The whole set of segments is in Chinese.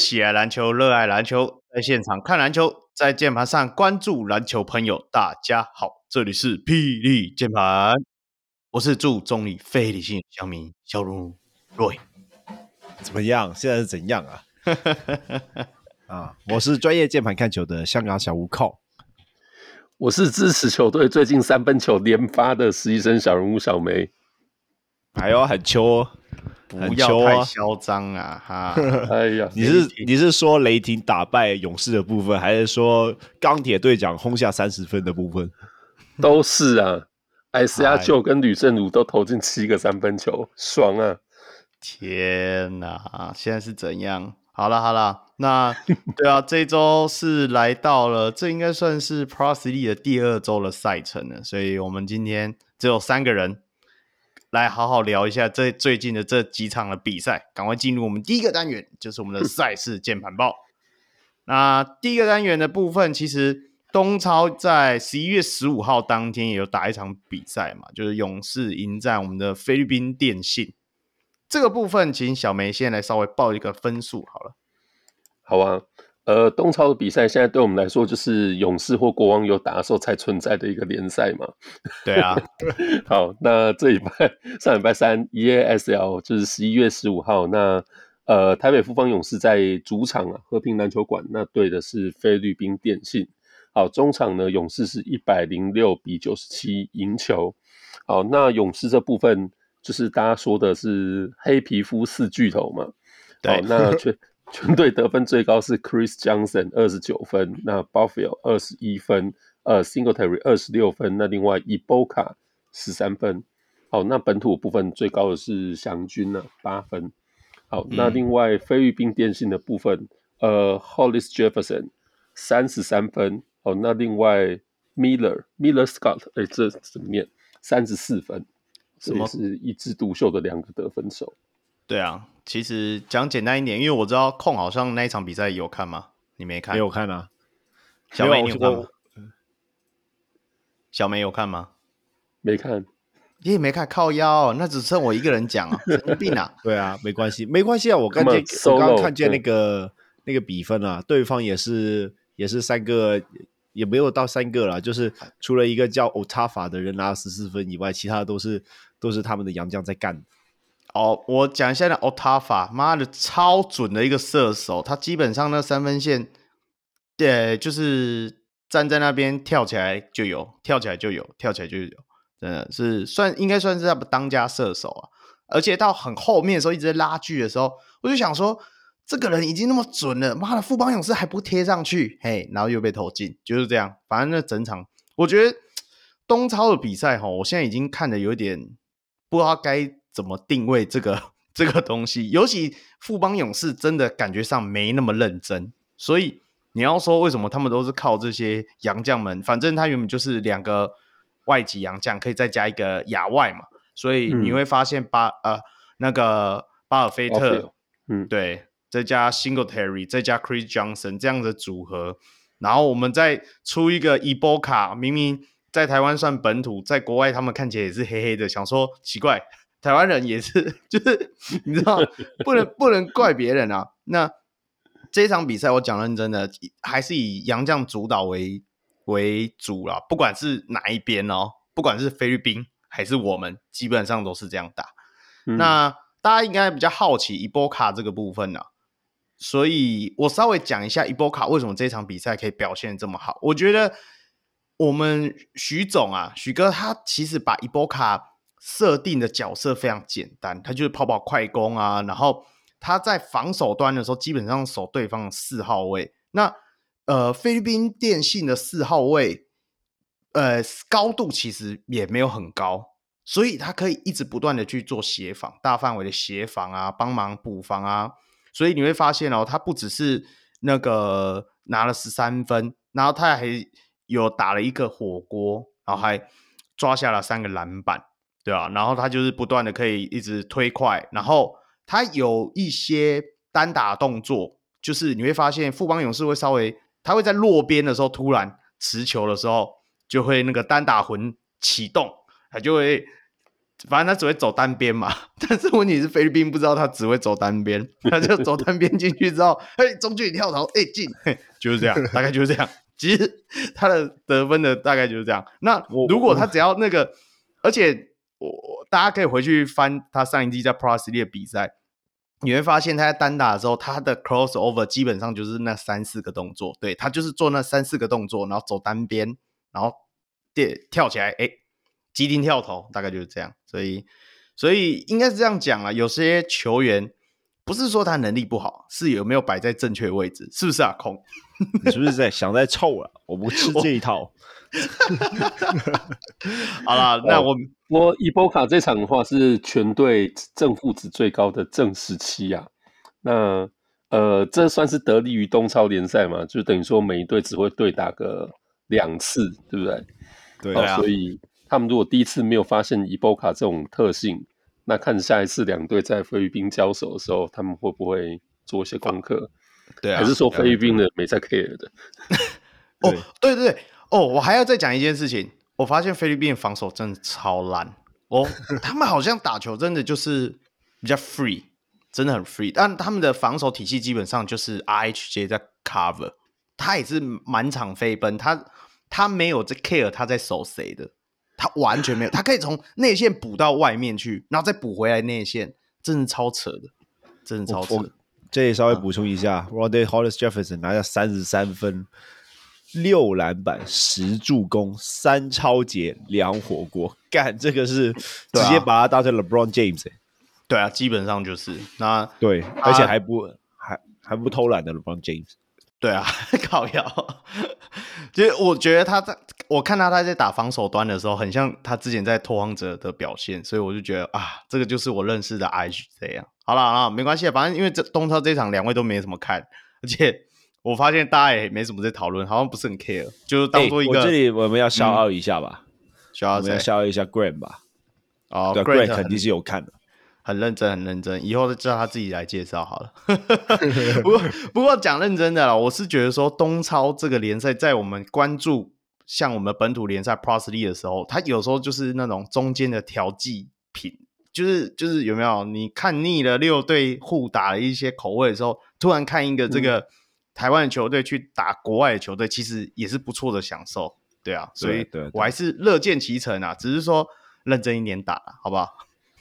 位喜爱篮球、热爱篮球，在现场看篮球，在键盘上关注篮球朋友，大家好，这里是霹雳键盘，我是祝中立非理性乡民小儒 Roy，怎么样？现在是怎样啊？啊，我是专业键盘看球的香港小吴控，我是支持球队最近三分球连发的实习生小人物小梅，还有很秋、哦。不要太嚣张啊！哈，哎呀，你是你是说雷霆打败勇士的部分，还是说钢铁队长轰下三十分的部分？都是啊，艾斯亚秀跟吕正儒都投进七个三分球，爽啊！天哪，现在是怎样？好了好了，那对啊，这周是来到了，这应该算是 League 的第二周的赛程了，所以我们今天只有三个人。来好好聊一下这最近的这几场的比赛，赶快进入我们第一个单元，就是我们的 赛事键盘报。那第一个单元的部分，其实东超在十一月十五号当天也有打一场比赛嘛，就是勇士迎战我们的菲律宾电信。这个部分，请小梅先来稍微报一个分数好了。好啊。呃，东超的比赛现在对我们来说就是勇士或国王有打的时候才存在的一个联赛嘛。对啊，好，那这礼拜上礼拜三 EASL 就是十一月十五号，那呃台北富邦勇士在主场啊和平篮球馆，那对的是菲律宾电信。好，中场呢勇士是一百零六比九十七赢球。好，那勇士这部分就是大家说的是黑皮肤四巨头嘛。对，好，那全。全队得分最高是 Chris Johnson 二十九分，那 Buffalo 二十一分，呃，Singletary 二十六分，那另外 Ibaka 十三分。好，那本土部分最高的是祥军呢，八分。好，那另外菲律宾电信的部分，呃，Hollis Jefferson 三十三分。好，那另外 Miller Miller Scott，哎、欸，这怎么念？三十四分，这也是一枝独秀的两个得分手。对啊，其实讲简单一点，因为我知道控好像那一场比赛有看吗？你没看？没有看啊。小美你有看吗？小梅有看吗？没看。你也没看，靠腰，那只剩我一个人讲啊，神经病啊！对啊，没关系，没关系啊。我刚见，我刚看见那个那个比分啊，对方也是也是三个，也没有到三个了，就是除了一个叫 Otafa 的人拿十四分以外，其他都是都是他们的洋将在干。哦，我讲一下那 Otafa，妈的超准的一个射手，他基本上那三分线，对，就是站在那边跳起来就有，跳起来就有，跳起来就有，真的是算应该算是他们当家射手啊。而且到很后面的时候一直在拉锯的时候，我就想说，这个人已经那么准了，妈的富邦勇士还不贴上去，嘿，然后又被投进，就是这样。反正那整场，我觉得东超的比赛哈，我现在已经看得有点不知道该。怎么定位这个 这个东西？尤其富邦勇士真的感觉上没那么认真，所以你要说为什么他们都是靠这些洋将们？反正他原本就是两个外籍洋将，可以再加一个亚外嘛，所以你会发现巴、嗯、呃那个巴尔菲特，嗯，对，再加 Singletary，再加 Chris Johnson 这样的组合，然后我们再出一个伊波卡，明明在台湾算本土，在国外他们看起来也是黑黑的，想说奇怪。台湾人也是，就是你知道，不能 不能怪别人啊。那这一场比赛，我讲认真的，还是以洋将主导为为主啦。不管是哪一边哦，不管是菲律宾还是我们，基本上都是这样打。嗯、那大家应该比较好奇伊波卡这个部分呢、啊，所以我稍微讲一下伊波卡为什么这场比赛可以表现这么好。我觉得我们徐总啊，徐哥他其实把伊波卡。设定的角色非常简单，他就是跑跑快攻啊，然后他在防守端的时候，基本上守对方的四号位。那呃，菲律宾电信的四号位，呃，高度其实也没有很高，所以他可以一直不断的去做协防，大范围的协防啊，帮忙补防啊。所以你会发现哦，他不只是那个拿了十三分，然后他还有打了一个火锅，然后还抓下了三个篮板。对啊，然后他就是不断的可以一直推快，然后他有一些单打动作，就是你会发现富邦勇士会稍微，他会在落边的时候突然持球的时候，就会那个单打魂启动，他就会反正他只会走单边嘛。但是问题是菲律宾不知道他只会走单边，他就走单边进去之后，嘿，中距离跳投，哎进，就是这样，大概就是这样。其实他的得分的大概就是这样。那如果他只要那个，而且我大家可以回去翻他上一季在 Pro League 的比赛，你会发现他在单打的时候，他的 crossover 基本上就是那三四个动作，对，他就是做那三四个动作，然后走单边，然后跌跳起来，哎，急停跳投，大概就是这样。所以，所以应该是这样讲啊。有些球员不是说他能力不好，是有没有摆在正确位置，是不是啊？空。你是不是在想在臭了？我不吃这一套。好了，那我我伊波卡这场的话是全队正负值最高的正十七啊。那呃，这算是得利于东超联赛嘛？就等于说每一队只会对打个两次，对不对？对啊。所以他们如果第一次没有发现伊波卡这种特性，那看下一次两队在菲律宾交手的时候，他们会不会做一些功课？对啊，还是说菲律宾的没在 care 的？哦，对对对，哦，我还要再讲一件事情。我发现菲律宾防守真的超烂哦，他们好像打球真的就是比较 free，真的很 free。但他们的防守体系基本上就是 RHJ 在 cover，他也是满场飞奔，他他没有在 care 他在守谁的，他完全没有，他可以从内线补到外面去，然后再补回来内线，真的超扯的，真的超扯的。这里稍微补充一下、嗯、Rondae Hollis Jefferson 拿下三十三分、六篮板、十助攻、三抄截、两火锅，干这个是直接把他当成 LeBron James、欸。对啊，基本上就是那对，而且还不还还不偷懒的 LeBron James。对啊，靠腰。其实我觉得他在我看他他在打防守端的时候，很像他之前在拓荒者的表现，所以我就觉得啊，这个就是我认识的 IG 这样。好了啊，没关系，反正因为这东超这场两位都没怎么看，而且我发现大家也没什么在讨论，好像不是很 care，就是当做一个。欸、我这里我们要消耗一下吧，消耗、嗯、要消耗一下 Grant 吧。哦，Grant 肯定是有看的，很认真，很认真。以后就叫他自己来介绍好了。不过不过讲认真的啦，我是觉得说东超这个联赛，在我们关注像我们本土联赛 Pro League 的时候，它有时候就是那种中间的调剂品。就是就是有没有你看腻了六队互打的一些口味的时候，突然看一个这个、嗯、台湾的球队去打国外的球队，其实也是不错的享受，对啊，所以我还是乐见其成啊，只是说认真一点打，好不好？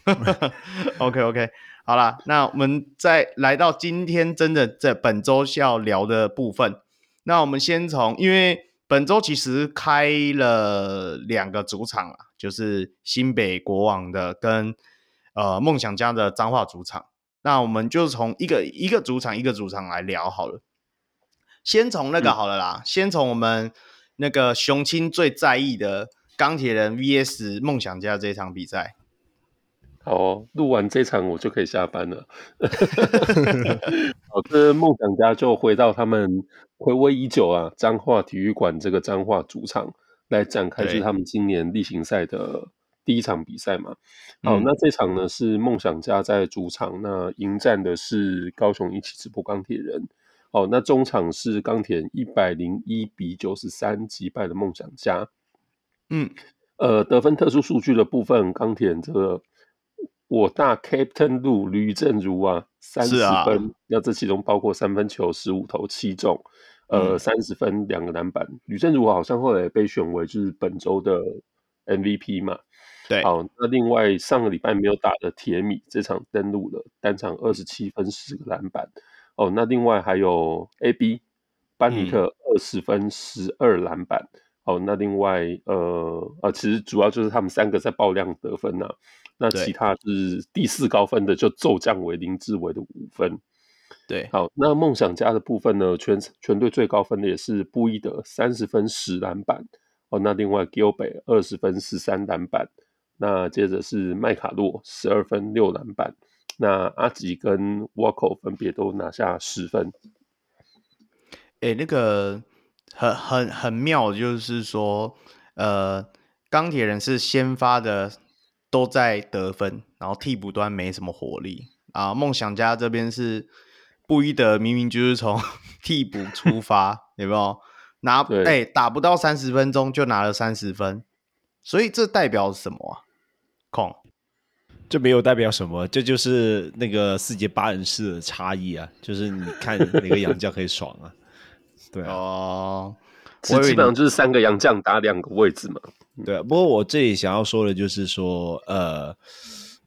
OK OK，好啦，那我们再来到今天真的在本周需要聊的部分，那我们先从因为本周其实开了两个主场啊，就是新北国王的跟。呃，梦想家的彰化主场，那我们就从一个一个主场一个主场来聊好了。先从那个好了啦，嗯、先从我们那个雄青最在意的钢铁人 VS 梦想家这场比赛。好、哦，录完这场我就可以下班了。好，这梦想家就回到他们回味已久啊，彰化体育馆这个彰化主场来展开，就是他们今年例行赛的。第一场比赛嘛，好，那这场呢是梦想家在主场，那迎战的是高雄一起直播钢铁人。好，那中场是钢铁人一百零一比九十三击败了梦想家。嗯，呃，得分特殊数据的部分，钢铁人这个我大 Captain 路吕正如啊，三十分，那、啊、这其中包括三分球十五投七中，呃，三十分两个篮板。吕正如好像后来被选为就是本周的 MVP 嘛。对，好，那另外上个礼拜没有打的铁米这场登陆了，单场二十七分十个篮板。哦，那另外还有 AB 班尼特二十分十二篮板。哦、嗯，那另外呃呃，其实主要就是他们三个在爆量得分呐、啊。那其他是第四高分的就骤降为林志伟的五分。对，好，那梦想家的部分呢，全全队最高分的也是布伊德三十分十篮板。哦，那另外 Gilbert 二十分十三篮板。那接着是麦卡洛十二分六篮板，那阿吉跟沃克分别都拿下十分。哎、欸，那个很很很妙，就是说，呃，钢铁人是先发的都在得分，然后替补端没什么火力啊。梦想家这边是布伊德，明明就是从 替补出发，有没有拿？哎、欸，打不到三十分钟就拿了三十分，所以这代表什么啊？控，这没有代表什么，这就是那个四节八人式的差异啊，就是你看哪个洋将可以爽啊，对啊，哦，这基本上就是三个洋将打两个位置嘛，对啊。不过我这里想要说的就是说，呃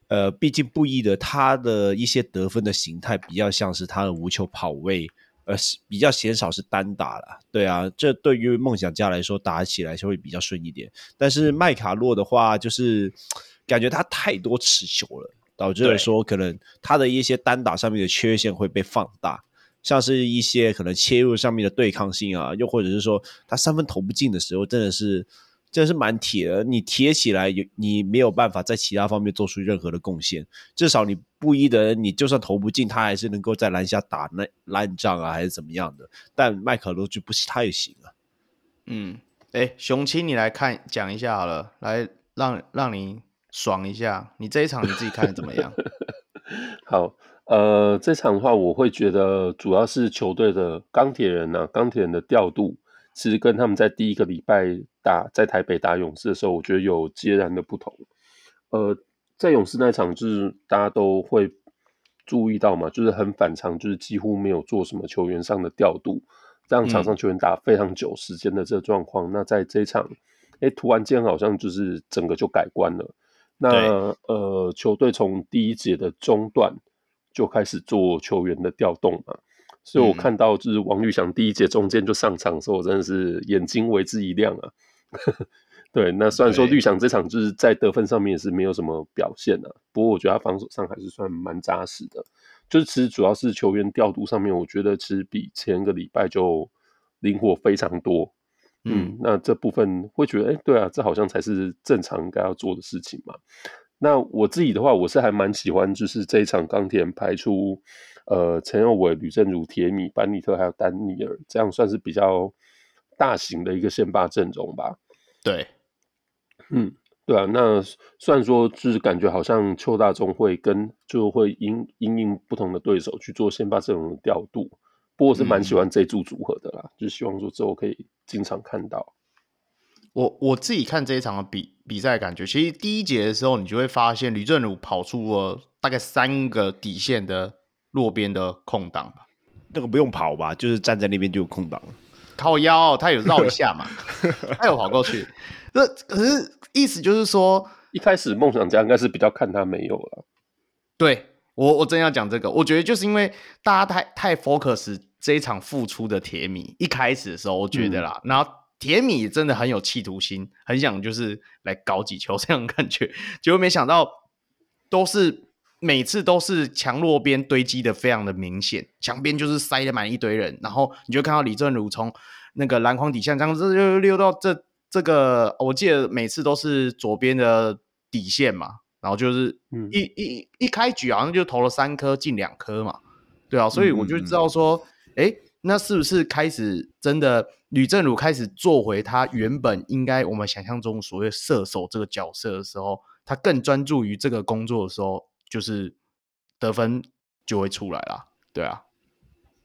呃，毕竟布衣的他的一些得分的形态比较像是他的无球跑位，呃，是比较鲜少是单打了，对啊，这对于梦想家来说打起来就会比较顺一点。但是麦卡洛的话，就是。感觉他太多持球了，导致了说可能他的一些单打上面的缺陷会被放大，像是一些可能切入上面的对抗性啊，又或者是说他三分投不进的时候，真的是真的是蛮铁的。你铁起来，你没有办法在其他方面做出任何的贡献。至少你布衣的，你就算投不进，他还是能够在篮下打那烂仗啊，还是怎么样的。但麦克罗就不是太行啊。嗯，哎，熊青，你来看讲一下好了，来让让你。爽一下，你这一场你自己看的怎么样？好，呃，这场的话，我会觉得主要是球队的钢铁人啊，钢铁人的调度，其实跟他们在第一个礼拜打在台北打勇士的时候，我觉得有截然的不同。呃，在勇士那一场，就是大家都会注意到嘛，就是很反常，就是几乎没有做什么球员上的调度，让场上球员打非常久时间的这个状况。嗯、那在这一场，哎，突然间好像就是整个就改观了。那呃，球队从第一节的中段就开始做球员的调动嘛，所以我看到就是王律翔第一节中间就上场的时候，我真的是眼睛为之一亮啊。对，那虽然说绿翔这场就是在得分上面也是没有什么表现啊，不过我觉得他防守上还是算蛮扎实的。就是其实主要是球员调度上面，我觉得其实比前个礼拜就灵活非常多。嗯，那这部分会觉得，哎、欸，对啊，这好像才是正常应该要做的事情嘛。那我自己的话，我是还蛮喜欢，就是这一场钢铁人排出，呃，陈佑伟、吕正如、铁米、班尼特还有丹尼尔，这样算是比较大型的一个先发阵容吧。对，嗯，对啊。那虽然说，就是感觉好像邱大中会跟就会因因应不同的对手去做先发阵容的调度。不过我是蛮喜欢这组组合的啦，嗯、就希望说之后可以经常看到。我我自己看这一场的比比赛，感觉其实第一节的时候，你就会发现吕振儒跑出了大概三个底线的落边的空档吧。那个不用跑吧，就是站在那边就有空档。靠腰，他有绕一下嘛？他有跑过去。那可是意思就是说，一开始梦想家应该是比较看他没有了。对。我我真要讲这个，我觉得就是因为大家太太 focus 这一场复出的铁米，一开始的时候我觉得啦，嗯、然后铁米真的很有企图心，很想就是来搞几球这样的感觉，结果没想到都是每次都是强弱边堆积的非常的明显，墙边就是塞得满一堆人，然后你就看到李正儒从那个篮筐底下这样子溜溜到这这个，我记得每次都是左边的底线嘛。然后就是一一一开局好像就投了三颗进两颗嘛，对啊，所以我就知道说，哎，那是不是开始真的吕正儒开始做回他原本应该我们想象中所谓射手这个角色的时候，他更专注于这个工作的时候，就是得分就会出来了，对啊。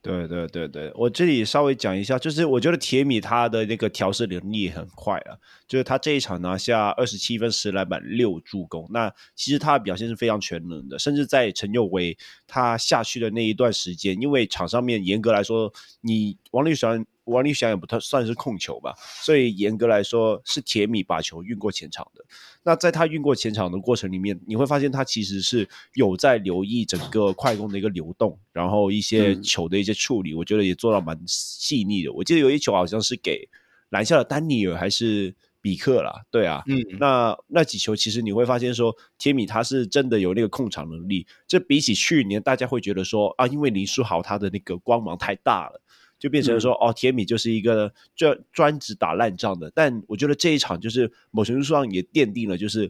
对对对对，我这里稍微讲一下，就是我觉得铁米他的那个调试能力很快啊，就是他这一场拿下二十七分、十篮板、六助攻，那其实他的表现是非常全能的，甚至在陈佑维他下去的那一段时间，因为场上面严格来说，你王律翔。王立翔也不太算是控球吧，所以严格来说是铁米把球运过前场的。那在他运过前场的过程里面，你会发现他其实是有在留意整个快攻的一个流动，然后一些球的一些处理，嗯、我觉得也做到蛮细腻的。我记得有一球好像是给篮下的丹尼尔还是比克啦，对啊，嗯，那那几球其实你会发现说铁米他是真的有那个控场能力。这比起去年大家会觉得说啊，因为林书豪他的那个光芒太大了。就变成说，嗯、哦，铁米就是一个专专职打烂仗的。但我觉得这一场就是某程度上也奠定了，就是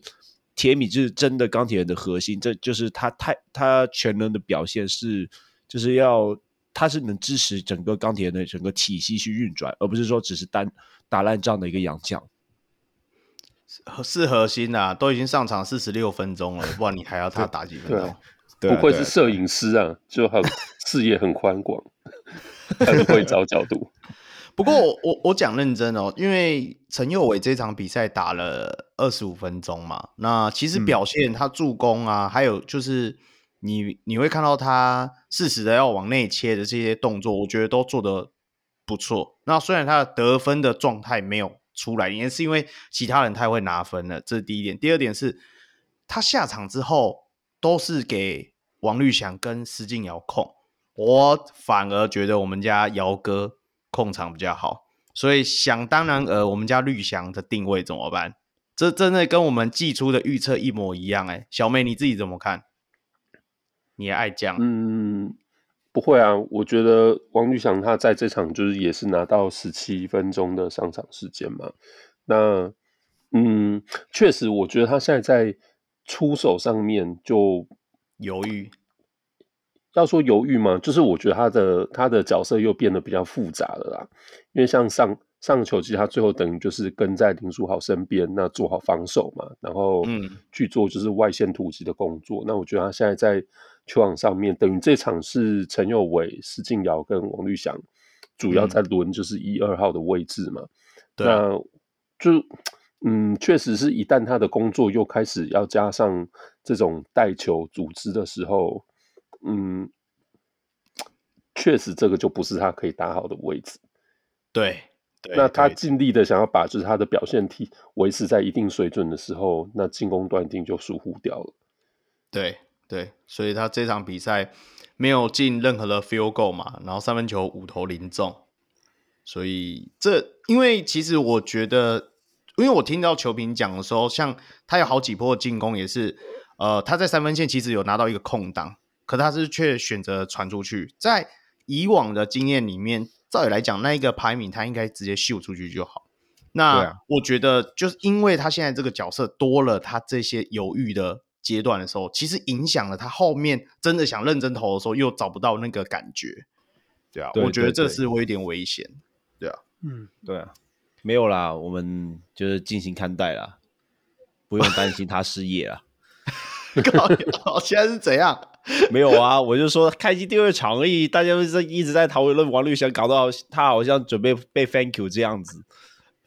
铁米就是真的钢铁人的核心。这就是他太他全能的表现是，就是要他是能支持整个钢铁人的整个体系去运转，而不是说只是单打烂仗的一个洋将。是核心呐、啊，都已经上场四十六分钟了，不然你还要他打几分钟？不愧是摄影师啊，就很视野很宽广。很会找角度，不过我我我讲认真哦，因为陈佑伟这场比赛打了二十五分钟嘛。那其实表现他助攻啊，嗯、还有就是你你会看到他适时的要往内切的这些动作，我觉得都做得不错。那虽然他的得分的状态没有出来，也是因为其他人太会拿分了，这是第一点。第二点是他下场之后都是给王绿祥跟施晋尧控，我反而觉得我们家尧哥控场比较好。所以想当然，呃，我们家绿翔的定位怎么办？这真的跟我们寄出的预测一模一样哎。小妹你自己怎么看？你也爱将？嗯，不会啊，我觉得王绿翔他在这场就是也是拿到十七分钟的上场时间嘛。那嗯，确实，我觉得他现在在出手上面就犹豫。要说犹豫吗？就是我觉得他的他的角色又变得比较复杂了啦。因为像上上个球季，他最后等于就是跟在林书豪身边，那做好防守嘛，然后去做就是外线突击的工作。嗯、那我觉得他现在在球场上面，等于这场是陈佑伟、施晋尧跟王绿祥主要在轮就是一二号的位置嘛。嗯、那就嗯，确实是一旦他的工作又开始要加上这种带球组织的时候。嗯，确实这个就不是他可以打好的位置。对，对，那他尽力的想要把就是他的表现体维持在一定水准的时候，那进攻端一定就疏忽掉了。对对，所以他这场比赛没有进任何的 field goal 嘛，然后三分球五投零中。所以这，因为其实我觉得，因为我听到球评讲的时候，像他有好几波进攻也是，呃，他在三分线其实有拿到一个空档。可他是却选择传出去，在以往的经验里面，照理来讲，那一个排名他应该直接秀出去就好。那我觉得，就是因为他现在这个角色多了，他这些犹豫的阶段的时候，其实影响了他后面真的想认真投的时候，又找不到那个感觉。对啊，对对对，我觉得这是会有点危险。对啊，嗯，对啊，没有啦，我们就是尽情看待啦，不用担心他失业了。搞，现在是怎样？没有啊，我就说开机第二场而已，大家都是一直在讨论王绿翔，搞到他好像准备被 thank you 这样子。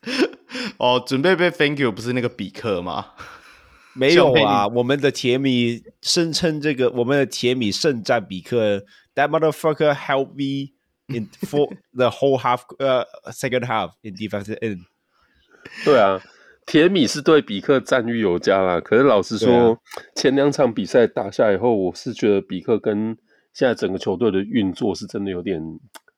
哦，准备被 thank you 不是那个比克吗？没有啊，我们的铁米声称这个，我们的铁米盛赞比克，That motherfucker helped me in for the whole half，呃、uh,，second half in defensive end。对啊。铁米是对比克赞誉有加啦，可是老实说，啊、前两场比赛打下以后，我是觉得比克跟现在整个球队的运作是真的有点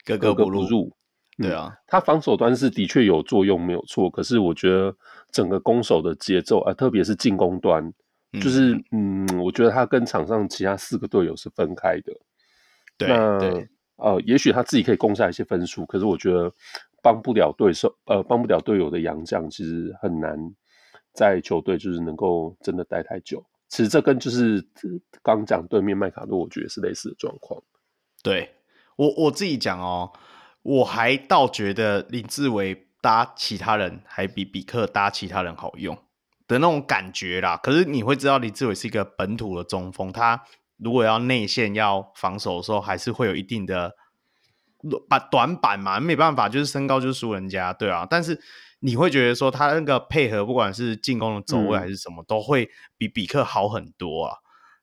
格格不入。对啊，他防守端是的确有作用，没有错。可是我觉得整个攻守的节奏啊，特别是进攻端，就是嗯，嗯，我觉得他跟场上其他四个队友是分开的。对，那对呃，也许他自己可以攻下一些分数，可是我觉得。帮不了对手，呃，帮不了队友的洋将，其实很难在球队就是能够真的待太久。其实这跟就是刚讲对面麦卡洛，我觉得是类似的状况。对我我自己讲哦，我还倒觉得林志伟搭其他人还比比克搭其他人好用的那种感觉啦。可是你会知道林志伟是一个本土的中锋，他如果要内线要防守的时候，还是会有一定的。把短板嘛，没办法，就是身高就是输人家，对啊。但是你会觉得说他那个配合，不管是进攻的走位还是什么，嗯、都会比比克好很多啊，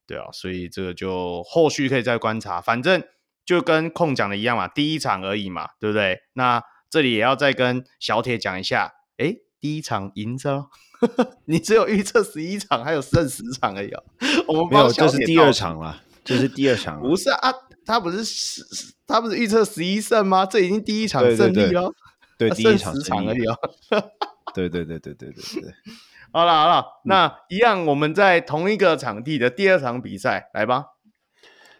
对啊。所以这个就后续可以再观察，反正就跟控讲的一样嘛，第一场而已嘛，对不对？那这里也要再跟小铁讲一下，哎，第一场赢着，你只有预测十一场，还有剩十场而已哦。我们没有，这是第二场了，这是第二场，不是啊。他不是十，他不是预测十一胜吗？这已经第一场胜利了，对，对，对，对，第一场胜利而已哦。对对对对对对对，好了好了，那一样我们在同一个场地的第二场比赛来吧。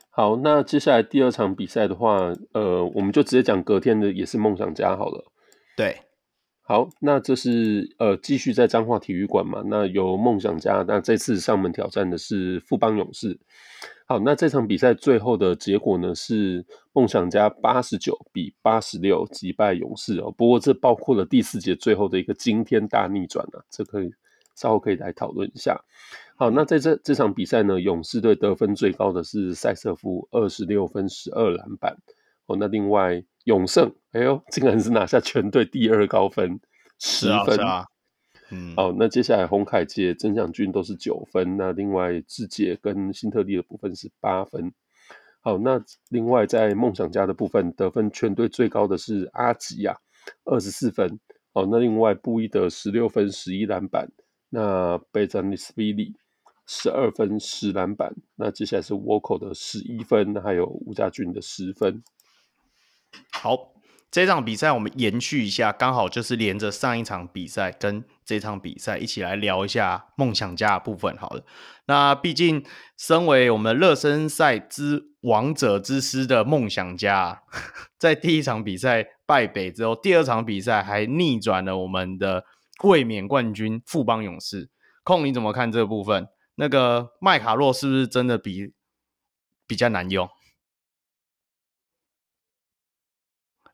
好，那接下来第二场比赛的话，呃，我们就直接讲隔天的，也是梦想家好了。对。好，那这是呃继续在彰化体育馆嘛？那由梦想家，那这次上门挑战的是富邦勇士。好，那这场比赛最后的结果呢是梦想家八十九比八十六击败勇士哦。不过这包括了第四节最后的一个惊天大逆转啊，这可以稍后可以来讨论一下。好，那在这这场比赛呢，勇士队得分最高的是塞瑟夫二十六分十二篮板哦。那另外。永胜，哎呦，竟然是拿下全队第二高分，十分。啊啊、嗯，好，那接下来洪凯杰、曾祥俊都是九分，那另外志杰跟辛特利的部分是八分。好，那另外在梦想家的部分得分全队最高的是阿吉啊，二十四分。好，那另外布伊德十六分十一篮板，那贝詹尼斯比利十二分十篮板，那接下来是沃口的十一分，还有吴家俊的十分。好。这场比赛我们延续一下，刚好就是连着上一场比赛跟这场比赛一起来聊一下梦想家的部分。好了，那毕竟身为我们热身赛之王者之师的梦想家，在第一场比赛败北之后，第二场比赛还逆转了我们的卫冕冠军富邦勇士。控你怎么看这部分？那个麦卡洛是不是真的比比较难用？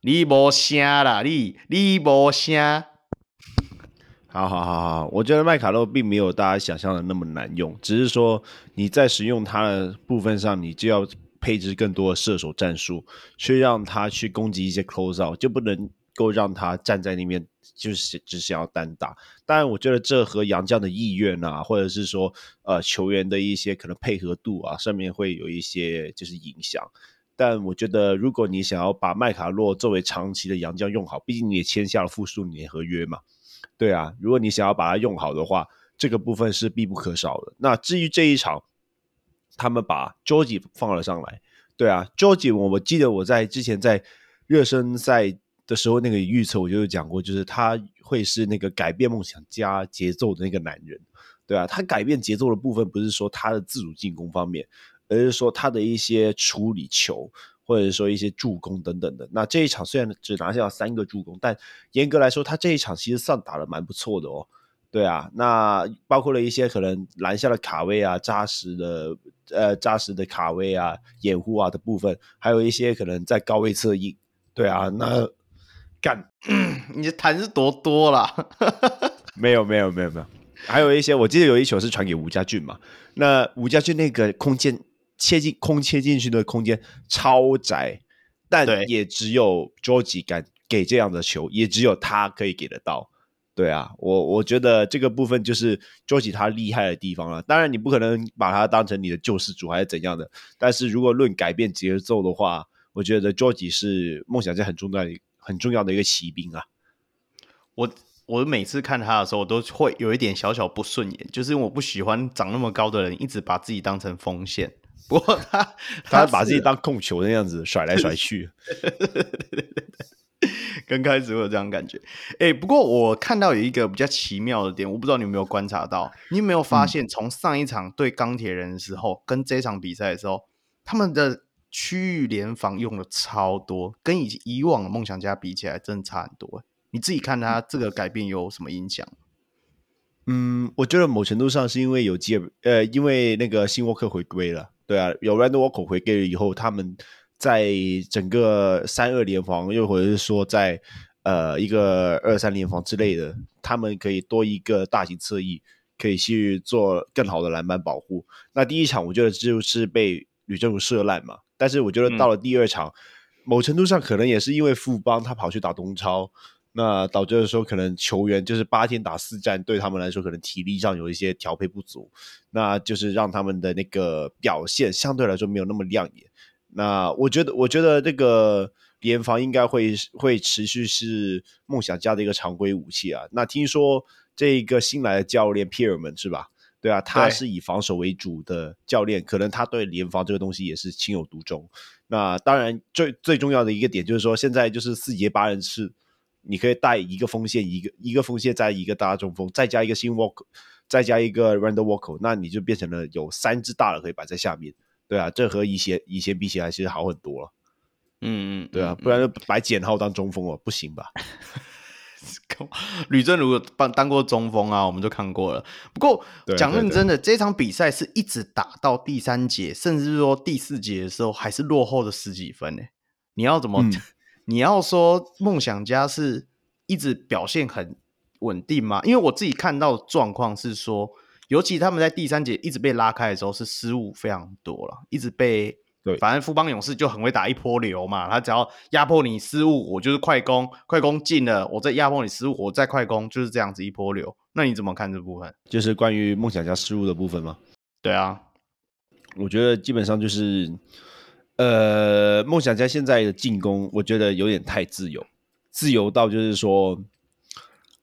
你无声啦，你你无声。好好好好，我觉得麦卡洛并没有大家想象的那么难用，只是说你在使用它的部分上，你就要配置更多的射手战术，去让他去攻击一些 close out，就不能够让他站在那边就是只想要单打。当然，我觉得这和杨将的意愿啊，或者是说呃球员的一些可能配合度啊，上面会有一些就是影响。但我觉得，如果你想要把麦卡洛作为长期的洋将用好，毕竟你也签下了复数年合约嘛，对啊，如果你想要把它用好的话，这个部分是必不可少的。那至于这一场，他们把 George 放了上来，对啊，George，我我记得我在之前在热身赛的时候那个预测，我就有讲过，就是他会是那个改变梦想加节奏的那个男人，对啊，他改变节奏的部分不是说他的自主进攻方面。而是说他的一些处理球，或者说一些助攻等等的。那这一场虽然只拿下了三个助攻，但严格来说，他这一场其实算打的蛮不错的哦。对啊，那包括了一些可能篮下的卡位啊、扎实的呃扎实的卡位啊、掩护啊的部分，还有一些可能在高位策应。对啊，那干，你的谈是多多啦？没有没有没有没有，还有一些我记得有一球是传给吴家俊嘛，那吴家俊那个空间。切进空切进去的空间超窄，但也只有 Georgie 敢给这样的球，也只有他可以给得到。对啊，我我觉得这个部分就是 Georgie 他厉害的地方了。当然，你不可能把他当成你的救世主还是怎样的。但是如果论改变节奏的话，我觉得 Georgie 是梦想家很重要的、很重要的一个骑兵啊。我我每次看他的时候，我都会有一点小小不顺眼，就是因为我不喜欢长那么高的人一直把自己当成锋线。不过他 他把自己当控球那样子甩来甩去，刚开始会有这样感觉。哎、欸，不过我看到有一个比较奇妙的点，我不知道你有没有观察到，你有没有发现，从上一场对钢铁人的时候，跟这场比赛的时候，他们的区域联防用的超多，跟以以往的梦想家比起来，真的差很多。你自己看他这个改变有什么影响？嗯，我觉得某程度上是因为有吉尔，呃，因为那个新沃克回归了。对啊，有 Randall Walker 回归了以后，他们在整个三二联防，又或者是说在呃一个二三联防之类的，他们可以多一个大型侧翼，可以去做更好的篮板保护。那第一场我觉得就是被吕正儒射烂嘛，但是我觉得到了第二场，嗯、某程度上可能也是因为富邦他跑去打东超。那导致的时候，可能球员就是八天打四战，对他们来说，可能体力上有一些调配不足，那就是让他们的那个表现相对来说没有那么亮眼。那我觉得，我觉得这个联防应该会会持续是梦想家的一个常规武器啊。那听说这个新来的教练皮尔门是吧？对啊，他是以防守为主的教练，可能他对联防这个东西也是情有独钟。那当然最最重要的一个点就是说，现在就是四节八人是。你可以带一个锋线，一个一个锋线，再一个大中锋，再加一个新 Walker，再加一个 Randall Walker，那你就变成了有三只大的可以摆在下面，对啊，这和以前以前比起来其实好很多了。嗯嗯，对啊，不然就摆简浩当中锋哦，不行吧？吕正如当当过中锋啊，我们都看过了。不过讲认真的，这场比赛是一直打到第三节，甚至是说第四节的时候，还是落后的十几分呢？你要怎么？嗯你要说梦想家是一直表现很稳定吗？因为我自己看到的状况是说，尤其他们在第三节一直被拉开的时候，是失误非常多了，一直被对，反正富邦勇士就很会打一波流嘛，他只要压迫你失误，我就是快攻，快攻进了，我再压迫你失误，我再快攻，就是这样子一波流。那你怎么看这部分？就是关于梦想家失误的部分吗？对啊，我觉得基本上就是，呃，梦想家现在的进攻，我觉得有点太自由，自由到就是说，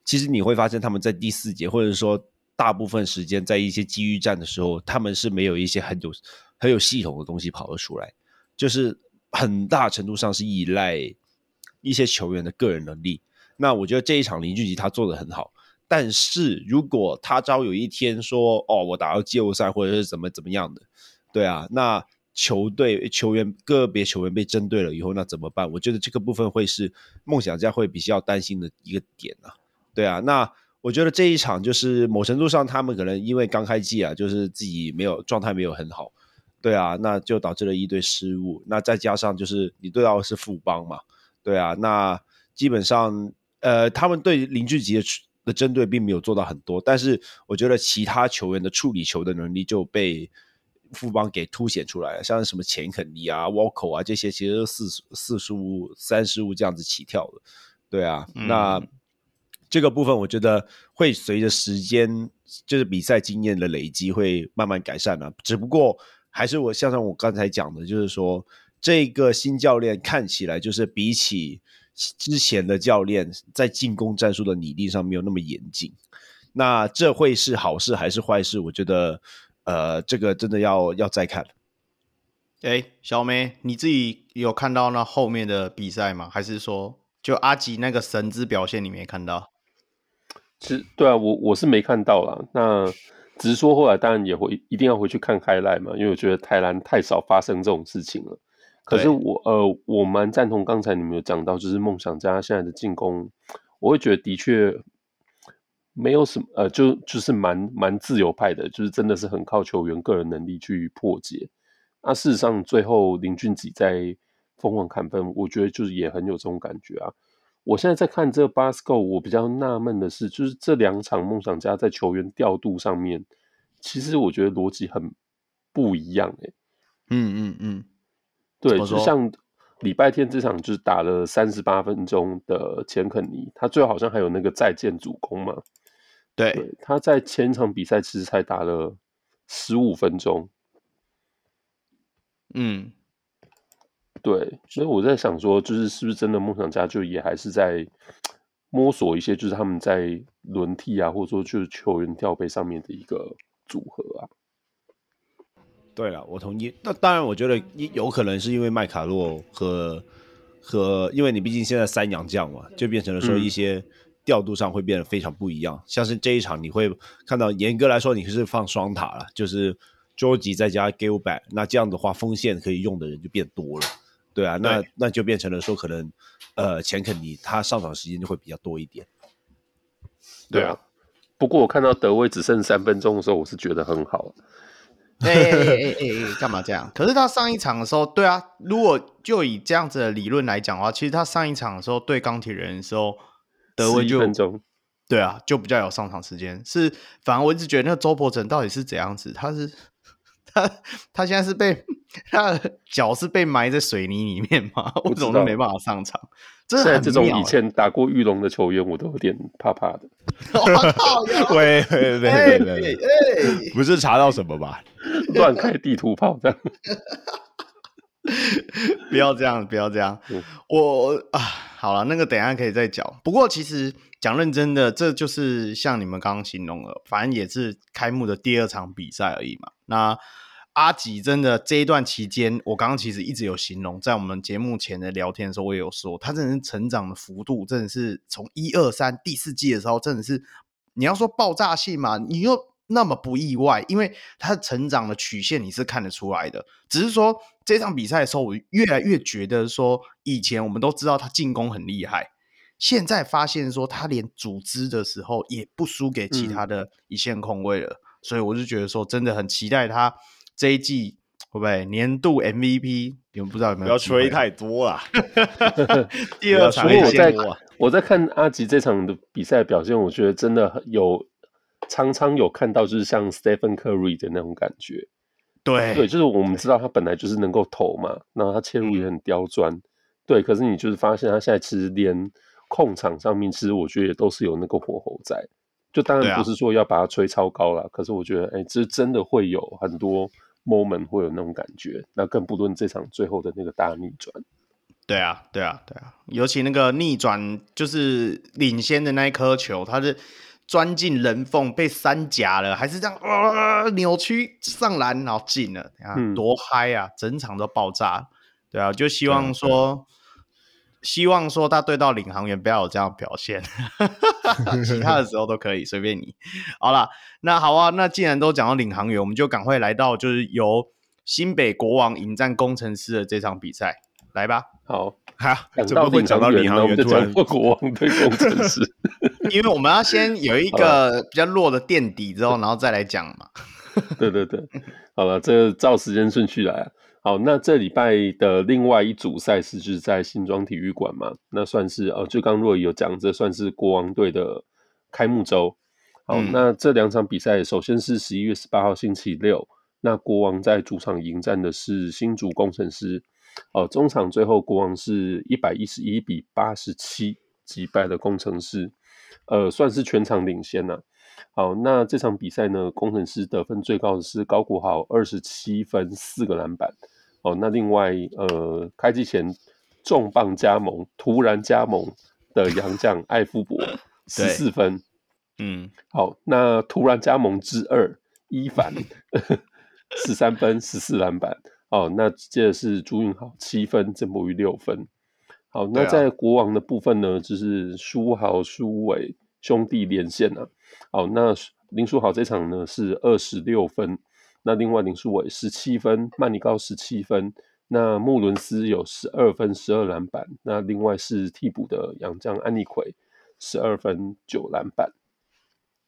其实你会发现他们在第四节，或者说大部分时间在一些机遇战的时候，他们是没有一些很有很有系统的东西跑得出来，就是很大程度上是依赖一些球员的个人能力。那我觉得这一场林俊杰他做得很好。但是如果他朝有一天说哦，我打到季后赛或者是怎么怎么样的，对啊，那球队球员个别球员被针对了以后，那怎么办？我觉得这个部分会是梦想家会比较担心的一个点啊。对啊，那我觉得这一场就是某程度上他们可能因为刚开季啊，就是自己没有状态没有很好，对啊，那就导致了一堆失误。那再加上就是你对到的是富邦嘛，对啊，那基本上呃，他们对林俊杰的。的针对并没有做到很多，但是我觉得其他球员的处理球的能力就被富邦给凸显出来了，像什么钱肯尼啊、沃口啊这些，其实都四四十五、三十五这样子起跳的，对啊，嗯、那这个部分我觉得会随着时间，就是比赛经验的累积会慢慢改善了、啊。只不过还是我像上我刚才讲的，就是说这个新教练看起来就是比起。之前的教练在进攻战术的拟定上没有那么严谨，那这会是好事还是坏事？我觉得，呃，这个真的要要再看。哎，小梅，你自己有看到那后面的比赛吗？还是说，就阿吉那个神之表现你没看到？其实，对啊，我我是没看到啦。那只是说后来当然也会一定要回去看 highlight 嘛，因为我觉得台南太少发生这种事情了。可是我呃，我蛮赞同刚才你们有讲到，就是梦想家现在的进攻，我会觉得的确没有什么呃，就就是蛮蛮自由派的，就是真的是很靠球员个人能力去破解。那事实上，最后林俊杰在疯狂砍分，我觉得就是也很有这种感觉啊。我现在在看这个 Basco，我比较纳闷的是，就是这两场梦想家在球员调度上面，其实我觉得逻辑很不一样诶、欸。嗯嗯嗯。对，就像礼拜天这场就是打了三十八分钟的钱肯尼，他最后好像还有那个再见主攻嘛。对，他在前一场比赛其实才打了十五分钟。嗯，对，所以我在想说，就是是不是真的梦想家就也还是在 摸索一些，就是他们在轮替啊，或者说就是球员调配上面的一个组合啊。对了，我同意。那当然，我觉得有可能是因为麦卡洛和和，因为你毕竟现在三洋将嘛，就变成了说一些调度上会变得非常不一样。嗯、像是这一场，你会看到严格来说你是放双塔了，就是 George 再加 Gilbert，那这样的话锋线可以用的人就变多了。对啊，那那就变成了说可能呃钱肯尼他上场时间就会比较多一点。对啊，不过我看到德威只剩三分钟的时候，我是觉得很好。哎哎哎哎哎，干嘛这样？可是他上一场的时候，对啊，如果就以这样子的理论来讲的话，其实他上一场的时候对钢铁人的时候，德威就对啊，就比较有上场时间。是，反而我一直觉得那个周伯成到底是怎样子？他是他他现在是被他的脚是被埋在水泥里面吗？为什么都没办法上场？现在这种以前打过玉龙的球员，我都有点怕怕的。喂喂喂 喂，不是查到什么吧？乱开地图炮这样。不要这样，不要这样。嗯、我啊，好了，那个等一下可以再讲。不过其实讲认真的，这就是像你们刚刚形容了，反正也是开幕的第二场比赛而已嘛。那。阿吉真的这一段期间，我刚刚其实一直有形容，在我们节目前的聊天的时候，我也有说，他真的是成长的幅度，真的是从一二三第四季的时候，真的是你要说爆炸性嘛，你又那么不意外，因为他成长的曲线你是看得出来的。只是说这场比赛的时候，我越来越觉得说，以前我们都知道他进攻很厉害，现在发现说他连组织的时候也不输给其他的一线控卫了，嗯、所以我就觉得说，真的很期待他。这一季会不会年度 MVP？你们不知道有没有？不要吹太多了。第二场，我在我在看阿吉这场的比赛表现，我觉得真的有常常有看到，就是像 Stephen Curry 的那种感觉。对对，就是我们知道他本来就是能够投嘛，然后他切入也很刁钻。嗯、对，可是你就是发现他现在其实连控场上面，其实我觉得也都是有那个火候在。就当然不是说要把它吹超高了，啊、可是我觉得，哎、欸，这真的会有很多 moment 会有那种感觉。那更不论这场最后的那个大逆转。对啊，对啊，对啊，尤其那个逆转就是领先的那一颗球，它是钻进人缝被三夹了，还是这样啊、呃、扭曲上篮然后进了，啊，多嗨啊！整场都爆炸。对啊，就希望说。希望说他对到领航员不要有这样表现，其他的时候都可以随便你。好了，那好啊，那既然都讲到领航员，我们就赶快来到就是由新北国王迎战工程师的这场比赛，来吧。好，哈，怎么会讲到领航员突然国王对工程师？因为我们要先有一个 比较弱的垫底之后，然后再来讲嘛。对对对，好了，这个照时间顺序来啊。好，那这礼拜的另外一组赛事就是在新庄体育馆嘛，那算是哦，就刚若仪有讲，这算是国王队的开幕周。好，嗯、那这两场比赛，首先是十一月十八号星期六，那国王在主场迎战的是新竹攻城狮。哦，中场最后国王是一百一十一比八十七击败了工程师，呃，算是全场领先了、啊。好，那这场比赛呢，工程师得分最高的是高国豪，二十七分四个篮板。哦，那另外呃，开季前重磅加盟，突然加盟的洋将艾夫伯 十四分，嗯，好，那突然加盟之二伊凡 十三分十四篮板，哦，那接着是朱云豪七分，郑博宇六分，好，那在国王的部分呢，就是书豪书伟兄弟连线啊，好，那林书豪这场呢是二十六分。那另外林书伟十七分，曼尼高十七分，那穆伦斯有十二分十二篮板，那另外是替补的杨将安妮奎十二分九篮板。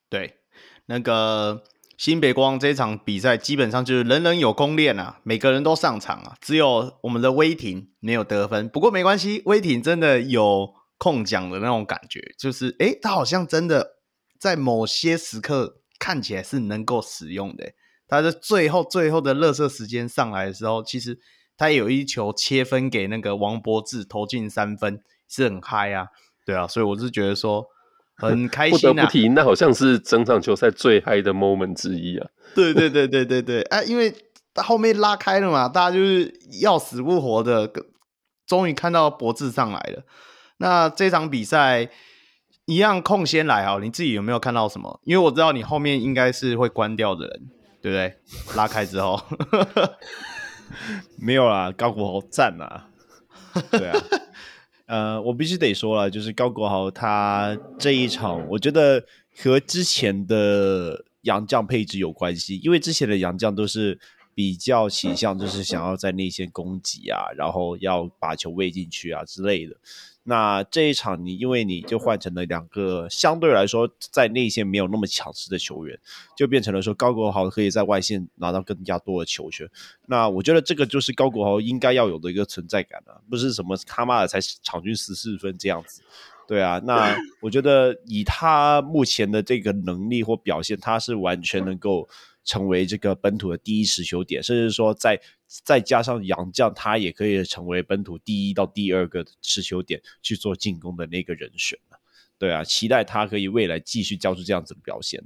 对，那个新北国王这场比赛基本上就是人人有功练啊，每个人都上场啊，只有我们的威霆没有得分。不过没关系，威霆真的有控奖的那种感觉，就是诶，他好像真的在某些时刻看起来是能够使用的。他的最后最后的热射时间上来的时候，其实他有一球切分给那个王柏智投进三分，是很嗨啊，对啊，所以我是觉得说 很开心啊。不得不提，那好像是整场球赛最嗨的 moment 之一啊。对对对对对对，哎、啊，因为后面拉开了嘛，大家就是要死不活的，终于看到脖子上来了。那这场比赛一样空先来啊，你自己有没有看到什么？因为我知道你后面应该是会关掉的人。对不对？拉开之后，没有啦，高国豪赞啊！对啊，呃，我必须得说了，就是高国豪他这一场，我觉得和之前的杨将配置有关系，因为之前的杨将都是比较倾向就是想要在内线攻击啊，然后要把球喂进去啊之类的。那这一场你因为你就换成了两个相对来说在内线没有那么强势的球员，就变成了说高国豪可以在外线拿到更加多的球权。那我觉得这个就是高国豪应该要有的一个存在感啊，不是什么他妈的才场均十四分这样子。对啊，那我觉得以他目前的这个能力或表现，他是完全能够。成为这个本土的第一持球点，甚至说再再加上杨将，他也可以成为本土第一到第二个持球点去做进攻的那个人选。对啊，期待他可以未来继续交出这样子的表现。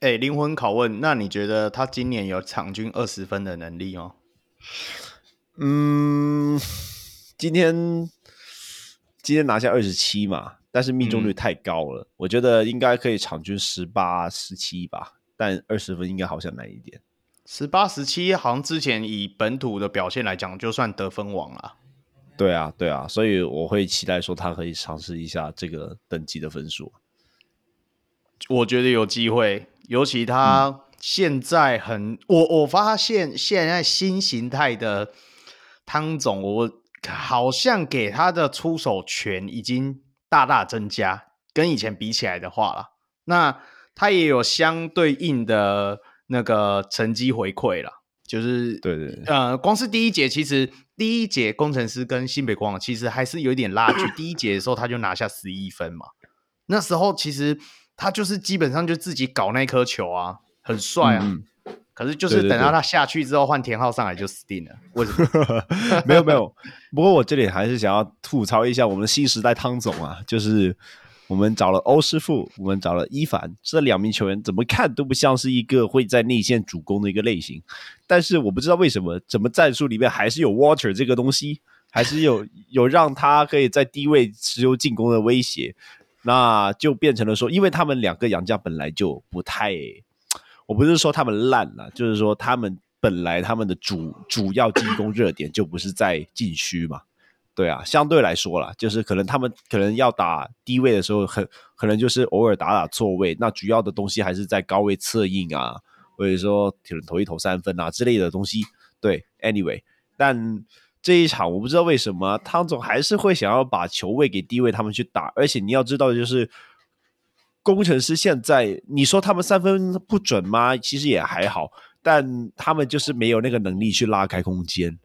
哎，灵魂拷问，那你觉得他今年有场均二十分的能力吗？嗯，今天今天拿下二十七嘛，但是命中率太高了，嗯、我觉得应该可以场均十八、十七吧。但二十分应该好像难一点，十八十七好像之前以本土的表现来讲，就算得分王了。对啊，对啊，所以我会期待说他可以尝试一下这个等级的分数。我觉得有机会，尤其他现在很，嗯、我我发现现在新形态的汤总，我好像给他的出手权已经大大增加，跟以前比起来的话了，那。他也有相对应的那个成绩回馈了，就是对对，对呃，光是第一节，其实第一节工程师跟新北国王其实还是有一点拉锯。第一节的时候他就拿下十一分嘛，那时候其实他就是基本上就自己搞那颗球啊，很帅啊。可是就是等到他下去之后换田浩上来就死定了。为什么？没有没有。不过我这里还是想要吐槽一下我们的新时代汤总啊，就是。我们找了欧师傅，我们找了伊凡，这两名球员怎么看都不像是一个会在内线主攻的一个类型。但是我不知道为什么，怎么战术里面还是有 Water 这个东西，还是有 有让他可以在低位持有进攻的威胁。那就变成了说，因为他们两个洋将本来就不太，我不是说他们烂了，就是说他们本来他们的主主要进攻热点就不是在禁区嘛。对啊，相对来说啦，就是可能他们可能要打低位的时候，很可能就是偶尔打打错位，那主要的东西还是在高位策应啊，或者说投一投三分啊之类的东西。对，anyway，但这一场我不知道为什么汤总还是会想要把球位给低位他们去打，而且你要知道的就是，工程师现在你说他们三分不准吗？其实也还好，但他们就是没有那个能力去拉开空间，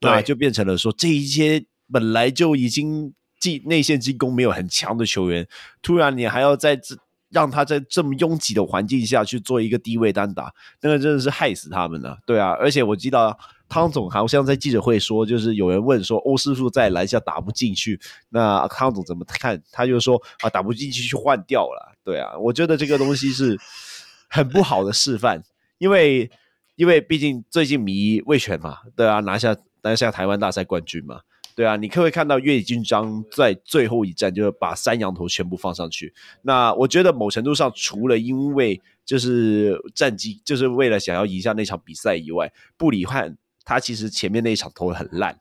对，那就变成了说这一些。本来就已经进内线进攻没有很强的球员，突然你还要在这让他在这么拥挤的环境下去做一个低位单打，那个真的是害死他们了。对啊，而且我记得汤总好像在记者会说，就是有人问说欧师傅在篮下打不进去，那汤总怎么看？他就说啊，打不进去就换掉了。对啊，我觉得这个东西是很不好的示范，因为因为毕竟最近迷味全嘛，对啊，拿下拿下台湾大赛冠军嘛。对啊，你可不可以看到月津章在最后一战就是把三羊头全部放上去？那我觉得某程度上，除了因为就是战绩，就是为了想要赢下那场比赛以外，布里汉他其实前面那一场投的很烂。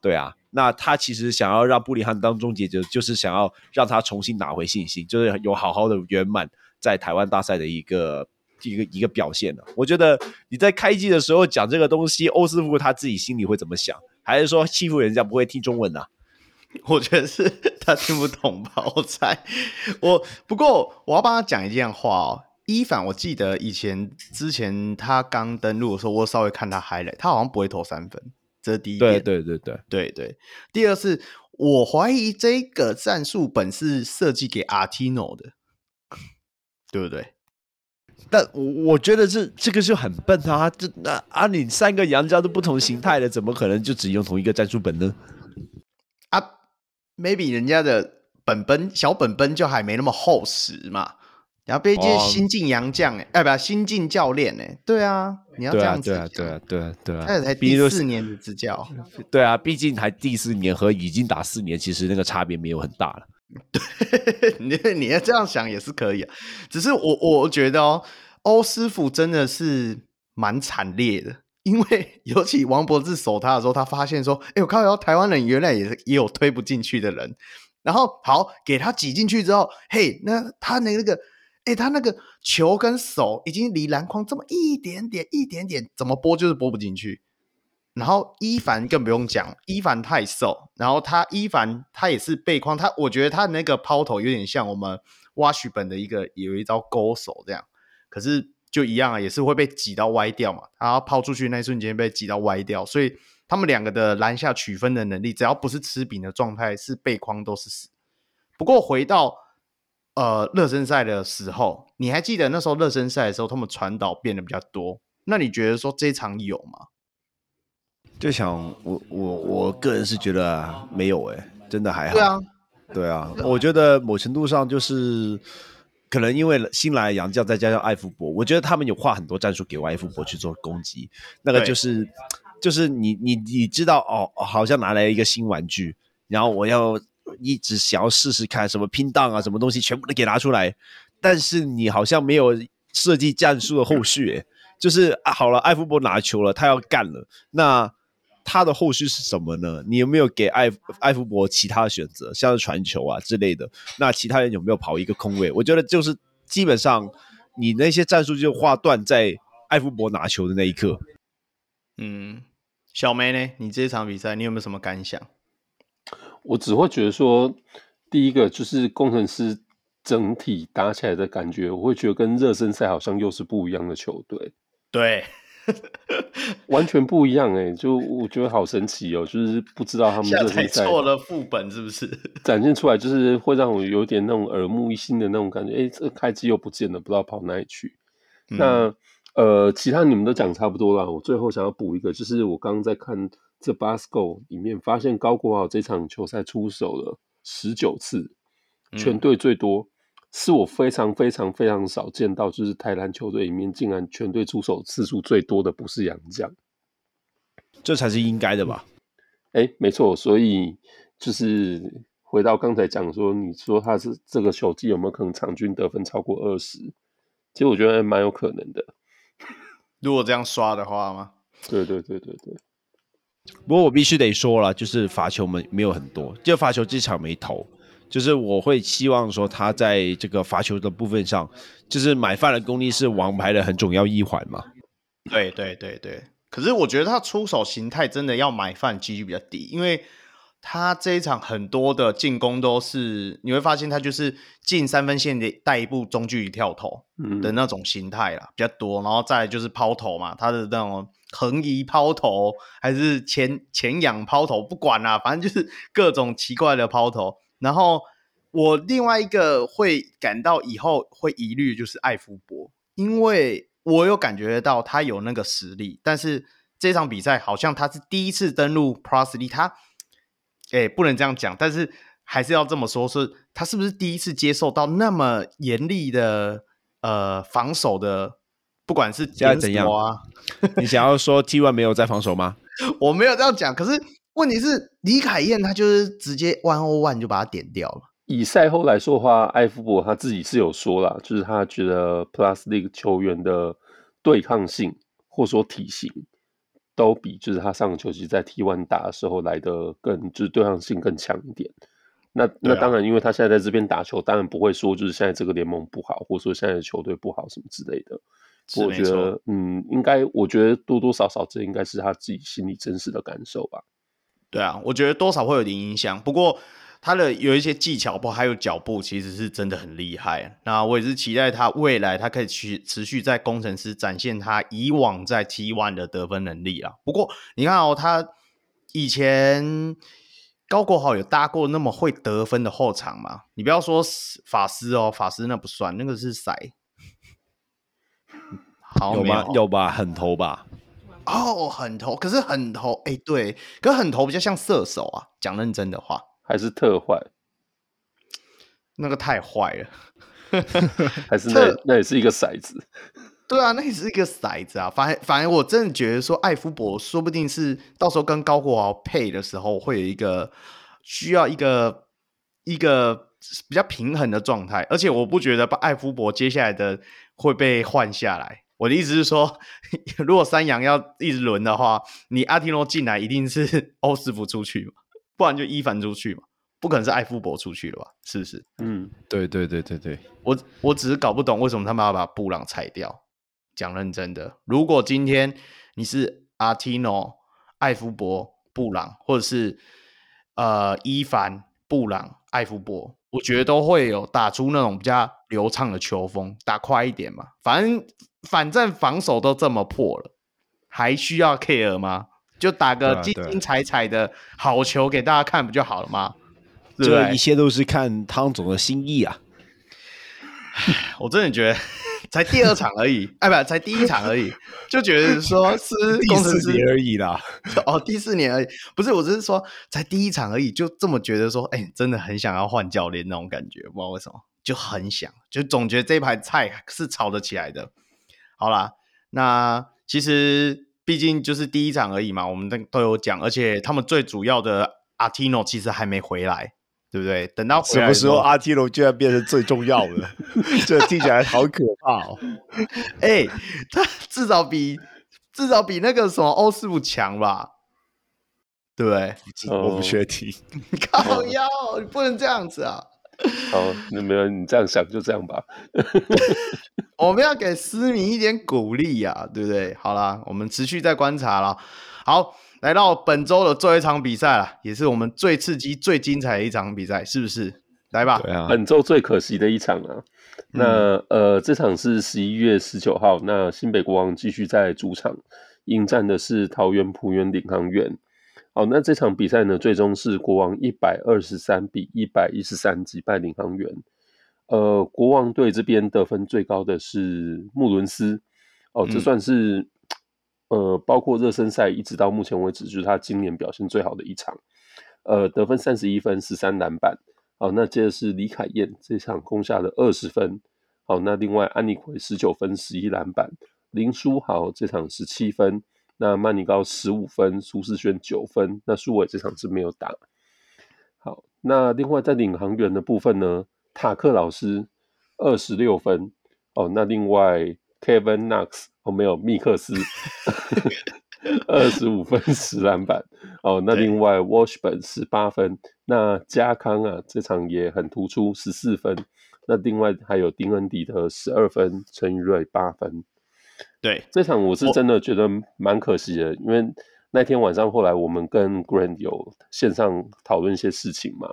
对啊，那他其实想要让布里汉当终结者，就是想要让他重新拿回信心，就是有好好的圆满在台湾大赛的一个一个一个表现的。我觉得你在开季的时候讲这个东西，欧师傅他自己心里会怎么想？还是说欺负人家不会听中文呢、啊？我觉得是他听不懂吧。我猜我不过我要帮他讲一件话哦。伊凡，我记得以前之前他刚登录的时候，我稍微看他 highlight，他好像不会投三分，这是第一点。对对对对对对。第二是我怀疑这个战术本是设计给阿提诺的，对不对？但我我觉得这这个就很笨啊！这那啊，你三个杨家都不同形态的，怎么可能就只用同一个战术本呢？啊，maybe 人家的本本小本本就还没那么厚实嘛。然后被一些新晋洋将哎，哎不，新晋教练哎，对啊，你要这样子，对啊，对啊，对啊，对啊，他才第四年的执教，对啊，毕竟才第四年和已经打四年，其实那个差别没有很大了。对，你你要这样想也是可以啊，只是我我觉得哦，欧师傅真的是蛮惨烈的，因为 尤其王柏志守他的时候，他发现说，哎，我靠，然后台湾人原来也是也有推不进去的人，然后好给他挤进去之后，嘿，那他那个，哎，他那个球跟手已经离篮筐这么一点点一点点，怎么拨就是拨不进去。然后伊凡更不用讲，伊凡太瘦，然后他伊凡他也是背框，他我觉得他那个抛投有点像我们 Washburn 的一个有一招勾手这样，可是就一样啊，也是会被挤到歪掉嘛，然后抛出去那一瞬间被挤到歪掉，所以他们两个的篮下取分的能力，只要不是吃饼的状态，是背框都是死。不过回到呃热身赛的时候，你还记得那时候热身赛的时候，他们传导变得比较多，那你觉得说这场有吗？就想我我我个人是觉得没有哎、欸，真的还好。对啊，对啊，我觉得某程度上就是可能因为新来的洋将再加上艾福伯，我觉得他们有画很多战术给艾福伯去做攻击，那个就是就是你你你知道哦，好像拿来一个新玩具，然后我要一直想要试试看什么拼档啊，什么东西全部都给拿出来，但是你好像没有设计战术的后续、就是啊好了，艾福伯拿球了，他要干了，那。他的后续是什么呢？你有没有给艾艾福伯其他的选择，像是传球啊之类的？那其他人有没有跑一个空位？我觉得就是基本上你那些战术就划断在艾福伯拿球的那一刻。嗯，小梅呢？你这场比赛你有没有什么感想？我只会觉得说，第一个就是工程师整体打起来的感觉，我会觉得跟热身赛好像又是不一样的球队。对。完全不一样哎、欸，就我觉得好神奇哦、喔，就是不知道他们这赛错了副本是不是？展现出来就是会让我有点那种耳目一新的那种感觉。哎、欸，这个开机又不见了，不知道跑哪里去。嗯、那呃，其他你们都讲差不多了，我最后想要补一个，就是我刚刚在看这 Basco 里面发现高国豪这场球赛出手了十九次，全队最多，嗯、是我非常非常非常少见到，就是台篮球队里面竟然全队出手次数最多的不是杨将，这才是应该的吧？哎、欸，没错，所以就是回到刚才讲说，你说他是这个球季有没有可能场均得分超过二十？其实我觉得还蛮有可能的。如果这样刷的话吗？对对对对对。不过我必须得说了，就是罚球没没有很多，就罚球这场没投，就是我会希望说他在这个罚球的部分上，就是买饭的功力是王牌的很重要一环嘛。对对对对。可是我觉得他出手形态真的要买饭几率比较低，因为他这一场很多的进攻都是你会发现他就是进三分线的带一步中距离跳投的那种形态啦，比较多，然后再来就是抛投嘛，他的那种横移抛投还是前前仰抛投，不管啦，反正就是各种奇怪的抛投。然后我另外一个会感到以后会疑虑就是艾夫伯，因为。我有感觉到他有那个实力，但是这场比赛好像他是第一次登陆 League，他，哎、欸，不能这样讲，但是还是要这么说，是他是不是第一次接受到那么严厉的呃防守的，不管是现在怎样啊？你想要说 T one 没有在防守吗？我没有这样讲，可是问题是李凯燕他就是直接 One O One 就把他点掉了。以赛后来说的话，艾夫伯他自己是有说啦，就是他觉得 Plus League 球员的对抗性或说体型都比就是他上个球季在 T1 打的时候来的更就是对抗性更强一点。那那当然，因为他现在在这边打球，当然不会说就是现在这个联盟不好，或者说现在的球队不好什么之类的。我觉得，嗯，应该我觉得多多少少这应该是他自己心里真实的感受吧。对啊，我觉得多少会有点影响，不过。他的有一些技巧不还有脚步，其实是真的很厉害。那我也是期待他未来，他可以去持续在工程师展现他以往在 T one 的得分能力啊。不过你看哦，他以前高国豪有搭过那么会得分的后场吗？你不要说法师哦，法师那不算，那个是塞。好有吗？有吧？很投吧？哦，很投，可是很投，哎，对，可是很投比较像射手啊。讲认真的话。还是特坏，那个太坏了，还是那特那也是一个骰子，对啊，那也是一个骰子啊。反反正我真的觉得说，艾夫伯说不定是到时候跟高国豪配的时候，会有一个需要一个一个比较平衡的状态。而且我不觉得把艾夫伯接下来的会被换下来。我的意思是说，如果三洋要一直轮的话，你阿提诺进来一定是欧师傅出去嘛。不然就伊凡出去嘛，不可能是艾夫伯出去了吧？是不是？嗯，对对对对对，我我只是搞不懂为什么他们要把布朗裁掉。讲认真的，如果今天你是阿提诺、艾夫伯、布朗，或者是呃伊凡、布朗、艾夫伯，我觉得都会有打出那种比较流畅的球风，打快一点嘛。反正反正防守都这么破了，还需要 care 吗？就打个精精彩彩的好球给大家看不就好了吗？这一切都是看汤总的心意啊！我真的觉得 才第二场而已，哎，不，才第一场而已，就觉得说是 第四年而已啦。哦，第四年而已，不是，我只是说才第一场而已，就这么觉得说，哎，真的很想要换教练那种感觉，不知道为什么，就很想，就总觉得这盘菜是炒得起来的。好啦，那其实。毕竟就是第一场而已嘛，我们都都有讲，而且他们最主要的阿提诺其实还没回来，对不对？等到什么时候阿提诺居然变成最重要的？这听起来好可怕哦！哎、欸，他至少比至少比那个什么欧师傅强吧？对不对？我不确定，靠腰，你不能这样子啊！好，那没有你这样想就这样吧。我们要给思迷一点鼓励呀、啊，对不对？好啦，我们持续在观察了。好，来到本周的最后一场比赛了，也是我们最刺激、最精彩的一场比赛，是不是？来吧。对啊。本周最可惜的一场啊。那、嗯、呃，这场是十一月十九号，那新北国王继续在主场迎战的是桃园璞园领航员。好，那这场比赛呢，最终是国王一百二十三比一百一十三击败领航员。呃，国王队这边得分最高的是穆伦斯。哦，这算是、嗯、呃，包括热身赛一直到目前为止，就是他今年表现最好的一场。呃，得分三十一分，十三篮板。好，那接着是李凯燕这场攻下了二十分。好，那另外安妮奎十九分十一篮板，林书豪这场十七分，那曼尼高十五分，苏世轩九分，那苏伟这场是没有打。好，那另外在领航员的部分呢，塔克老师二十六分。哦，那另外 Kevin Knox 哦，没有密克斯二十五分十篮板。哦，那另外 Washburn 十八分，那加康啊这场也很突出十四分。那另外还有丁恩迪的十二分，陈宇瑞八分。对，这场我是真的觉得蛮可惜的，因为那天晚上后来我们跟 Grand 有线上讨论一些事情嘛。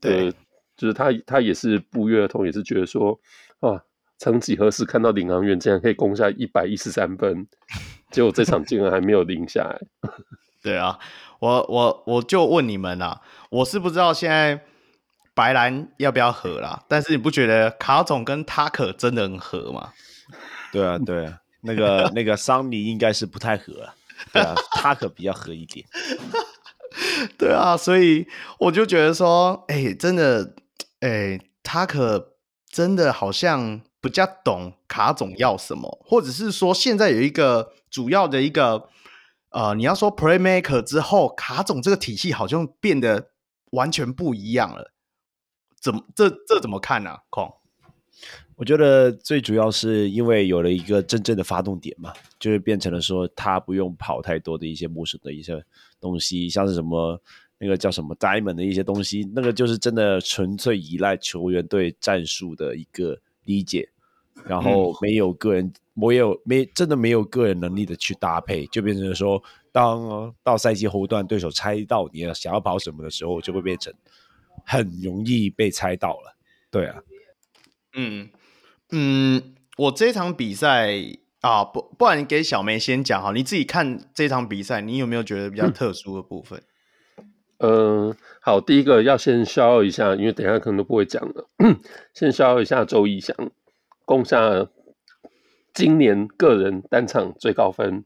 对，就是他他也是不约而同，也是觉得说啊。曾几何时，看到领航员竟然可以攻下一百一十三分，结果这场竟然还没有赢下来。对啊，我我我就问你们啊，我是不知道现在白兰要不要合啦，但是你不觉得卡总跟塔克真的很合吗？对啊，对啊，那个那个桑尼应该是不太合，对啊，他可比较合一点。对啊，所以我就觉得说，哎、真的，哎、欸，塔克真的好像。比较懂卡总要什么，或者是说现在有一个主要的一个呃，你要说 playmaker 之后，卡总这个体系好像变得完全不一样了。怎么这这怎么看呢、啊？孔，我觉得最主要是因为有了一个真正的发动点嘛，就是变成了说他不用跑太多的一些陌生的一些东西，像是什么那个叫什么 diamond 的一些东西，那个就是真的纯粹依赖球员对战术的一个理解。然后没有个人，没有没真的没有个人能力的去搭配，就变成说，当到赛季后段，对手猜到你要想要跑什么的时候，就会变成很容易被猜到了。对啊，嗯嗯，我这场比赛啊，不不然你给小梅先讲哈，你自己看这场比赛，你有没有觉得比较特殊的部分？嗯，呃、好，第一个要先消耗一下，因为等一下可能都不会讲了，先消耗一下周逸翔。攻下今年个人单场最高分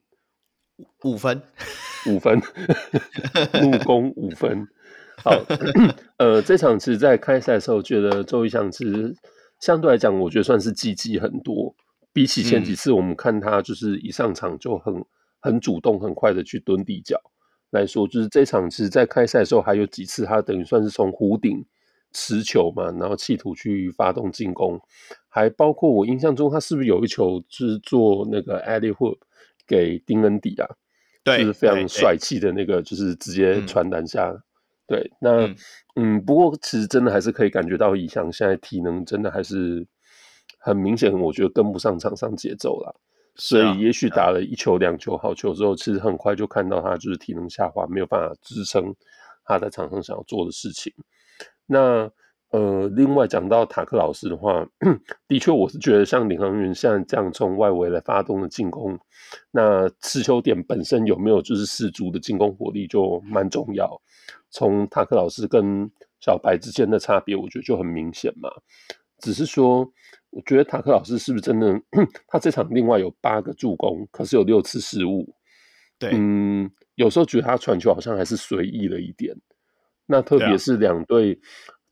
五分，五分，怒攻五分。好，呃，这场其实，在开赛的时候，觉得周逸翔其实相对来讲，我觉得算是积极很多。比起前几次，我们看他就是一上场就很很主动、很快的去蹲底角来说，就是这场其实，在开赛的时候还有几次，他等于算是从弧顶。持球嘛，然后企图去发动进攻，还包括我印象中，他是不是有一球是做那个 alley hoop 给丁恩迪啊？对，就是非常帅气的那个，就是直接传篮下。对，对，那嗯，嗯，不过其实真的还是可以感觉到，以翔现在体能真的还是很明显，我觉得跟不上场上节奏了。所以也许打了一球两球好球之后，其实很快就看到他就是体能下滑，没有办法支撑他在场上想要做的事情。那呃，另外讲到塔克老师的话，的确我是觉得像领航员现在这样从外围来发动的进攻，那持球点本身有没有就是十足的进攻火力就蛮重要。从塔克老师跟小白之间的差别，我觉得就很明显嘛。只是说，我觉得塔克老师是不是真的？他这场另外有八个助攻，可是有六次失误。对，嗯，有时候觉得他传球好像还是随意了一点。那特别是两队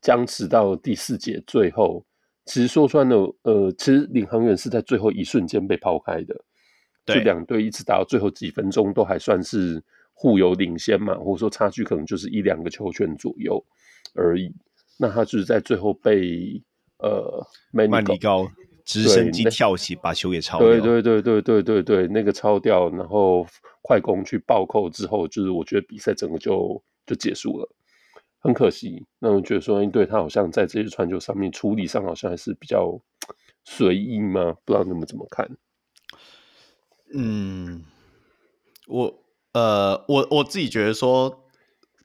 僵持到第四节最后，其实说穿了，呃，其实领航员是在最后一瞬间被抛开的，对，就两队一直打到最后几分钟都还算是互有领先嘛，或者说差距可能就是一两个球权左右而已。那他就是在最后被呃曼尼高直升机跳起把球给超掉，对对对对对对对，那个超掉，然后快攻去暴扣之后，就是我觉得比赛整个就就结束了。很可惜，那我觉得说，对他好像在这些传球上面处理上好像还是比较随意嘛，不知道你们怎么看？嗯，我呃，我我自己觉得说，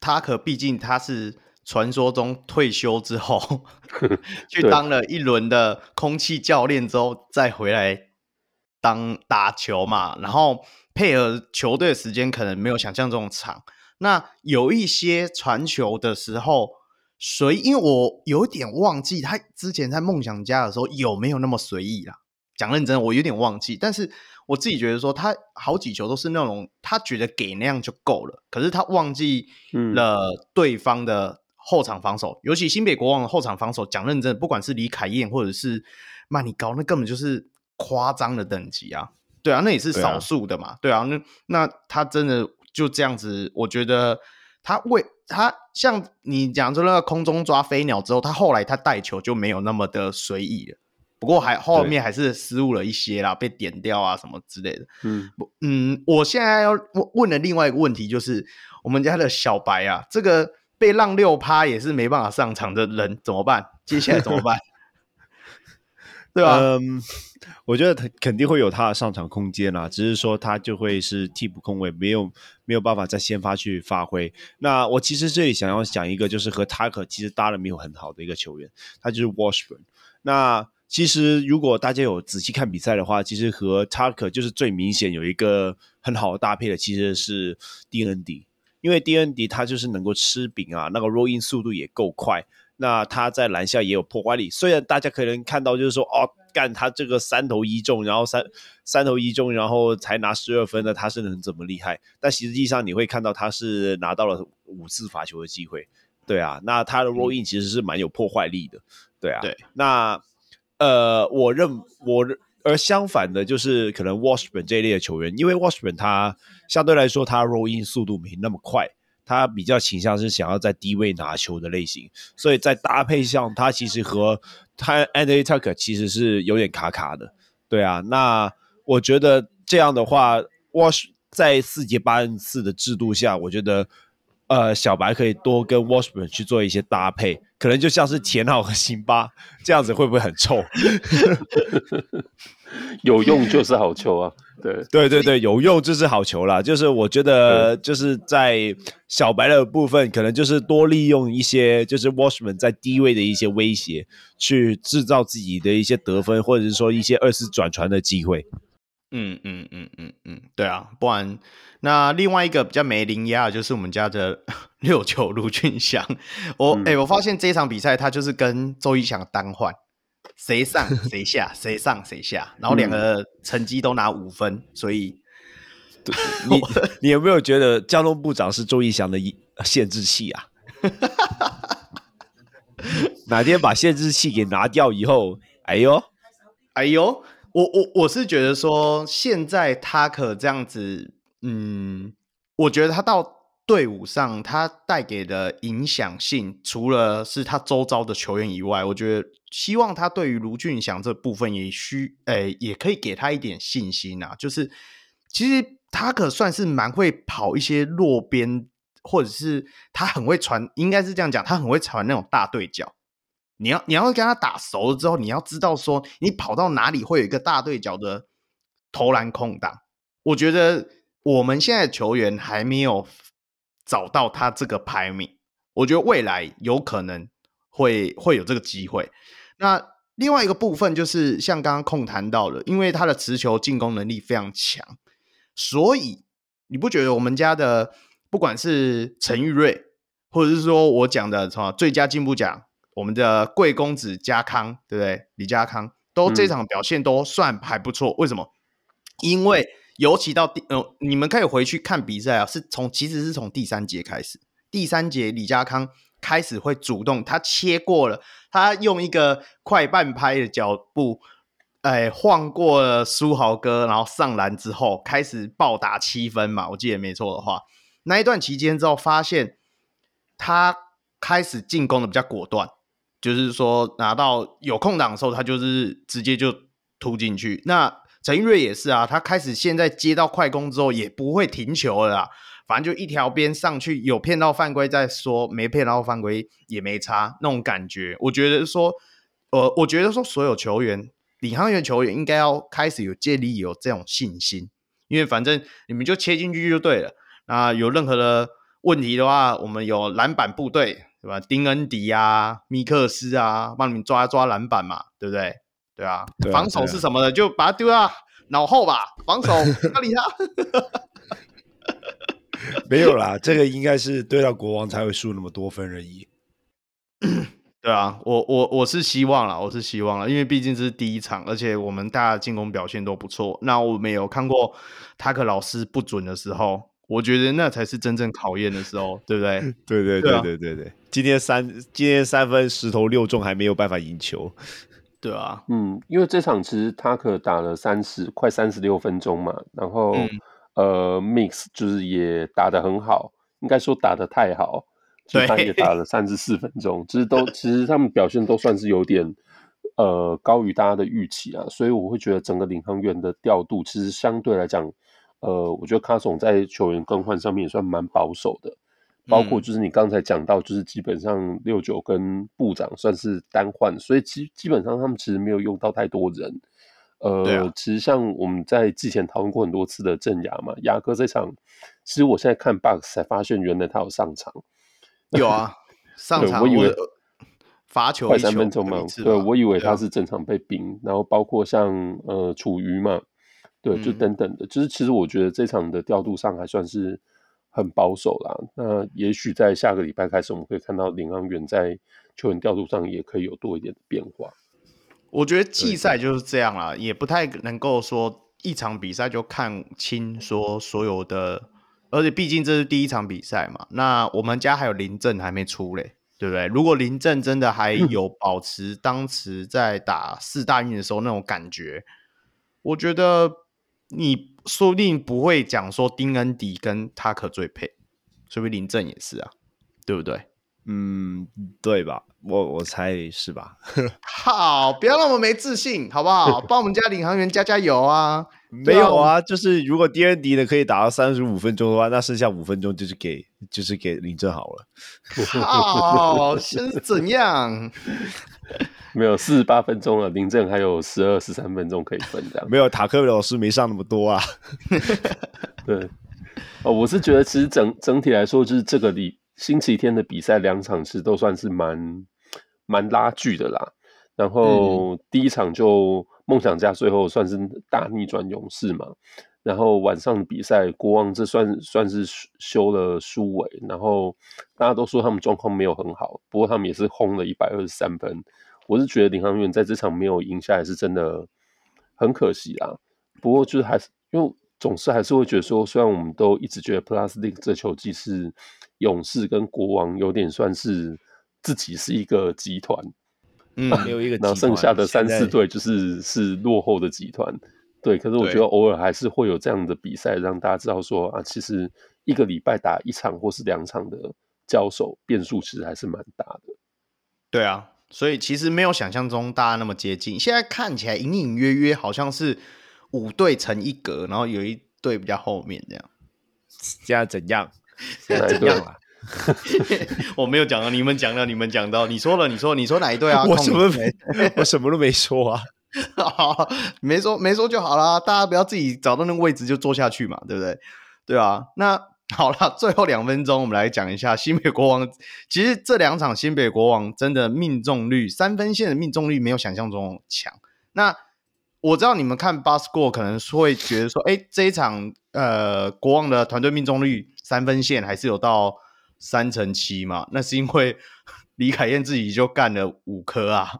他可毕竟他是传说中退休之后 去当了一轮的空气教练之后再回来当打球嘛，然后配合球队的时间可能没有想象中长。那有一些传球的时候，随因为我有点忘记他之前在梦想家的时候有没有那么随意啦。讲认真，我有点忘记，但是我自己觉得说他好几球都是那种他觉得给那样就够了，可是他忘记了对方的后场防守，尤其新北国王的后场防守，讲认真，不管是李凯燕或者是曼尼高，那根本就是夸张的等级啊！对啊，那也是少数的嘛。对啊，对啊，那那他真的就这样子，我觉得他为他像你讲说那个空中抓飞鸟之后，他后来他带球就没有那么的随意了。不过还后面还是失误了一些啦，被点掉啊什么之类的。嗯嗯，我现在要问问的另外一个问题就是，我们家的小白啊，这个被让六趴也是没办法上场的人怎么办？接下来怎么办？对吧？嗯，我觉得他肯定会有他的上场空间啦，只是说他就会是替补控卫，没有没有办法在先发去发挥。那我其实这里想要讲一个，就是和塔克其实搭的没有很好的一个球员，他就是 Washburn。那其实，如果大家有仔细看比赛的话，其实和 Tucker 就是最明显有一个很好的搭配的，其实是 DND，因为 DND 他就是能够吃饼啊，那个 roll in 速度也够快，那他在篮下也有破坏力。虽然大家可能看到就是说，哦，干他这个三投一中，然后三三投一中，然后才拿十二分的，他是能怎么厉害？但实际上你会看到他是拿到了五次罚球的机会，对啊，那他的 roll in 其实是蛮有破坏力的，对啊，对，那。呃，我认我而相反的，就是可能 Washburn 这一类的球员，因为 Washburn 他相对来说他 roll in 速度没那么快，他比较倾向是想要在低位拿球的类型，所以在搭配上，他其实和他 Andy Tucker 其实是有点卡卡的，对啊，那我觉得这样的话，Wash 在四节八人次的制度下，我觉得。呃，小白可以多跟 Washburn 去做一些搭配，可能就像是田浩和辛巴这样子，会不会很臭？有用就是好球啊！对对对对，有用就是好球啦。就是我觉得，就是在小白的部分，可能就是多利用一些，就是 Washburn 在低位的一些威胁，去制造自己的一些得分，或者是说一些二次转传的机会。嗯嗯嗯嗯嗯，对啊，不然那另外一个比较没灵压的就是我们家的 六球卢俊祥。我哎、嗯欸，我发现这场比赛他就是跟周一翔单换，谁上 谁下，谁上谁下，然后两个成绩都拿五分，嗯、所以你 你有没有觉得交通部长是周一翔的限制器啊？哪天把限制器给拿掉以后，哎呦，哎呦。我我我是觉得说，现在他可这样子，嗯，我觉得他到队伍上，他带给的影响性，除了是他周遭的球员以外，我觉得希望他对于卢俊祥这部分也需，诶、也可以给他一点信心啊。就是其实他可算是蛮会跑一些落边，或者是他很会传，应该是这样讲，他很会传那种大对角。你要你要跟他打熟了之后，你要知道说你跑到哪里会有一个大对角的投篮空档。我觉得我们现在球员还没有找到他这个排名，我觉得未来有可能会会有这个机会。那另外一个部分就是像刚刚控谈到了，因为他的持球进攻能力非常强，所以你不觉得我们家的不管是陈玉瑞，或者是说我讲的什么最佳进步奖？我们的贵公子家康，对不对？李家康都这场表现都算还不错。嗯、为什么？因为尤其到第呃，你们可以回去看比赛啊，是从其实是从第三节开始，第三节李家康开始会主动，他切过了，他用一个快半拍的脚步，哎，晃过了书豪哥，然后上篮之后开始暴打七分嘛，我记得没错的话，那一段期间之后发现他开始进攻的比较果断。就是说，拿到有空档的时候，他就是直接就突进去。那陈玉瑞也是啊，他开始现在接到快攻之后，也不会停球了啦，反正就一条边上去，有骗到犯规再说，没骗到犯规也没差那种感觉。我觉得说，呃，我觉得说，所有球员，领航员球员应该要开始有建立有这种信心，因为反正你们就切进去就对了。那有任何的问题的话，我们有篮板部队。对吧？丁恩迪啊，米克斯啊，帮你们抓抓篮板嘛，对不对？对啊，对啊防守是什么的，就把它丢到脑后吧。防守不理他。没有啦，这个应该是对到国王才会输那么多分而已。对啊，我我我是希望啦，我是希望啦，因为毕竟这是第一场，而且我们大家进攻表现都不错。那我们有看过塔克老师不准的时候，我觉得那才是真正考验的时候，对不对？对对对对对对。今天三今天三分十投六中，还没有办法赢球。对啊，嗯，因为这场其实他可打了三十快三十六分钟嘛，然后、嗯、呃，Mix 就是也打得很好，应该说打得太好，其实他也打了三十四分钟，其实都其实他们表现都算是有点呃高于大家的预期啊，所以我会觉得整个领航员的调度其实相对来讲。呃，我觉得卡总在球员更换上面也算蛮保守的，包括就是你刚才讲到，就是基本上六九跟部长算是单换，所以基基本上他们其实没有用到太多人。呃，啊、其实像我们在之前讨论过很多次的镇雅嘛，雅哥这场，其实我现在看 box 才发现，原来他有上场。有啊，上场，我以为罚球快三分钟嘛，对，我以为他是正常被冰，然后包括像呃楚瑜嘛。对，就等等的，就是其实我觉得这场的调度上还算是很保守啦。那也许在下个礼拜开始，我们可以看到领航员在球员调度上也可以有多一点的变化。我觉得季赛就是这样啦，也不太能够说一场比赛就看清说所有的，而且毕竟这是第一场比赛嘛。那我们家还有林振还没出嘞，对不对？如果林振真的还有保持当时在打四大运的时候那种感觉，我觉得。你说不定不会讲说丁恩迪跟他可最配，说不定林正也是啊，对不对？嗯，对吧？我我猜是吧？好，不要那么没自信，好不好？帮我们家领航员加加油啊！没有啊，就是如果丁恩迪的可以打到三十五分钟的话，那剩下五分钟就是给就是给林正好了。好，现在是怎样？没有四十八分钟了，林正还有十二、十三分钟可以分，这样没有塔克老师没上那么多啊。对，哦，我是觉得其实整整体来说，就是这个礼星期天的比赛两场其实都算是蛮蛮拉锯的啦。然后第一场就梦想家最后算是大逆转勇士嘛，然后晚上的比赛国王这算算是修了苏伟，然后大家都说他们状况没有很好，不过他们也是轰了一百二十三分。我是觉得领航员在这场没有赢下来是真的很可惜啦。不过就是还是因为总是还是会觉得说，虽然我们都一直觉得 Plus League 这球季是勇士跟国王有点算是自己是一个集团，嗯，没有一个，然后剩下的三四队就是是落后的集团。对，可是我觉得偶尔还是会有这样的比赛，让大家知道说啊，其实一个礼拜打一场或是两场的交手变数其实还是蛮大的。对啊。所以其实没有想象中大家那么接近，现在看起来隐隐约约好像是五队成一格，然后有一队比较后面这样。现在怎样？现在怎样了？我没有讲到，你们讲到，你们讲到，你说了，你说，你说哪一队啊？我什么没，我什么都没说啊。好，没说没说就好啦，大家不要自己找到那个位置就坐下去嘛，对不对？对啊，那。好了，最后两分钟，我们来讲一下新北国王。其实这两场新北国王真的命中率，三分线的命中率没有想象中强。那我知道你们看 box score 可能会觉得说，哎，这一场呃国王的团队命中率三分线还是有到三成七嘛？那是因为 李凯燕自己就干了五颗啊。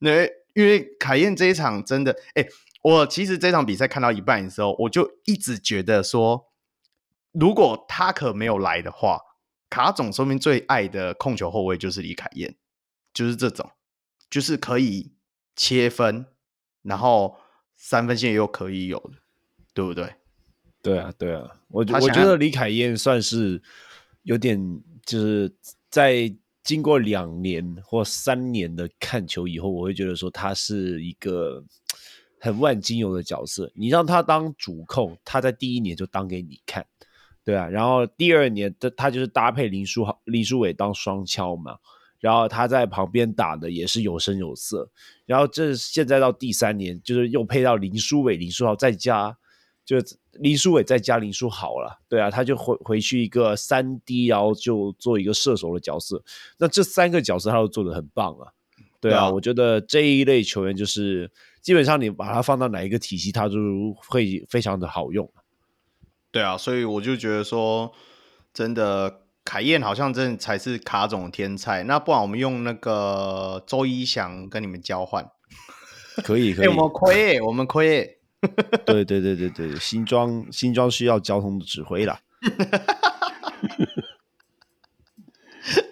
那因为凯燕这一场真的，哎，我其实这场比赛看到一半的时候，我就一直觉得说。如果他可没有来的话，卡总说明最爱的控球后卫就是李凯燕，就是这种，就是可以切分，然后三分线又可以有的，对不对？对啊，对啊，我我觉得李凯燕算是有点，就是在经过两年或三年的看球以后，我会觉得说他是一个很万金油的角色。你让他当主控，他在第一年就当给你看。对啊，然后第二年的他就是搭配林书豪、林书伟当双敲嘛，然后他在旁边打的也是有声有色。然后这现在到第三年，就是又配到林书伟、林书豪再加，就是林书伟再加林书豪了。对啊，他就回回去一个三 D，然后就做一个射手的角色。那这三个角色他都做的很棒啊。对啊，我觉得这一类球员就是基本上你把他放到哪一个体系，他就会非常的好用。对啊，所以我就觉得说，真的凯燕好像真的才是卡总的天才。那不然我们用那个周一翔跟你们交换，可以可以。欸、我们亏，我们亏。对对对对对，新庄新庄需要交通的指挥啦。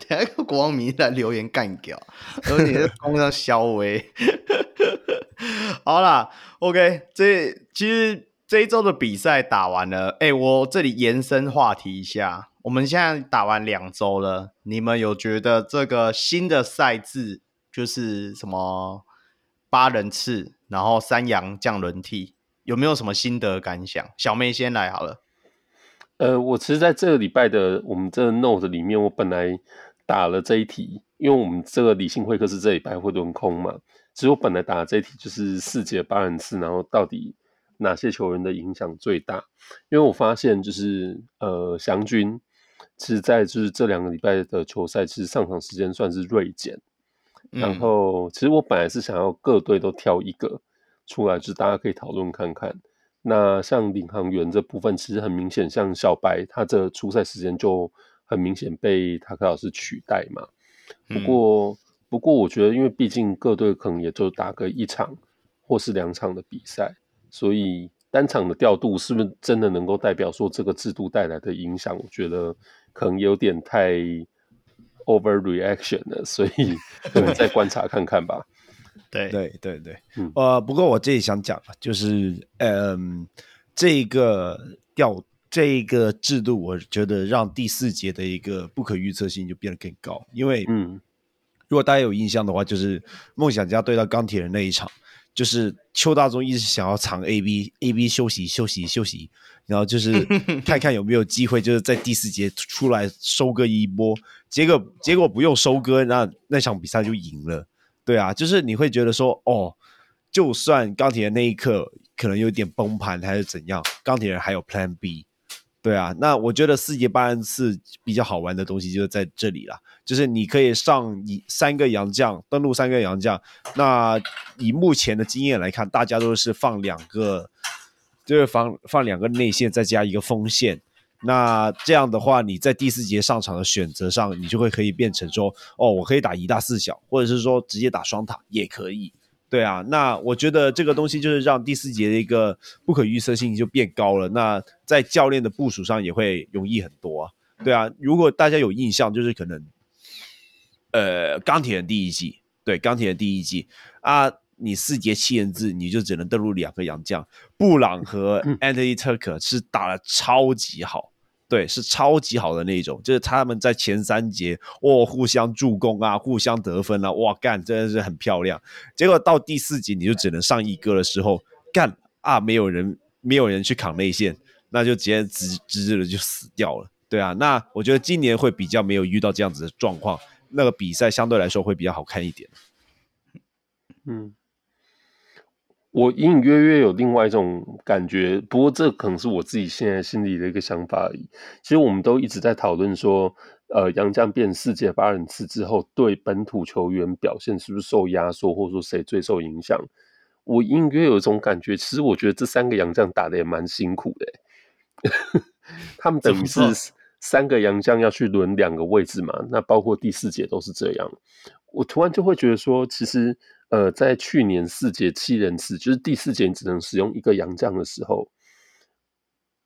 等下个国王迷来留言干掉，而且是攻上肖威。好啦，OK，这其实这一周的比赛打完了，哎、欸，我这里延伸话题一下，我们现在打完两周了，你们有觉得这个新的赛制就是什么八人次，然后三羊降轮替，有没有什么心得感想？小妹先来好了。呃，我其实在这个礼拜的我们这个 note 里面，我本来打了这一题，因为我们这个理性会客室这礼拜会轮空嘛。其实我本来打的这一题就是四节八人次，然后到底哪些球员的影响最大？因为我发现就是呃祥军，其实在就是这两个礼拜的球赛，其实上场时间算是锐减。然后其实我本来是想要各队都挑一个出来，就是大家可以讨论看看。那像领航员这部分，其实很明显，像小白他这出赛时间就很明显被塔克老师取代嘛。不过，嗯、不过我觉得，因为毕竟各队可能也就打个一场或是两场的比赛，所以单场的调度是不是真的能够代表说这个制度带来的影响？我觉得可能有点太 overreaction 了，所以 可能再观察看看吧。对。对对对，嗯、呃，不过我这里想讲就是，嗯，这个调这个制度，我觉得让第四节的一个不可预测性就变得更高，因为，嗯，如果大家有印象的话，就是梦想家对到钢铁人那一场，就是邱大中一直想要藏 AB AB 休息休息休息，然后就是 看看有没有机会，就是在第四节出来收割一波，结果结果不用收割，那那场比赛就赢了。对啊，就是你会觉得说，哦，就算钢铁人那一刻可能有点崩盘还是怎样，钢铁人还有 Plan B。对啊，那我觉得四节八人次比较好玩的东西就是在这里啦，就是你可以上以三个洋将登录三个洋将，那以目前的经验来看，大家都是放两个，就是放放两个内线再加一个锋线。那这样的话，你在第四节上场的选择上，你就会可以变成说，哦，我可以打一大四小，或者是说直接打双塔也可以，对啊。那我觉得这个东西就是让第四节的一个不可预测性就变高了。那在教练的部署上也会容易很多，对啊。如果大家有印象，就是可能，呃，钢铁人第一季，对，钢铁人第一季啊，你四节七人制，你就只能登录两个洋将，布朗和 Anthony Tucker 是打的超级好，对，是超级好的那一种，就是他们在前三节哦，互相助攻啊，互相得分啊，哇干，真的是很漂亮。结果到第四节你就只能上一哥的时候，干啊，没有人没有人去扛内线，那就直接直直直的就死掉了，对啊。那我觉得今年会比较没有遇到这样子的状况，那个比赛相对来说会比较好看一点，嗯。我隐隐约约有另外一种感觉，不过这可能是我自己现在心里的一个想法而已。其实我们都一直在讨论说，呃，洋将变世界八人次之后，对本土球员表现是不是受压缩，或者说谁最受影响？我隐隐约约有一种感觉，其实我觉得这三个洋将打得也蛮辛苦的，他们等于是三个洋将要去轮两个位置嘛，那包括第四节都是这样。我突然就会觉得说，其实。呃，在去年四节七人次，就是第四节你只能使用一个洋将的时候，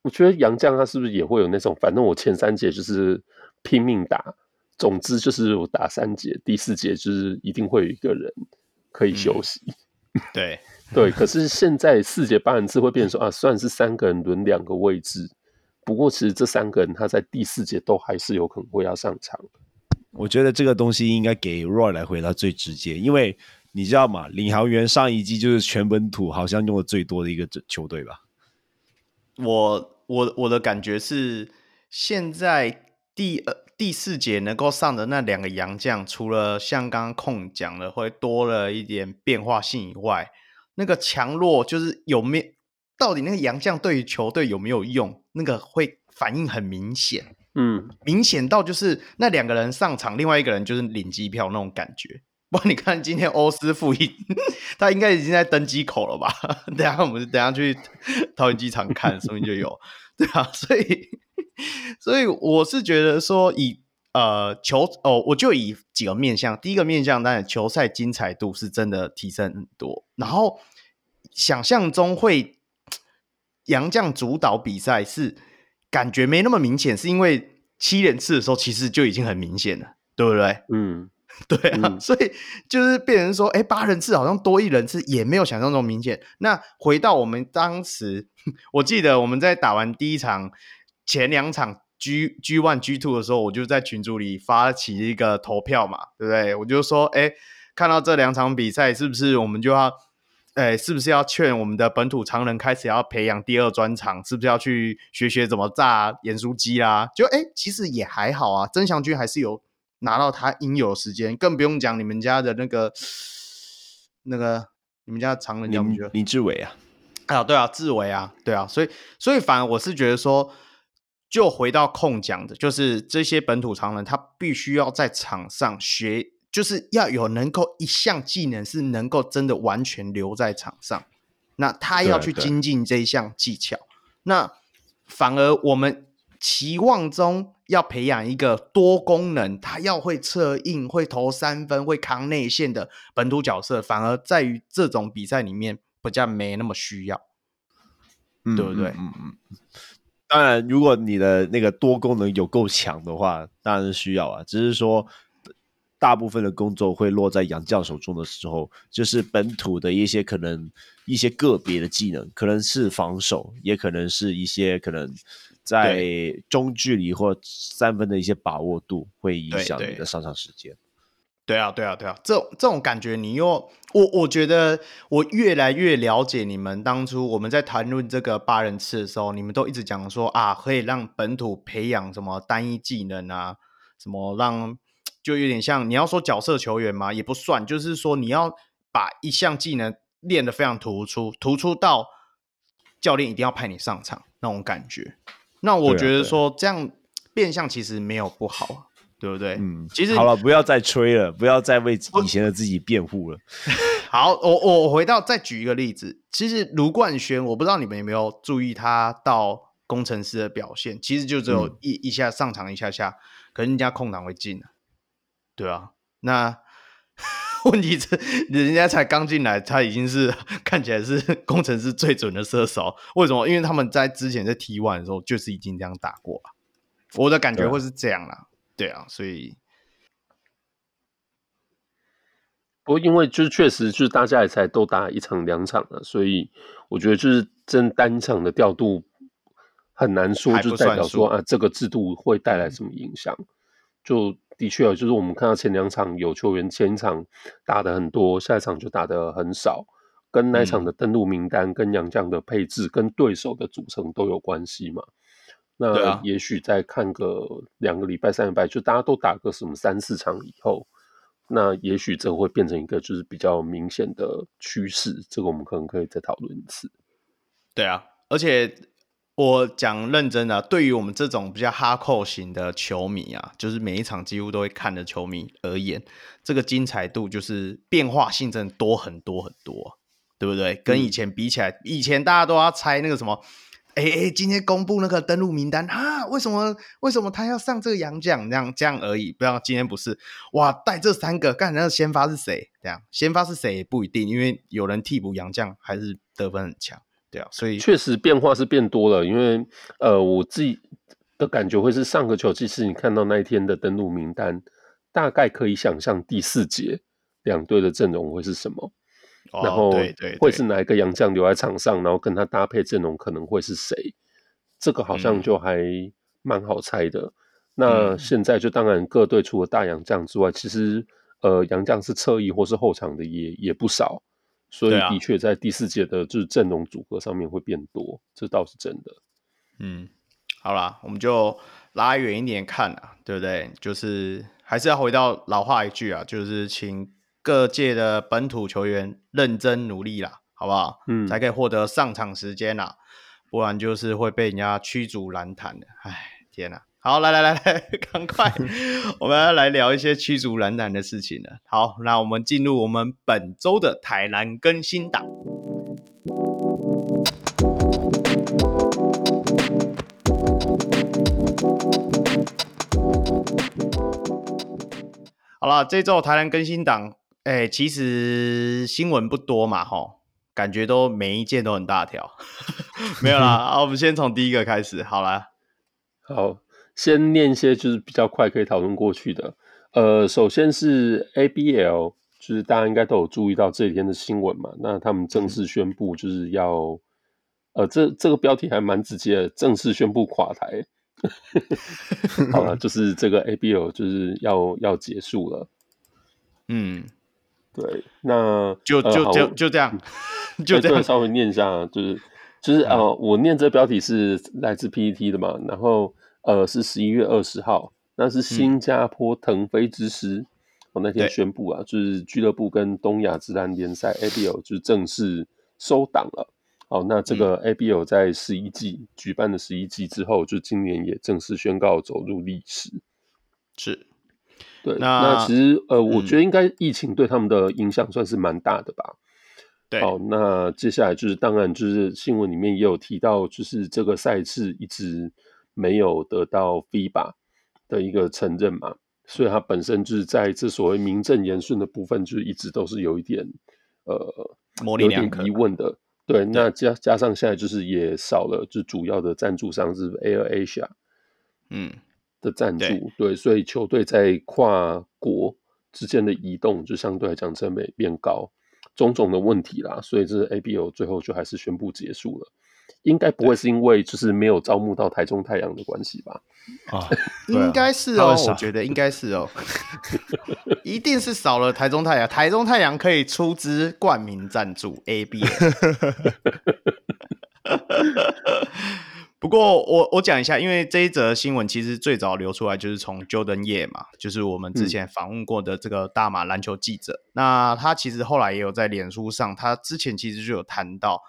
我觉得洋将他是不是也会有那种，反正我前三节就是拼命打，总之就是我打三节，第四节就是一定会有一个人可以休息。嗯、对 对，可是现在四节八人次会变成说啊，虽然是三个人轮两个位置，不过其实这三个人他在第四节都还是有可能会要上场。我觉得这个东西应该给 Roy 来回答最直接，因为。你知道吗？领航员上一季就是全本土好像用的最多的一个球队吧？我我我的感觉是，现在第呃第四节能够上的那两个洋将，除了像刚刚控讲的会多了一点变化性以外，那个强弱就是有没有到底那个洋将对于球队有没有用，那个会反应很明显。嗯，明显到就是那两个人上场，另外一个人就是领机票那种感觉。不，你看今天欧斯复印，他应该已经在登机口了吧？等下我们等下去桃园机场看，说不定就有，对啊，所以，所以我是觉得说以，呃球哦，我就以几个面向，第一个面向当然球赛精彩度是真的提升很多，然后想象中会洋将主导比赛是感觉没那么明显，是因为七连次的时候其实就已经很明显了，对不对？嗯，对啊，嗯、所以就是变成说，哎，八人次好像多一人次，也没有想象中明显。那回到我们当时，我记得我们在打完第一场、前两场 G G One G Two 的时候，我就在群组里发起一个投票嘛，对不对？我就说，哎，看到这两场比赛，是不是我们就要？哎，是不是要劝我们的本土常人开始要培养第二专长？是不是要去学学怎么炸盐酥鸡啦？就哎，其实也还好啊。曾祥军还是有拿到他应有的时间，更不用讲你们家的那个那个你们家的常人叫什么？林志伟啊，啊，对啊，志伟啊，对啊。所以，所以反而我是觉得说，就回到控讲的，就是这些本土常人，他必须要在场上学。就是要有能够一项技能是能够真的完全留在场上，那他要去精进这一项技巧。那反而我们期望中要培养一个多功能，他要会策应、会投三分、会扛内线的本土角色，反而在于这种比赛里面比较没那么需要，嗯、对不对？嗯嗯。当然，如果你的那个多功能有够强的话，当然是需要啊。只是说。大部分的工作会落在杨将手中的时候，就是本土的一些可能一些个别的技能，可能是防守，也可能是一些可能在中距离或三分的一些把握度，会影响你的上场时间。对啊，对啊，对啊，这种这种感觉，你又我我觉得我越来越了解你们。当初我们在谈论这个八人次的时候，你们都一直讲说啊，可以让本土培养什么单一技能啊，什么让。就有点像你要说角色球员嘛，也不算，就是说你要把一项技能练得非常突出，突出到教练一定要派你上场那种感觉。那我觉得说这样变相其实没有不好，对不对？嗯，其实好了，不要再吹了，不要再为以前的自己辩护了。好，我我回到再举一个例子，其实卢冠轩，我不知道你们有没有注意他到工程师的表现，其实就只有一、嗯、一下上场一下下，可能人家空档会进。对啊，那问题是人家才刚进来，他已经是 看起来是 工程师最准的射手。为什么？因为他们在之前在 T one 的时候就是已经这样打过了。我的感觉会是这样啦。对啊，所以不过因为就是确实就是大家也才都打一场两场了，所以我觉得就是真单场的调度很难说，就代表说啊这个制度会带来什么影响，就。的确就是我们看到前两场有球员前一场打的很多，下一场就打的很少，跟那场的登录名单、嗯、跟洋将的配置、跟对手的组成都有关系嘛。那也许再看个两个礼拜、三个礼拜，就大家都打个什么三四场以后，那也许这会变成一个就是比较明显的趋势。这个我们可能可以再讨论一次。对啊，而且。我讲认真的，对于我们这种比较哈扣型的球迷啊，就是每一场几乎都会看的球迷而言，这个精彩度就是变化性真的多很多很多，对不对？跟以前比起来，嗯、以前大家都要猜那个什么，哎哎，今天公布那个登录名单啊，为什么为什么他要上这个洋将？这样这样而已，不要今天不是哇，带这三个，干那个先发是谁？这样先发是谁也不一定，因为有人替补洋将还是得分很强。对啊，所以确实变化是变多了。因为呃，我自己的感觉会是上个球季是你看到那一天的登录名单，大概可以想象第四节两队的阵容会是什么，哦、然后会是哪一个洋将留在场上，然后跟他搭配阵容可能会是谁，这个好像就还蛮好猜的。嗯、那现在就当然各队除了大洋将之外，其实呃洋将是侧翼或是后场的也也不少。所以的确，在第四届的就是阵容组合上面会变多，这倒是真的。嗯，好啦，我们就拉远一点看啊，对不对？就是还是要回到老话一句啊，就是请各界的本土球员认真努力啦，好不好？嗯，才可以获得上场时间啦，不然就是会被人家驱逐篮坛的。哎，天哪！好，来来来来，赶快，我们要来聊一些驱逐篮坛的事情了。好，那我们进入我们本周的台南更新档。好了，这周台南更新档，哎，其实新闻不多嘛，吼，感觉都每一件都很大条，没有啦。啊，我们先从第一个开始，好了。好，先念一些就是比较快可以讨论过去的。呃，首先是 ABL，就是大家应该都有注意到这几天的新闻嘛。那他们正式宣布就是要，呃，这这个标题还蛮直接的，正式宣布垮台。好了，就是这个 ABL 就是要要结束了。嗯，对，那就就就就这样，就这样，稍微念一下，就是。就是呃、嗯，我念这标题是来自 PPT 的嘛，然后呃是十一月二十号，那是新加坡腾飞之时，我、嗯、那天宣布啊，就是俱乐部跟东亚职篮联赛 ABL 就正式收档了。好，那这个 ABL 在十一季、嗯、举办的十一季之后，就今年也正式宣告走入历史。是，对，那，那其实呃、嗯，我觉得应该疫情对他们的影响算是蛮大的吧。好，那接下来就是，当然就是新闻里面也有提到，就是这个赛事一直没有得到 FIBA 的一个承认嘛，所以它本身就是在这所谓名正言顺的部分，就一直都是有一点呃有点疑问的。对，那加加上现在就是也少了，就主要的赞助商是 Air Asia，嗯的赞助对，对，所以球队在跨国之间的移动就相对来讲成本变高。种种的问题啦，所以这是 A B O 最后就还是宣布结束了，应该不会是因为就是没有招募到台中太阳的关系吧？啊，应该是哦，我觉得应该是哦，一定是少了台中太阳，台中太阳可以出资冠名赞助 ABL。不过我我讲一下，因为这一则新闻其实最早流出来就是从 Jordan Ye 嘛，就是我们之前访问过的这个大马篮球记者。嗯。那他其实后来也有在脸书上，他之前其实就有谈到，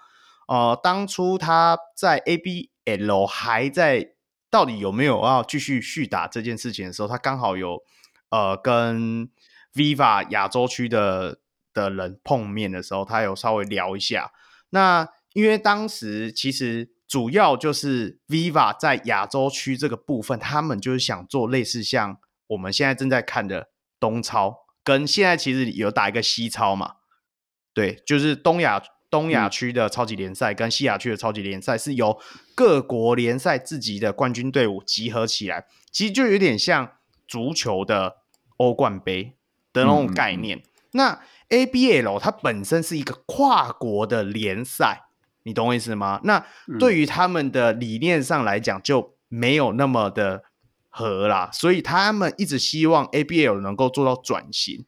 呃，当初他在 ABL 还在到底有没有要继续续打这件事情的时候，他刚好有呃跟 Viva 亚洲区的的人碰面的时候，他有稍微聊一下。那因为当时其实。主要就是 Viva 在亚洲区这个部分，他们就是想做类似像我们现在正在看的东超，跟现在其实有打一个西超嘛，对，就是东亚东亚区的超级联赛跟西亚区的超级联赛是由各国联赛自己的冠军队伍集合起来，其实就有点像足球的欧冠杯的那种概念。那 ABL 它本身是一个跨国的联赛。你懂我意思吗？那对于他们的理念上来讲，就没有那么的合啦，所以他们一直希望 ABL 能够做到转型。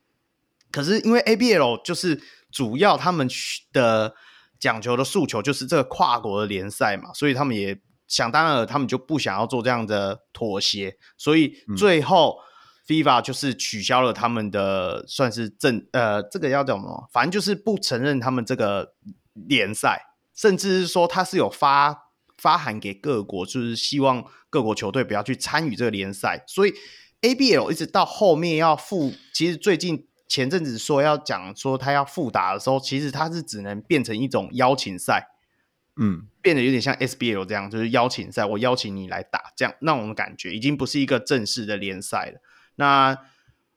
可是因为 ABL 就是主要他们的讲求的诉求就是这个跨国的联赛嘛，所以他们也想当然了，他们就不想要做这样的妥协，所以最后 FIFA 就是取消了他们的算是正呃，这个要怎么，反正就是不承认他们这个联赛。甚至是说他是有发发函给各国，就是希望各国球队不要去参与这个联赛。所以 ABL 一直到后面要复，其实最近前阵子说要讲说他要复打的时候，其实他是只能变成一种邀请赛，嗯，变得有点像 SBL 这样，就是邀请赛，我邀请你来打这样那种感觉，已经不是一个正式的联赛了。那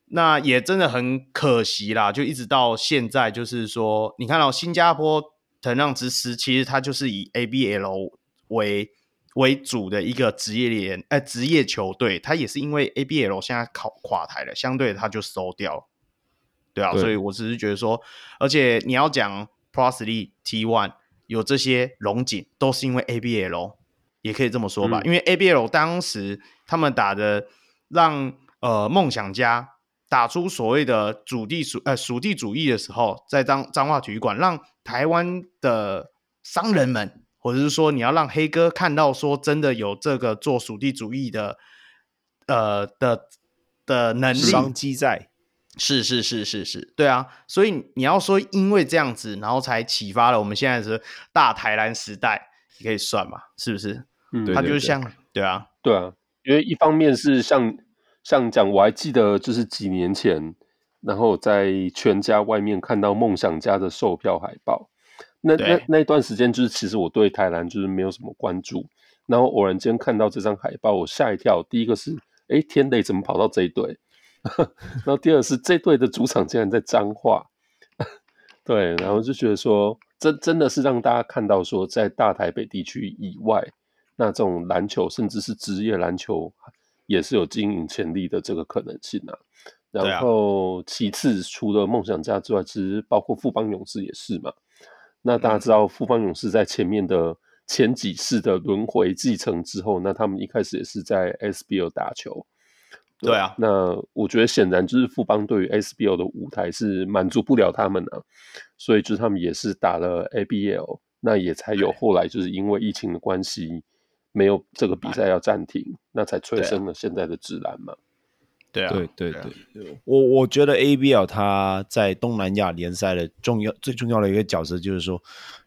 那也真的很可惜啦，就一直到现在，就是说你看到新加坡。腾浪之师其实它就是以 ABL 为为主的一个职业联呃职业球队，它也是因为 ABL 现在垮垮台了，相对它就收掉，对啊对，所以我只是觉得说，而且你要讲 Pro League T1 有这些龙井，都是因为 ABL，也可以这么说吧，嗯、因为 ABL 当时他们打的让呃梦想家。打出所谓的主地属呃属地主义的时候，在彰彰化体育馆，让台湾的商人们，或者是说你要让黑哥看到，说真的有这个做属地主义的，呃的的能力，商机在，是是是是是，对啊，所以你要说因为这样子，然后才启发了我们现在是大台南时代，你可以算嘛，是不是？嗯，他就像对，对，对，对啊，对啊，因为一方面是像。像讲，我还记得就是几年前，然后在全家外面看到梦想家的售票海报，那那那段时间就是其实我对台南就是没有什么关注，然后偶然间看到这张海报，我吓一跳。第一个是，哎，天雷怎么跑到这一队？然后第二是这队的主场竟然在彰化，对，然后就觉得说，真真的是让大家看到说，在大台北地区以外。那这种篮球甚至是职业篮球也是有经营潜力的这个可能性啊。然后其次，除了梦想家之外，其实包括富邦勇士也是嘛。那大家知道，富邦勇士在前面的前几世的轮回继承之后，那他们一开始也是在 SBL 打球。对，啊，那我觉得显然就是富邦对于 SBL 的舞台是满足不了他们的，所以就是他们也是打了 ABL，那也才有后来就是因为疫情的关系，没有这个比赛要暂停，那才催生了现在的职篮嘛。对啊，对对对，对我我觉得 ABL 它在东南亚联赛的重要最重要的一个角色就是说，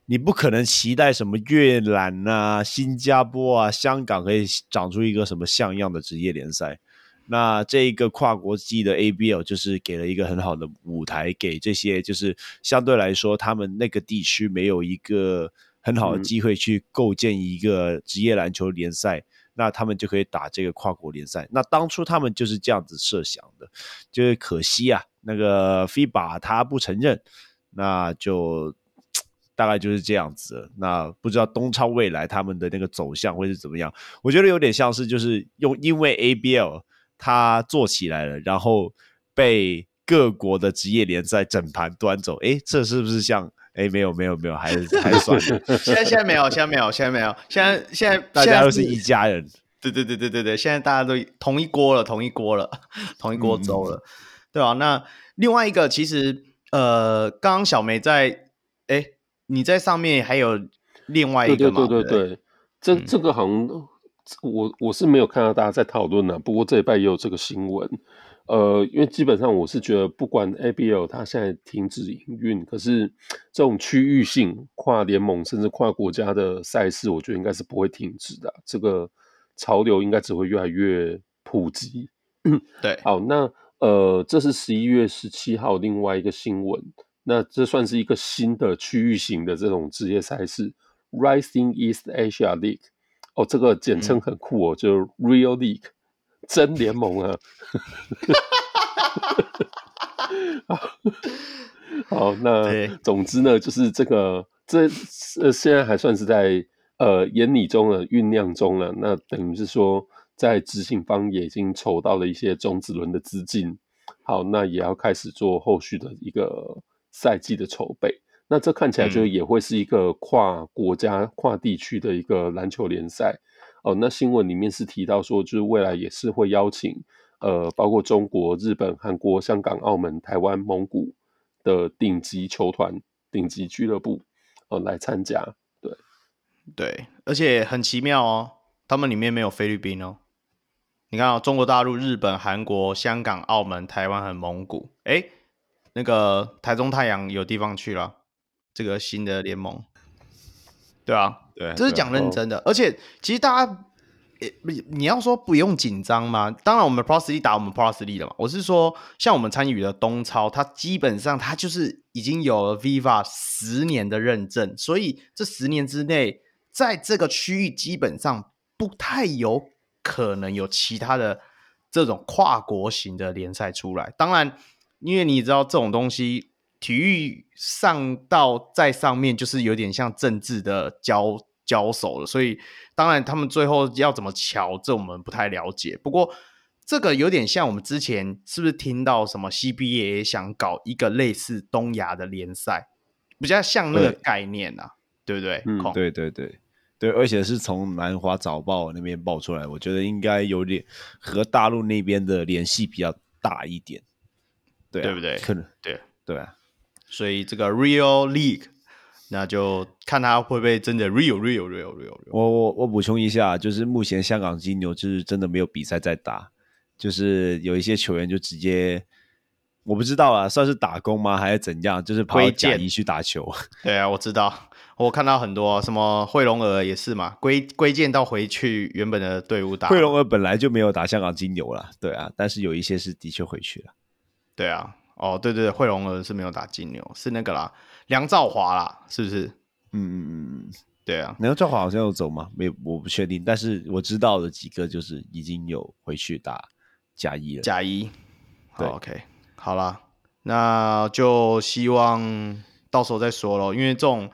你不可能期待什么越南啊、新加坡啊、香港可以长出一个什么像样的职业联赛。那这一个跨国际的 ABL 就是给了一个很好的舞台，给这些就是相对来说他们那个地区没有一个很好的机会去构建一个职业篮球联赛。嗯那他们就可以打这个跨国联赛。那当初他们就是这样子设想的，就是可惜啊，那个 FIBA 他不承认，那就 大概就是这样子。那不知道东超未来他们的那个走向会是怎么样？我觉得有点像是就是用因为 ABL 它做起来了，然后被各国的职业联赛整盘端走。诶，这是不是像？哎，没有没有没有，还是 还算了。现在现在没有，现在没有，现在没有。现在现在大家都是一家人。对对对对对对，现在大家都同一锅了，同一锅了，同一锅粥了，嗯、对吧、啊？那另外一个，其实呃，刚刚小梅在，哎，你在上面还有另外一个吗？对对对对对，这这个好像、嗯、我我是没有看到大家在讨论呢，不过这礼拜也有这个新闻。呃，因为基本上我是觉得，不管 ABL 它现在停止营运，可是这种区域性跨联盟甚至跨国家的赛事，我觉得应该是不会停止的。这个潮流应该只会越来越普及。对，好，那呃，这是十一月十七号另外一个新闻，那这算是一个新的区域型的这种职业赛事，Rising East Asia League。哦，这个简称很酷哦，嗯、就是 Real League。真联盟啊！好，那总之呢，就是这个这呃，现在还算是在呃研拟中了，酝酿中了。那等于是说，在执行方也已经筹到了一些种子轮的资金。好，那也要开始做后续的一个赛季的筹备。那这看起来就也会是一个跨国家、跨地区的一个篮球联赛。哦，那新闻里面是提到说，就是未来也是会邀请，呃，包括中国、日本、韩国、香港、澳门、台湾、蒙古的顶级球团、顶级俱乐部，哦，来参加。对，对，而且很奇妙哦，他们里面没有菲律宾哦。你看哦，中国大陆、日本、韩国、香港、澳门、台湾和蒙古，哎，那个台中太阳有地方去了，这个新的联盟，对啊。对，这是讲认真的，而且其实大家，你你要说不用紧张吗？当然，我们 Pro 实力打我们 Pro 实力了嘛。我是说，像我们参与的东超，它基本上它就是已经有了 Viva 十年的认证，所以这十年之内，在这个区域基本上不太有可能有其他的这种跨国型的联赛出来。当然，因为你知道这种东西。体育上到在上面就是有点像政治的交交手了，所以当然他们最后要怎么瞧，这我们不太了解。不过这个有点像我们之前是不是听到什么 CBA 也想搞一个类似东亚的联赛，比较像那个概念啊，对，对不对？嗯，对对对对，而且是从南华早报那边爆出来，我觉得应该有点和大陆那边的联系比较大一点，对啊，对不对？可能对对啊。所以这个 Real League，那就看他会不会真的 Real Real Real Real。我我我补充一下，就是目前香港金牛就是真的没有比赛在打，就是有一些球员就直接，我不知道啊，算是打工吗，还是怎样？就是跑甲一去打球。对啊，我知道，我看到很多什么惠龙儿也是嘛，归归建到回去原本的队伍打。惠龙儿本来就没有打香港金牛了，对啊，但是有一些是的确回去了，对啊。哦，对对对，惠龙儿是没有打金牛，是那个啦，梁兆华啦，是不是？嗯嗯嗯嗯，对啊，梁兆华好像有走吗？没，我不确定，但是我知道的几个就是已经有回去打甲一了。甲一，对，OK，好啦，那就希望到时候再说咯。因为这种，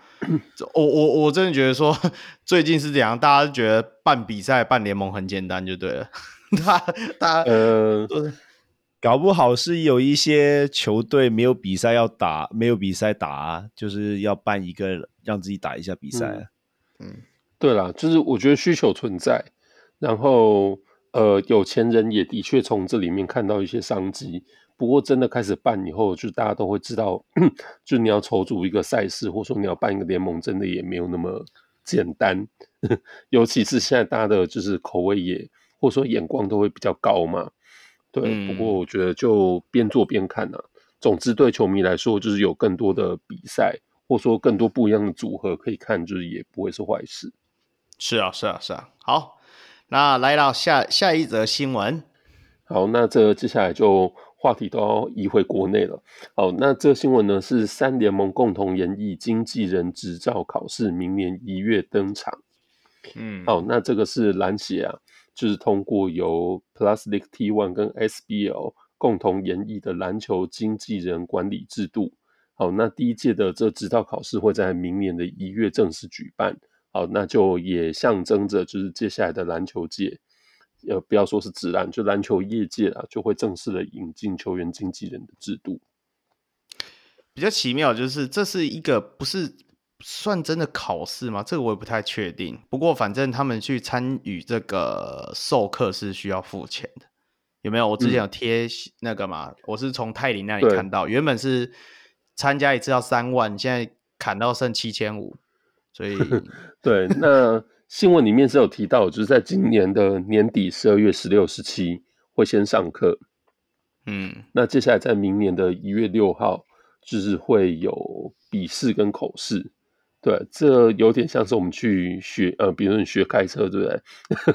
我我我真的觉得说，最近是这样，大家觉得办比赛、办联盟很简单就对了。大大家呃，搞不好是有一些球队没有比赛要打，没有比赛打，就是要办一个让自己打一下比赛。嗯，嗯对啦，就是我觉得需求存在，然后呃，有钱人也的确从这里面看到一些商机。不过真的开始办以后，就大家都会知道，就你要筹组一个赛事，或者说你要办一个联盟，真的也没有那么简单。尤其是现在大家的就是口味也，或者说眼光都会比较高嘛。对，嗯、不过我觉得就边做边看啊。总之，对球迷来说，就是有更多的比赛，或者说更多不一样的组合可以看，就是也不会是坏事。是啊，是啊，是啊。好，那来到下下一则新闻。好，那这接下来就。话题都要移回国内了。好，那这个新闻呢是三联盟共同研议经纪人执照考试，明年一月登场。嗯，好，那这个是篮协啊，就是通过由 Plus League 跟 SBL 共同研议的篮球经纪人管理制度。好，那第一届的这执照考试会在明年的一月正式举办。好，那就也象征着就是接下来的篮球界。呃，不要说是职篮，就篮球业界啊，就会正式的引进球员经纪人的制度。比较奇妙就是，这是一个不是算真的考试吗？这个我也不太确定。不过反正他们去参与这个授课是需要付钱的，有没有？我之前有贴那个嘛，嗯、我是从泰林那里看到，原本是参加一次要三万，现在砍到剩七千五，所以 对那。新闻里面是有提到，就是在今年的年底十二月十六、十七会先上课，嗯，那接下来在明年的一月六号，就是会有笔试跟口试，对，这有点像是我们去学，呃，比如说你学开车，对不对？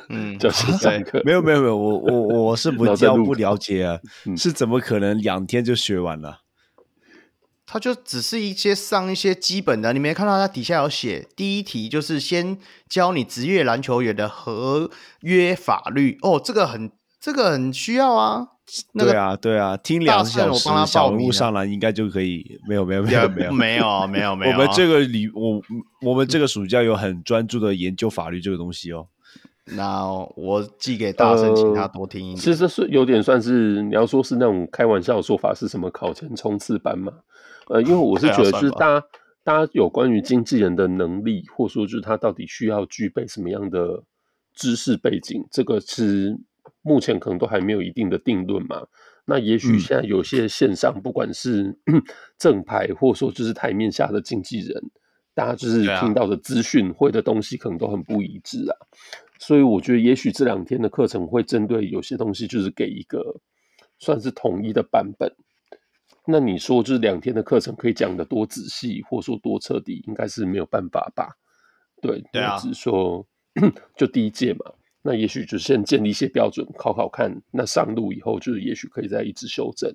嗯，就先上课，没有没有没有，我我我是 不教不了解啊，是怎么可能两天就学完了？他就只是一些上一些基本的，你没看到他底下有写，第一题就是先教你职业篮球员的合约法律哦，这个很这个很需要啊。那个、对啊对啊，听两小时小人物上来应该就可以。没有没有没有没有没有没有没有，我们这个里我我们这个暑假有很专注的研究法律这个东西哦。那我寄给大圣，请他多听一点。其实这是有点算是你要说是那种开玩笑的说法，是什么考前冲刺班嘛？呃，因为我是觉得，就是大家大家有关于经纪人的能力，或者说就是他到底需要具备什么样的知识背景，这个是目前可能都还没有一定的定论嘛。那也许现在有些线上，不管是 正牌，或者说就是台面下的经纪人，大家就是听到的资讯会的东西，可能都很不一致啊。所以我觉得，也许这两天的课程会针对有些东西，就是给一个算是统一的版本。那你说，就是两天的课程可以讲得多仔细，或者说多彻底，应该是没有办法吧？对，对啊，只是说 就第一届嘛，那也许就先建立一些标准，考考看。那上路以后，就是也许可以再一直修正。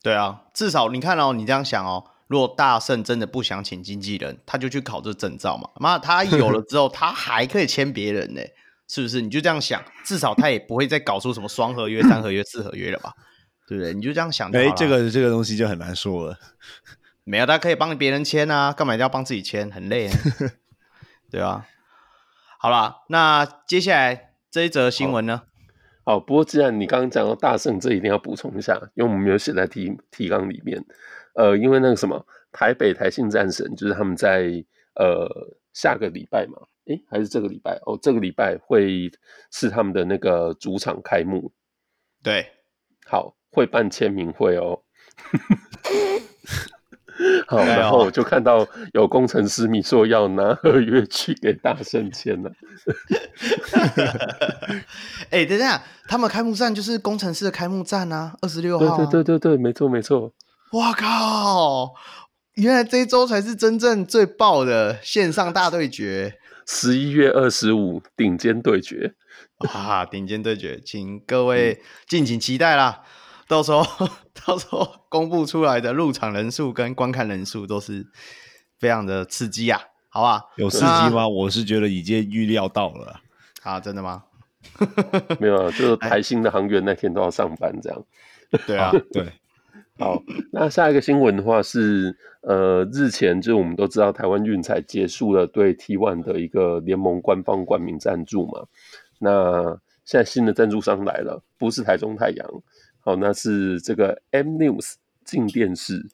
对啊，至少你看哦，你这样想哦，如果大圣真的不想请经纪人，他就去考这证照嘛。妈，他有了之后，他还可以签别人呢，是不是？你就这样想，至少他也不会再搞出什么双合约、三合约、四合约了吧？对不对？你就这样想。哎，这个这个东西就很难说了。没有，他可以帮别人签啊，干嘛一定要帮自己签？很累啊。对啊。好了，那接下来这一则新闻呢？好，不过既然你刚刚讲到大圣，这一定要补充一下，因为我们没有写在提提纲里面。呃，因为那个什么，台北台信战神，就是他们在呃下个礼拜嘛，诶，还是这个礼拜？哦，这个礼拜会是他们的那个主场开幕。对，好。会办签名会哦，好，然后我就看到有工程师你说要拿合约去给大圣签了。哎，等一下，他们开幕战就是工程师的开幕战啊，二十六号、啊。对对对对对，没错没错。哇靠！原来这一周才是真正最爆的线上大对决，十一月二十五顶尖对决哇！顶尖对决，请各位敬请期待啦。到时候，到时候公布出来的入场人数跟观看人数都是非常的刺激啊，好吧？有刺激吗？我是觉得已经预料到了。啊，真的吗？没有啊，就是台新的航员那天都要上班这样。对啊，对。好，那下一个新闻的话是，呃，日前就是我们都知道台湾运彩结束了对 T One 的一个联盟官方冠名赞助嘛，那现在新的赞助商来了，不是台中太阳，好，那是这个 M News 镜电视，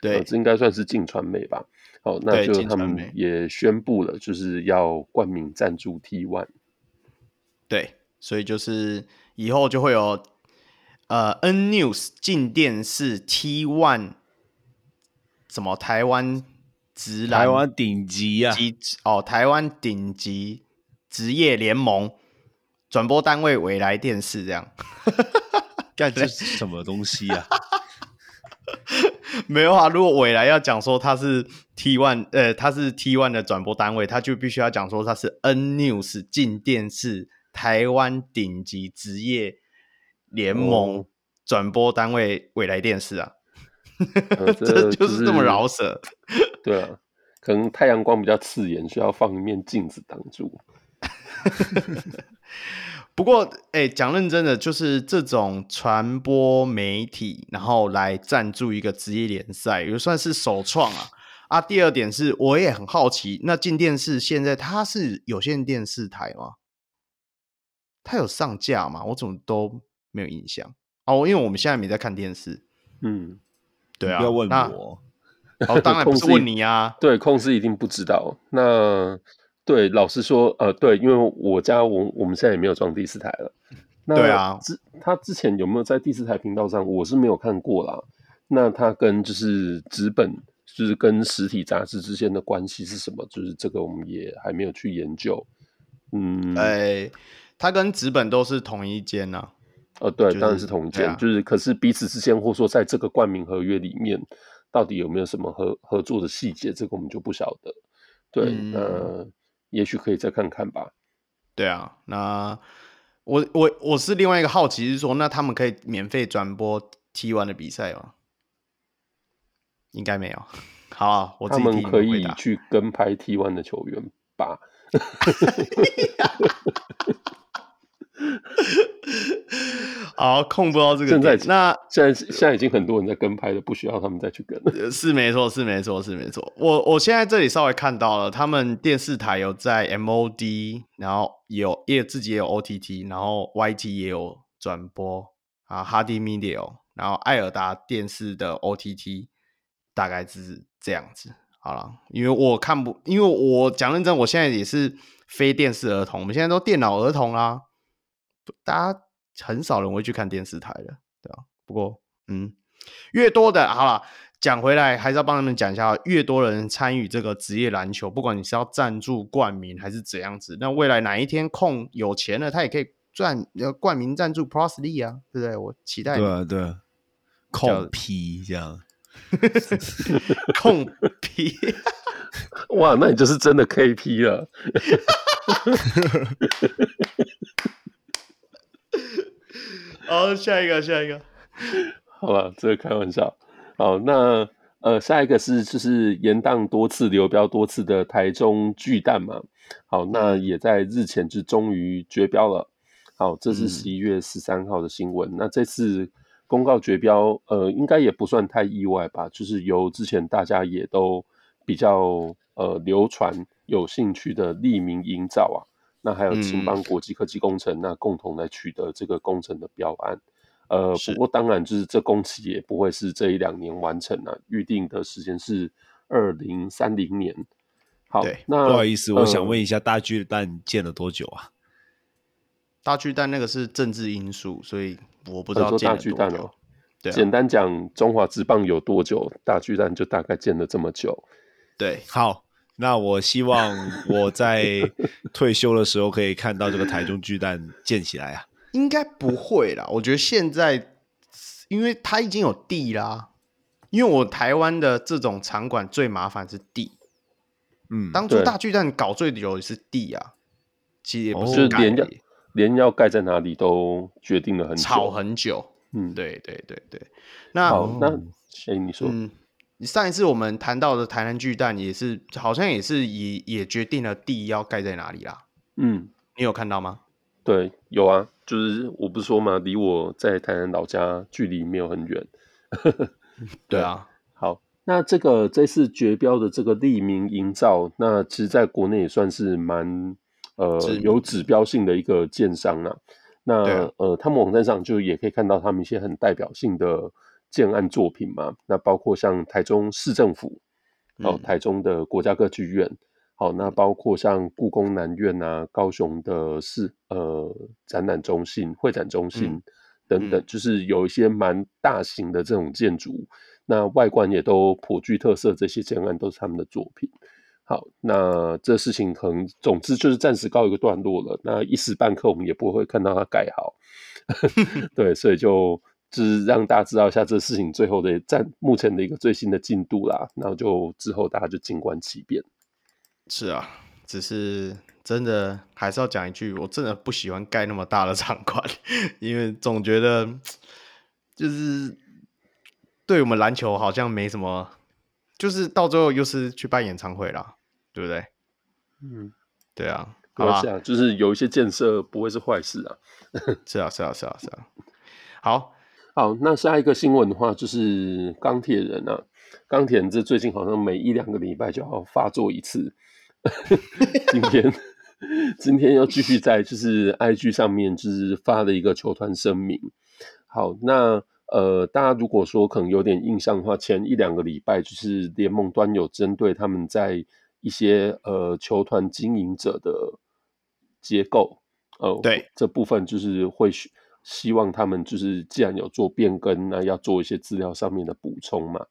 对，这应该算是镜传媒吧，好，那就他们也宣布了，就是要冠名赞助 T One 对，所以就是以后就会有。呃，N News 镜电视 T One，什么台湾职篮台湾顶级啊，哦，台湾顶级职业联盟转播单位未来电视这样，干这是什么东西啊？没有啊，如果未来要讲说他是 T one，呃，他是 T one 的转播单位，他就必须要讲说他是 N News 进电视台湾顶级职业。联盟转播单位未来电视啊，呃、这，这就是这么饶舌。对啊，可能太阳光比较刺眼，需要放一面镜子挡住。不过，哎、欸，讲认真的，就是这种传播媒体，然后来赞助一个职业联赛，也算是首创啊。啊，第二点是，我也很好奇，那进电视现在它是有线电视台吗？它有上架吗？我怎么都。没有印象哦，因为我们现在没在看电视。嗯，对啊，不要问我。哦，当然不是问你啊。对，控制一定不知道。那对，老实说，呃，对，因为我家我我们现在也没有装第四台了。那对啊，之他之前有没有在第四台频道上？我是没有看过啦。那他跟就是纸本，就是跟实体杂志之间的关系是什么？就是这个我们也还没有去研究。嗯，哎，他跟纸本都是同一间呐、啊。呃，对，当然是同一间，就是，就是可是彼此之间，或者说在这个冠名合约里面，到底有没有什么合合作的细节，这个我们就不晓得。对，嗯、那也许可以再看看吧。对啊，那我我我是另外一个好奇是说，那他们可以免费转播 T1 的比赛吗？应该没有。好、啊，我自己他们可以去跟拍 T1 的球员吧。好，控不到这个。现在那现在现在已经很多人在跟拍了，不需要他们再去跟了。是没错，是没错，是没错。我我现在这里稍微看到了，他们电视台有在 MOD，然后有也自己也有 OTT，然后 YT 也有转播啊，哈迪 Media，然后艾尔达电视的 OTT 大概是这样子。好了，因为我看不，因为我讲认真，我现在也是非电视儿童，我们现在都电脑儿童啦。大家很少人会去看电视台的，对吧？不过，嗯，越多的，好了，讲回来还是要帮他们讲一下，越多人参与这个职业篮球，不管你是要赞助冠名还是怎样子，那未来哪一天控有钱了，他也可以赚要冠名赞助 Plus League 啊，对不对？我期待。对啊，对啊，控 P 这样，控 P，哇，那你就是真的 KP 了。好，下一个，下一个，好吧，这个开玩笑。好，那呃，下一个是就是延宕多次、流标多次的台中巨蛋嘛。好，那也在日前就终于绝标了。好，这是十一月十三号的新闻。嗯。那这次公告绝标，呃，应该也不算太意外吧？就是由之前大家也都比较呃流传、有兴趣的利民营造啊。那还有青邦国际科技工程，嗯，那共同来取得这个工程的标案。呃，不过当然就是这工期也不会是这一两年完成啊，预定的时间是二零三零年。好，那不好意思，呃，我想问一下，大巨蛋建了多久啊？大巨蛋那个是政治因素，所以我不知道建了多久。大巨蛋哦，对啊，简单讲，中华职棒有多久，大巨蛋就大概建了这么久。对，好。那我希望我在退休的时候可以看到这个台中巨蛋建起来啊！应该不会啦，我觉得现在，因为它已经有地啦。因为我台湾的这种场馆最麻烦是地，嗯，当初大巨蛋搞最久也是地啊，其实也不是连要连要盖在哪里都决定了很久，吵很久，嗯，对对对对。那好，那哎你说？嗯上一次我们谈到的台南巨蛋也是，好像也是也也决定了地要盖在哪里啦。嗯，你有看到吗？对，有啊，就是我不是说嘛，离我在台南老家距离没有很远。对啊，好，那这个这次绝标的这个利民营造，那其实在国内也算是蛮呃有指标性的一个建商啊。那、啊、呃，他们网站上就也可以看到他们一些很代表性的建案作品嘛。那包括像台中市政府，哦，台中的国家歌剧院。嗯好，那包括像故宫南院啊，高雄的市呃展览中心、会展中心等等，就是有一些蛮大型的这种建筑，那外观也都颇具特色。这些建案都是他们的作品。好，那这事情可能总之就是暂时告一个段落了。那一时半刻我们也不会看到它盖好，对，所以就就是让大家知道一下这事情最后的暂目前的一个最新的进度啦。然后就之后大家就静观其变。是啊，只是真的还是要讲一句，我真的不喜欢盖那么大的场馆，因为总觉得就是对我们篮球好像没什么，就是到最后又是去办演唱会啦，对不对？嗯，对啊，好吧，就是有一些建设不会是坏事啊。是啊，是啊，是啊，是啊。好，好，那下一个新闻的话就是钢铁人啊，钢铁人这最近好像每一两个礼拜就要发作一次。今天 今天要继续在就是 IG 上面就是发了一个球团声明。好，那呃，大家如果说可能有点印象的话，前一两个礼拜就是联盟端有针对他们在一些呃球团经营者的结构，呃，对这部分就是会希望他们就是既然有做变更，那要做一些资料上面的补充嘛。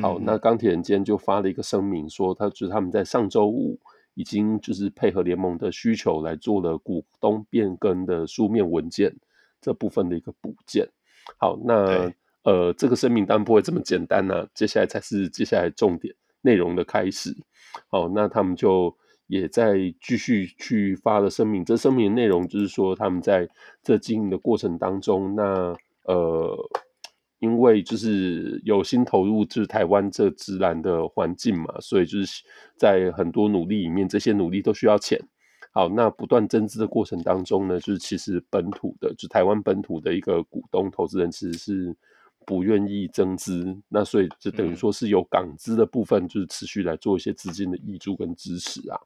好，那钢铁人今天就发了一个声明，说他就是他们在上周五。已经就是配合联盟的需求来做了股东变更的书面文件这部分的一个补件。好，那呃，这个声明当然不会这么简单呢、啊，接下来才是接下来重点内容的开始。好，那他们就也在继续去发了声明。这声明的内容就是说，他们在这经营的过程当中，那呃。因为就是有心投入，就是台湾这自然的环境嘛，所以就是在很多努力里面，这些努力都需要钱。好，那不断增资的过程当中呢，就是其实本土的，就台湾本土的一个股东投资人其实是不愿意增资，那所以就等于说是有港资的部分，就是持续来做一些资金的挹注跟支持啊。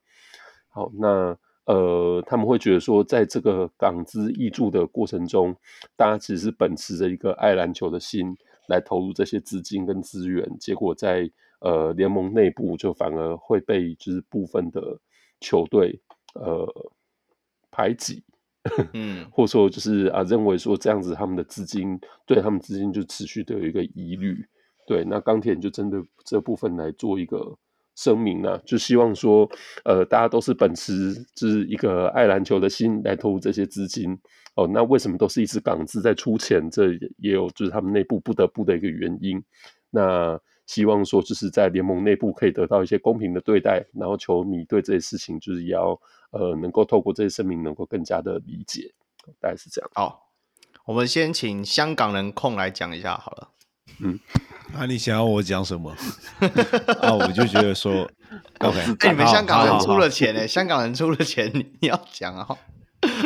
好，那。呃，他们会觉得说，在这个港资挹注的过程中，大家其实是秉持着一个爱篮球的心来投入这些资金跟资源，结果在呃联盟内部就反而会被就是部分的球队呃排挤，嗯，或者说就是啊认为说这样子他们的资金对他们资金就持续的有一个疑虑，对，那钢铁人就针对这部分来做一个。声明呢、啊，就希望说，呃，大家都是秉持就是一个爱篮球的心来投入这些资金哦。那为什么都是一支港资在出钱？这也有就是他们内部不得不的一个原因。那希望说，就是在联盟内部可以得到一些公平的对待，然后球迷对这些事情就是要呃能够透过这些声明能够更加的理解，大概是这样。好，我们先请香港人控来讲一下好了。嗯。那、啊、你想要我讲什么？啊，我就觉得说，OK，哎，你们香港人出了钱呢？香港人出了钱，你要讲啊。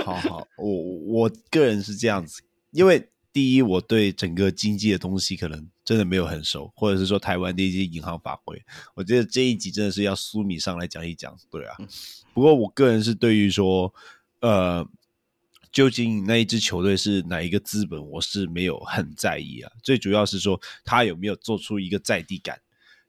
好好，我我个人是这样子，因为第一，我对整个经济的东西可能真的没有很熟，或者是说台湾的一些银行法规，我觉得这一集真的是要苏米上来讲一讲，对啊。不过我个人是对于说，呃。究竟那一支球队是哪一个资本，我是没有很在意啊。最主要是说他有没有做出一个在地感，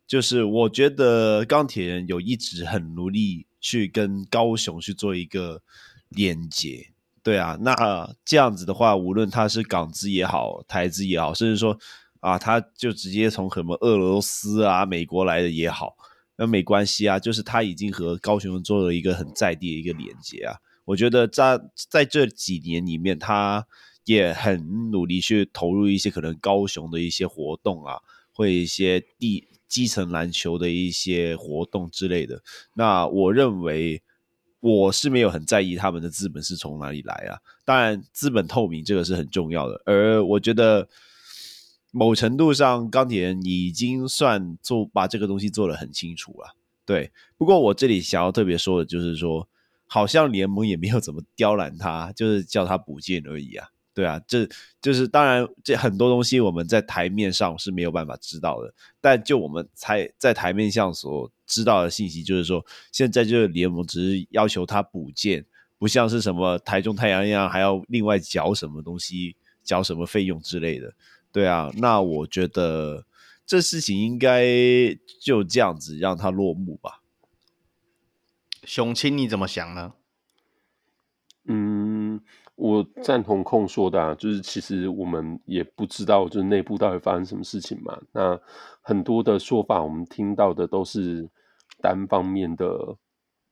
就是我觉得钢铁人有一直很努力去跟高雄去做一个连接，对啊，那这样子的话，无论他是港资也好，台资也好，甚至说啊，他就直接从什么俄罗斯啊、美国来的也好，那没关系啊，就是他已经和高雄做了一个很在地的一个连接啊。我觉得在在这几年里面，他也很努力去投入一些可能高雄的一些活动啊，或一些地基层篮球的一些活动之类的。那我认为我是没有很在意他们的资本是从哪里来啊。当然，资本透明这个是很重要的。而我觉得某程度上，钢铁人已经算做把这个东西做得很清楚了。对，不过我这里想要特别说的就是说。好像联盟也没有怎么刁难他，就是叫他补件而已啊。对啊，这就是当然，这很多东西我们在台面上是没有办法知道的。但就我们才在台面上所知道的信息，就是说，现在这个联盟只是要求他补件，不像是什么台中太阳一样，还要另外缴什么东西、缴什么费用之类的。对啊，那我觉得这事情应该就这样子让它落幕吧。熊青，你怎么想呢？嗯。我赞同控说的啊，就是其实我们也不知道，就是内部到底发生什么事情嘛。那很多的说法，我们听到的都是单方面的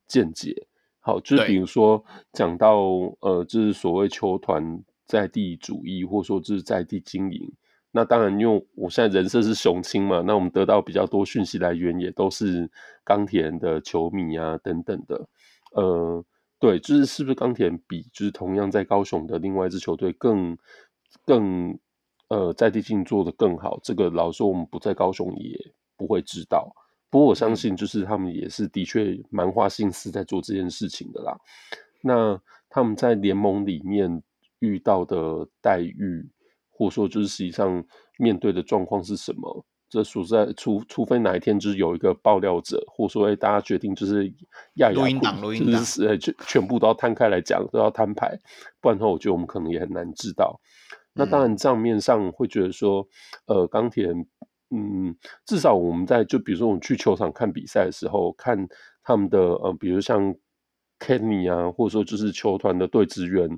见解。好，就是比如说讲到呃，就是所谓球团在地主义，或者说就是在地经营。那当然，因为我现在人设是雄青嘛，那我们得到比较多讯息来源也都是钢铁人的球迷啊等等的，呃。对，就是是不是钢铁人比就是同样在高雄的另外一支球队更更呃在地性做得更好？这个老实说我们不在高雄也不会知道。不过我相信就是他们也是的确蛮花心思在做这件事情的啦。那他们在联盟里面遇到的待遇，或者说就是实际上面对的状况是什么？这属在除除非哪一天就是有一个爆料者，或者说哎，大家决定就是亚亚库，就是呃全全部都要摊开来讲，都要摊牌，不然的话，我觉得我们可能也很难知道。那当然账面上会觉得说，呃，钢铁人，嗯，至少我们在就比如说我们去球场看比赛的时候，看他们的呃，比如像 Kenny 啊，或者说就是球团的队职员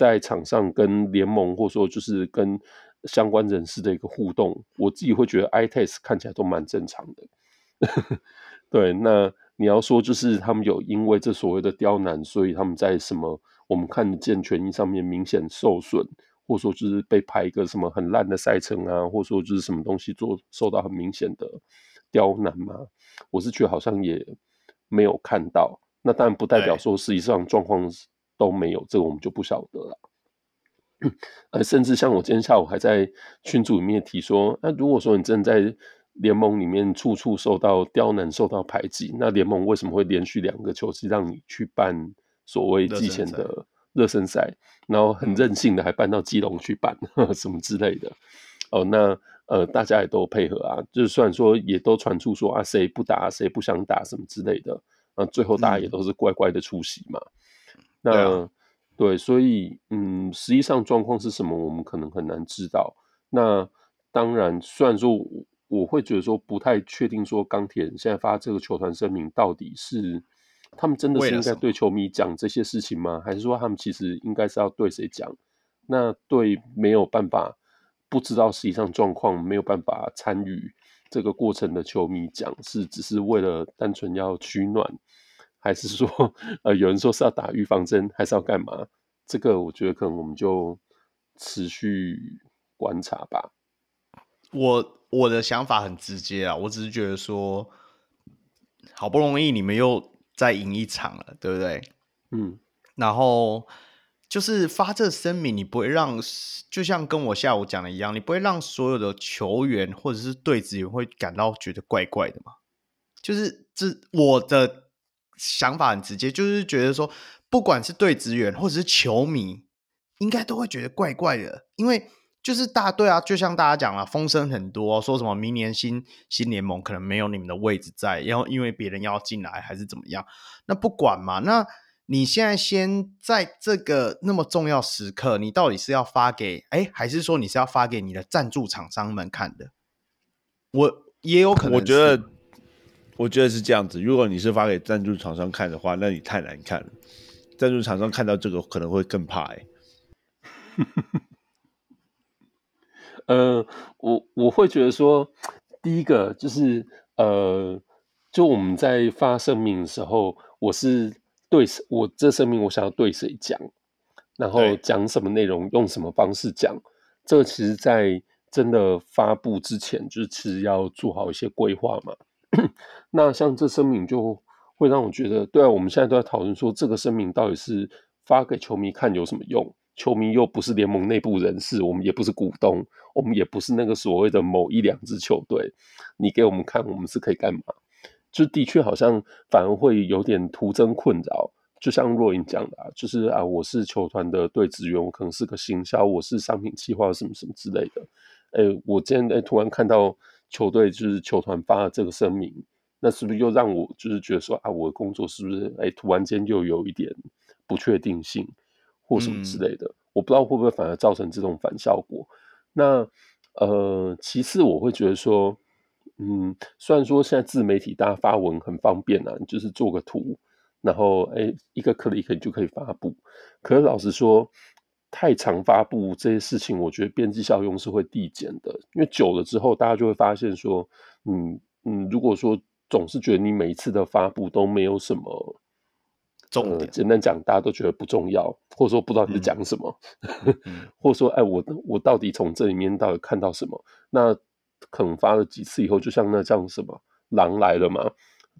在场上跟联盟，或者说就是跟。相关人士的一个互动，我自己会觉得 eye test 看起来都蛮正常的。对，那你要说就是他们有因为这所谓的刁难，所以他们在什么我们看得见权益上面明显受损，或者说就是被排一个什么很烂的赛程啊，或者说就是什么东西做受到很明显的刁难吗？我是觉得好像也没有看到。那当然不代表说实际上状况都没有，这个我们就不晓得了。呃，甚至像我今天下午还在群组里面提说，那如果说你真的在联盟里面处处受到刁难、受到排挤，那联盟为什么会连续两个球季让你去办所谓季前的热身赛，然后很任性的还搬到基隆去办 什么之类的？哦，那呃，大家也都配合啊，就是虽然说也都传出说啊，谁不打谁不想打什么之类的，啊，最后大家也都是乖乖的出席嘛。嗯、那。对，所以嗯，实际上状况是什么，我们可能很难知道。那当然，虽然说我，我会觉得说不太确定，说钢铁人现在发这个球团声明，到底是他们真的是应该对球迷讲这些事情吗？还是说他们其实应该是要对谁讲？那对没有办法不知道实际上状况，没有办法参与这个过程的球迷讲，是只是为了单纯要取暖？还是说，呃，有人说是要打预防针，还是要干嘛？这个我觉得可能我们就持续观察吧。我我的想法很直接啊，我只是觉得说，好不容易你们又再赢一场了，对不对？嗯。然后就是发这声明，你不会让，就像跟我下午讲的一样，你不会让所有的球员或者是队职员会感到觉得怪怪的嘛？就是这我的。想法很直接，就是觉得说，不管是对职员或者是球迷，应该都会觉得怪怪的，因为就是大队啊，就像大家讲了，风声很多，说什么明年新新联盟可能没有你们的位置在，然后因为别人要进来还是怎么样，那不管嘛，那你现在先在这个那么重要时刻，你到底是要发给哎，还是说你是要发给你的赞助厂商们看的？我也有可能，我觉得。我觉得是这样子，如果你是发给赞助厂商看的话，那你太难看了。赞助厂商看到这个可能会更怕哎。呃，我我会觉得说，第一个就是呃，就我们在发声明的时候，我是对我这声明我想要对谁讲，然后讲什么内容，用什么方式讲，这个其实，在真的发布之前，就是其实要做好一些规划嘛。那像这声明就会让我觉得，对啊，我们现在都在讨论说，这个声明到底是发给球迷看有什么用？球迷又不是联盟内部人士，我们也不是股东，我们也不是那个所谓的某一两支球队，你给我们看，我们是可以干嘛？就的确好像反而会有点徒增困扰，就像若隐讲的，啊，就是啊，我是球团的对职员，我可能是个行销，我是商品企划什么什么之类的。哎、我今天哎突然看到球队就是球团发了这个声明，那是不是又让我就是觉得说啊，我的工作是不是哎、欸、突然间又有一点不确定性或什么之类的？嗯、我不知道会不会反而造成这种反效果。那呃，其次我会觉得说，嗯，虽然说现在自媒体大家发文很方便啊，就是做个图。然后，哎，一个 click 就可以发布。可是老实说，太常发布这些事情，我觉得边际效用是会递减的。因为久了之后，大家就会发现说，嗯嗯，如果说总是觉得你每一次的发布都没有什么重点，简单讲，大家都觉得不重要，或者说不知道你在讲什么，嗯、或者说，哎，我我到底从这里面到底看到什么？那可能发了几次以后，就像那这样什么狼来了嘛。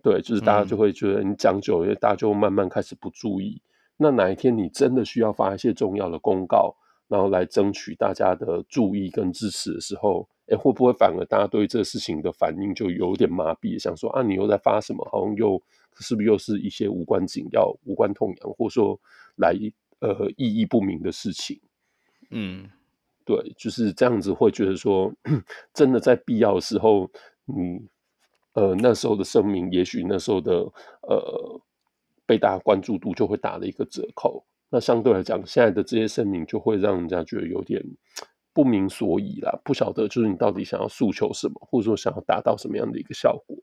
对，就是大家就会觉得你讲久了，因为大家就慢慢开始不注意。那哪一天你真的需要发一些重要的公告，然后来争取大家的注意跟支持的时候，哎，会不会反而大家对这个事情的反应就有点麻痹，想说啊，你又在发什么？好像又是不是又是一些无关紧要、无关痛痒，或者说来呃意义不明的事情？嗯，对，就是这样子，会觉得说，真的在必要的时候，嗯。呃，那时候的声明，也许那时候的呃被大家关注度就会打了一个折扣。那相对来讲，现在的这些声明就会让人家觉得有点不明所以啦，不晓得就是你到底想要诉求什么，或者说想要达到什么样的一个效果。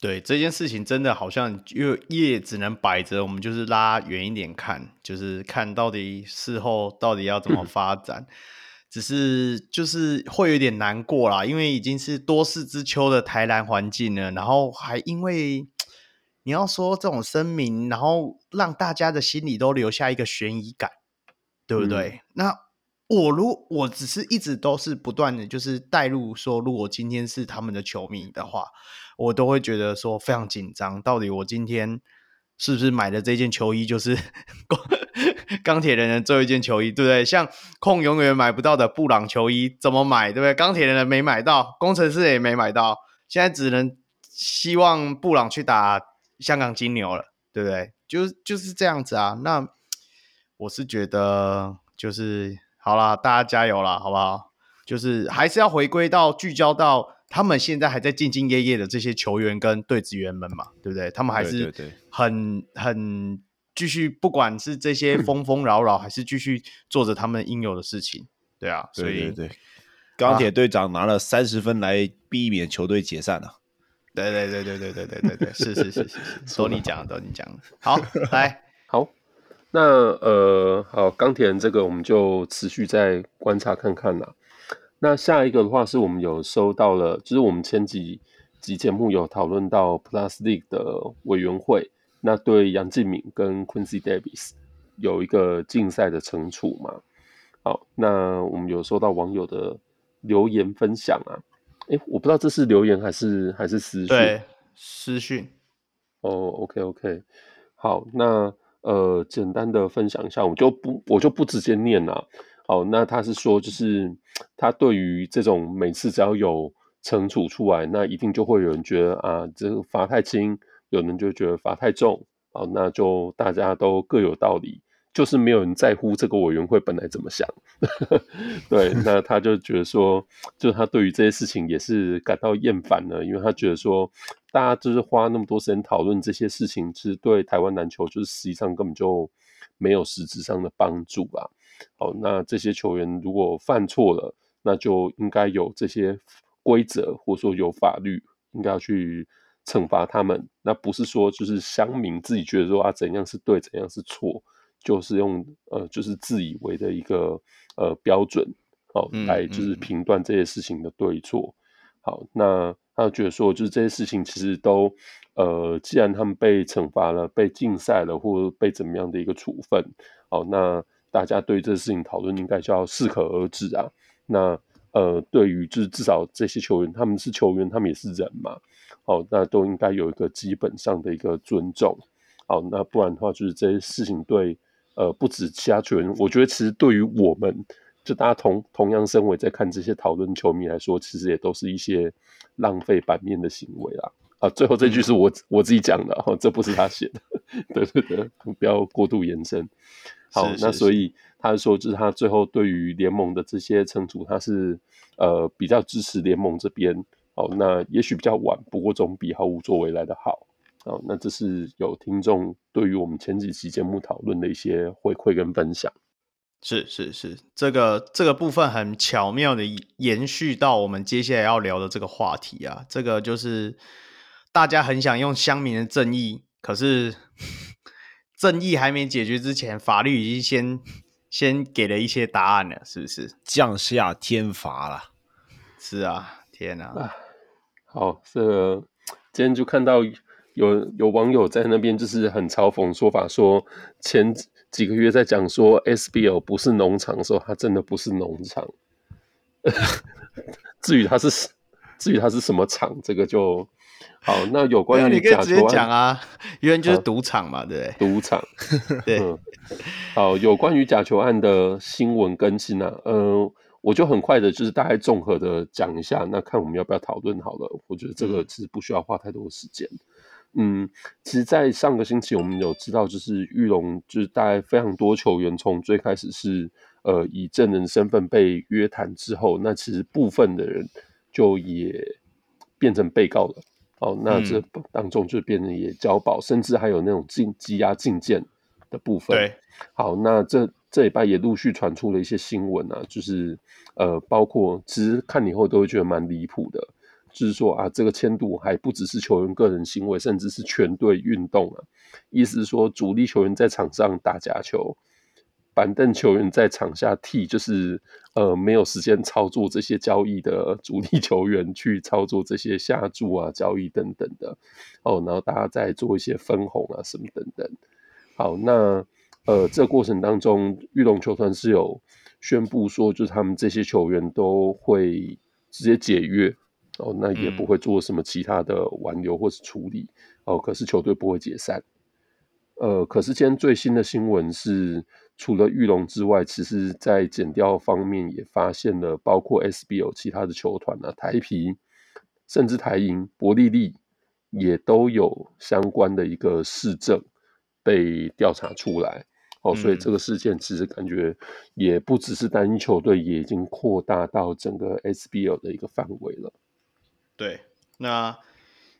对，这件事情，真的好像因为也只能摆着，我们就是拉远一点看，就是看到底事后到底要怎么 发展。只是就是会有点难过啦，因为已经是多事之秋的台南环境了，然后还因为你要说这种声明，然后让大家的心里都留下一个悬疑感，对不对？嗯、那我如我只是一直都是不断的，就是带入说，如果今天是他们的球迷的话，我都会觉得说非常紧张，到底我今天是不是买的这件球衣就是。钢铁人的最后一件球衣，对不对？像控永远买不到的布朗球衣，怎么买？对不对？钢铁人的没买到，工程师也没买到，现在只能希望布朗去打香港金牛了，对不对？就就是这样子啊。那我是觉得，就是好啦，大家加油啦，好不好？就是还是要回归到聚焦到他们现在还在兢兢业业的这些球员跟队职员们嘛，对不对？他们还是很很。继续，不管是这些纷纷扰扰，还是继续做着他们应有的事情，对啊，所以对，钢铁队长拿了三十分来避免球队解散了。对对对对对对对对对，是是是是是，都你讲，都你讲。好，来，好，那呃，好，钢铁人这个我们就持续再观察看看啦。那下一个的话，是我们有收到了，就是我们前几集节目有讨论到 Plus League 的委员会。那对杨敬敏跟 Quincy Davis 有一个竞赛的惩处嘛？好，那我们有收到网友的留言分享啊。哎、欸，我不知道这是留言还是还是私讯？对，私讯。哦、oh，OK OK，好，那呃，简单的分享一下，我就不我就不直接念了。好，那他是说，就是他对于这种每次只要有惩处出来，那一定就会有人觉得啊，这个罚太轻。有人就觉得罚太重，好，那就大家都各有道理，就是没有人在乎这个委员会本来怎么想。对，那他就觉得说，就他对于这些事情也是感到厌烦了，因为他觉得说，大家就是花那么多时间讨论这些事情，其实对台湾篮球就是实际上根本就没有实质上的帮助吧。好，那这些球员如果犯错了，那就应该有这些规则，或者说有法律应该要去。惩罚他们，那不是说就是乡民自己觉得说啊，怎样是对，怎样是错，就是用呃，就是自以为的一个呃标准，哦、来就是评断这些事情的对错。好，那他觉得说，就是这些事情其实都呃，既然他们被惩罚了，被禁赛了，或者被怎么样的一个处分，好，那大家对这个事情讨论应该就要适可而止啊。那呃，对于就是至少这些球员，他们是球员，他们也是人嘛。好，那都应该有一个基本上的一个尊重。好，那不然的话，就是这些事情对呃不止其他球员，我觉得其实对于我们就大家同同样身为在看这些讨论球迷来说，其实也都是一些浪费版面的行为啦。啊，最后这句是我我自己讲的，哈，这不是他写的。对对对，不要过度延伸。好，是是是那所以他说，就是他最后对于联盟的这些惩处，他是呃比较支持联盟这边。哦，那也许比较晚，不过总比毫无作为来的好。好，那这是有听众对于我们前几期节目讨论的一些回馈跟分享。是是是，这个这个部分很巧妙的延续到我们接下来要聊的这个话题啊，这个就是大家很想用乡民的正义，可是 正义还没解决之前，法律已经先先给了一些答案了，是不是？降下天罚了。是啊，天啊！好，这个今天就看到有有网友在那边就是很嘲讽说法，说前。几个月在讲说 SBL 不是农场的时候，它真的不是农场。至于它是，至于它是什么场，这个就好。那有关于你可以直接讲啊，因为就是赌场嘛，对不对？赌场，对、嗯。好，有关于假球案的新闻更新啊，嗯、呃，我就很快的，就是大概综合的讲一下，那看我们要不要讨论好了。我觉得这个其实不需要花太多时间。嗯，其实，在上个星期，我们有知道，就是玉龙，就是大概非常多球员从最开始是呃以证人身份被约谈之后，那其实部分的人就也变成被告了。哦，那这当中就变成也交保，甚至还有那种禁羁押禁见的部分。对，好，那这这礼拜也陆续传出了一些新闻啊，就是呃，包括其实看以后都会觉得蛮离谱的。就是说啊，这个签度还不只是球员个人行为，甚至是全队运动啊。意思是说，主力球员在场上打假球，板凳球员在场下替，就是呃没有时间操作这些交易的主力球员去操作这些下注啊、交易等等的。哦，然后大家再做一些分红啊什么等等。好，那呃这过程当中，玉龙球团是有宣布说，就是他们这些球员都会直接解约。哦，那也不会做什么其他的挽留或是处理，嗯、哦。可是球队不会解散。呃，可是今天最新的新闻是，除了玉龙之外，其实在减掉方面也发现了，包括 SBL 其他的球团啊，台皮，甚至台银、伯利利也都有相关的一个市政被调查出来。哦，所以这个事件其实感觉也不只是单一球队，也已经扩大到整个 SBL 的一个范围了。对，那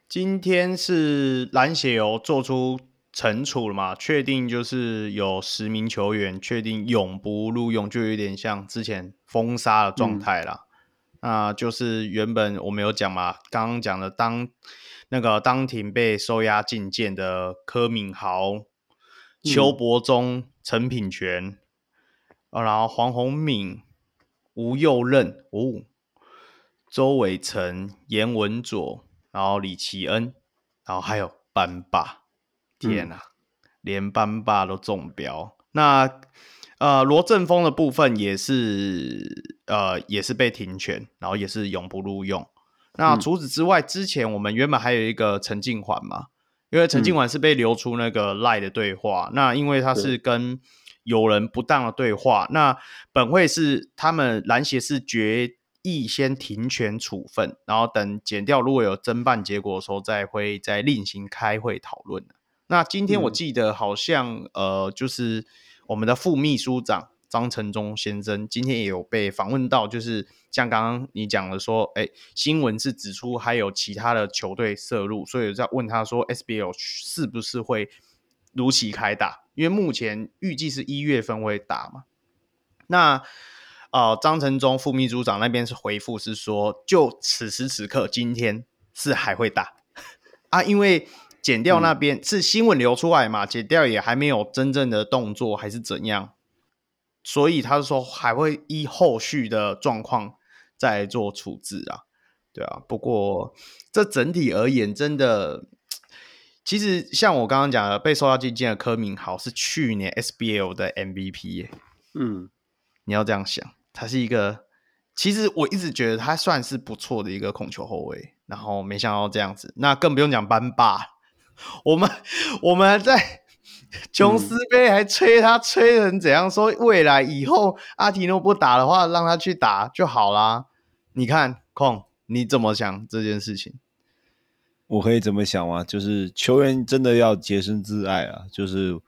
今天是蓝血油做出惩处了嘛？确定就是有十名球员确定永不录用，就有点像之前封杀的状态啦。嗯、那就是原本我们有讲嘛，刚刚讲的当那个当庭被收押禁见的柯敏豪、邱伯忠、陈品权，然后黄宏敏、吴佑任哦。周伟成、严文佐，然后李奇恩，然后还有班霸，天哪，嗯、连班霸都中标。那呃，罗振峰的部分也是呃，也是被停权，然后也是永不录用。那除此之外，嗯、之前我们原本还有一个陈静环嘛，因为陈静环是被流出那个赖的对话，嗯、那因为他是跟有人不当的对话，对那本会是他们篮协是决。意先停权处分，然后等减掉如果有侦办结果的时候，再会再另行开会讨论。那今天我记得好像、嗯、呃，就是我们的副秘书长张成忠先生今天也有被访问到，就是像刚刚你讲的说，哎，新闻是指出还有其他的球队涉入，所以在问他说 SBL 是不是会如期开打？因为目前预计是一月份会打嘛。那呃，张成忠副秘书长那边是回复是说，就此时此刻，今天是还会打啊，因为减掉那边是新闻流出来嘛，检调、嗯、也还没有真正的动作，还是怎样，所以他是说还会依后续的状况再做处置啊，对啊。不过这整体而言，真的，其实像我刚刚讲的，被收押禁见的柯明豪是去年 SBL 的 MVP 耶，嗯，你要这样想。他是一个，其实我一直觉得他算是不错的一个控球后卫，然后没想到这样子，那更不用讲班霸，我们我们在琼斯杯还吹他吹成怎样，说未来以后阿提诺不打的话，让他去打就好啦。你看，控你怎么想这件事情？我可以怎么想啊？就是球员真的要洁身自爱啊，就是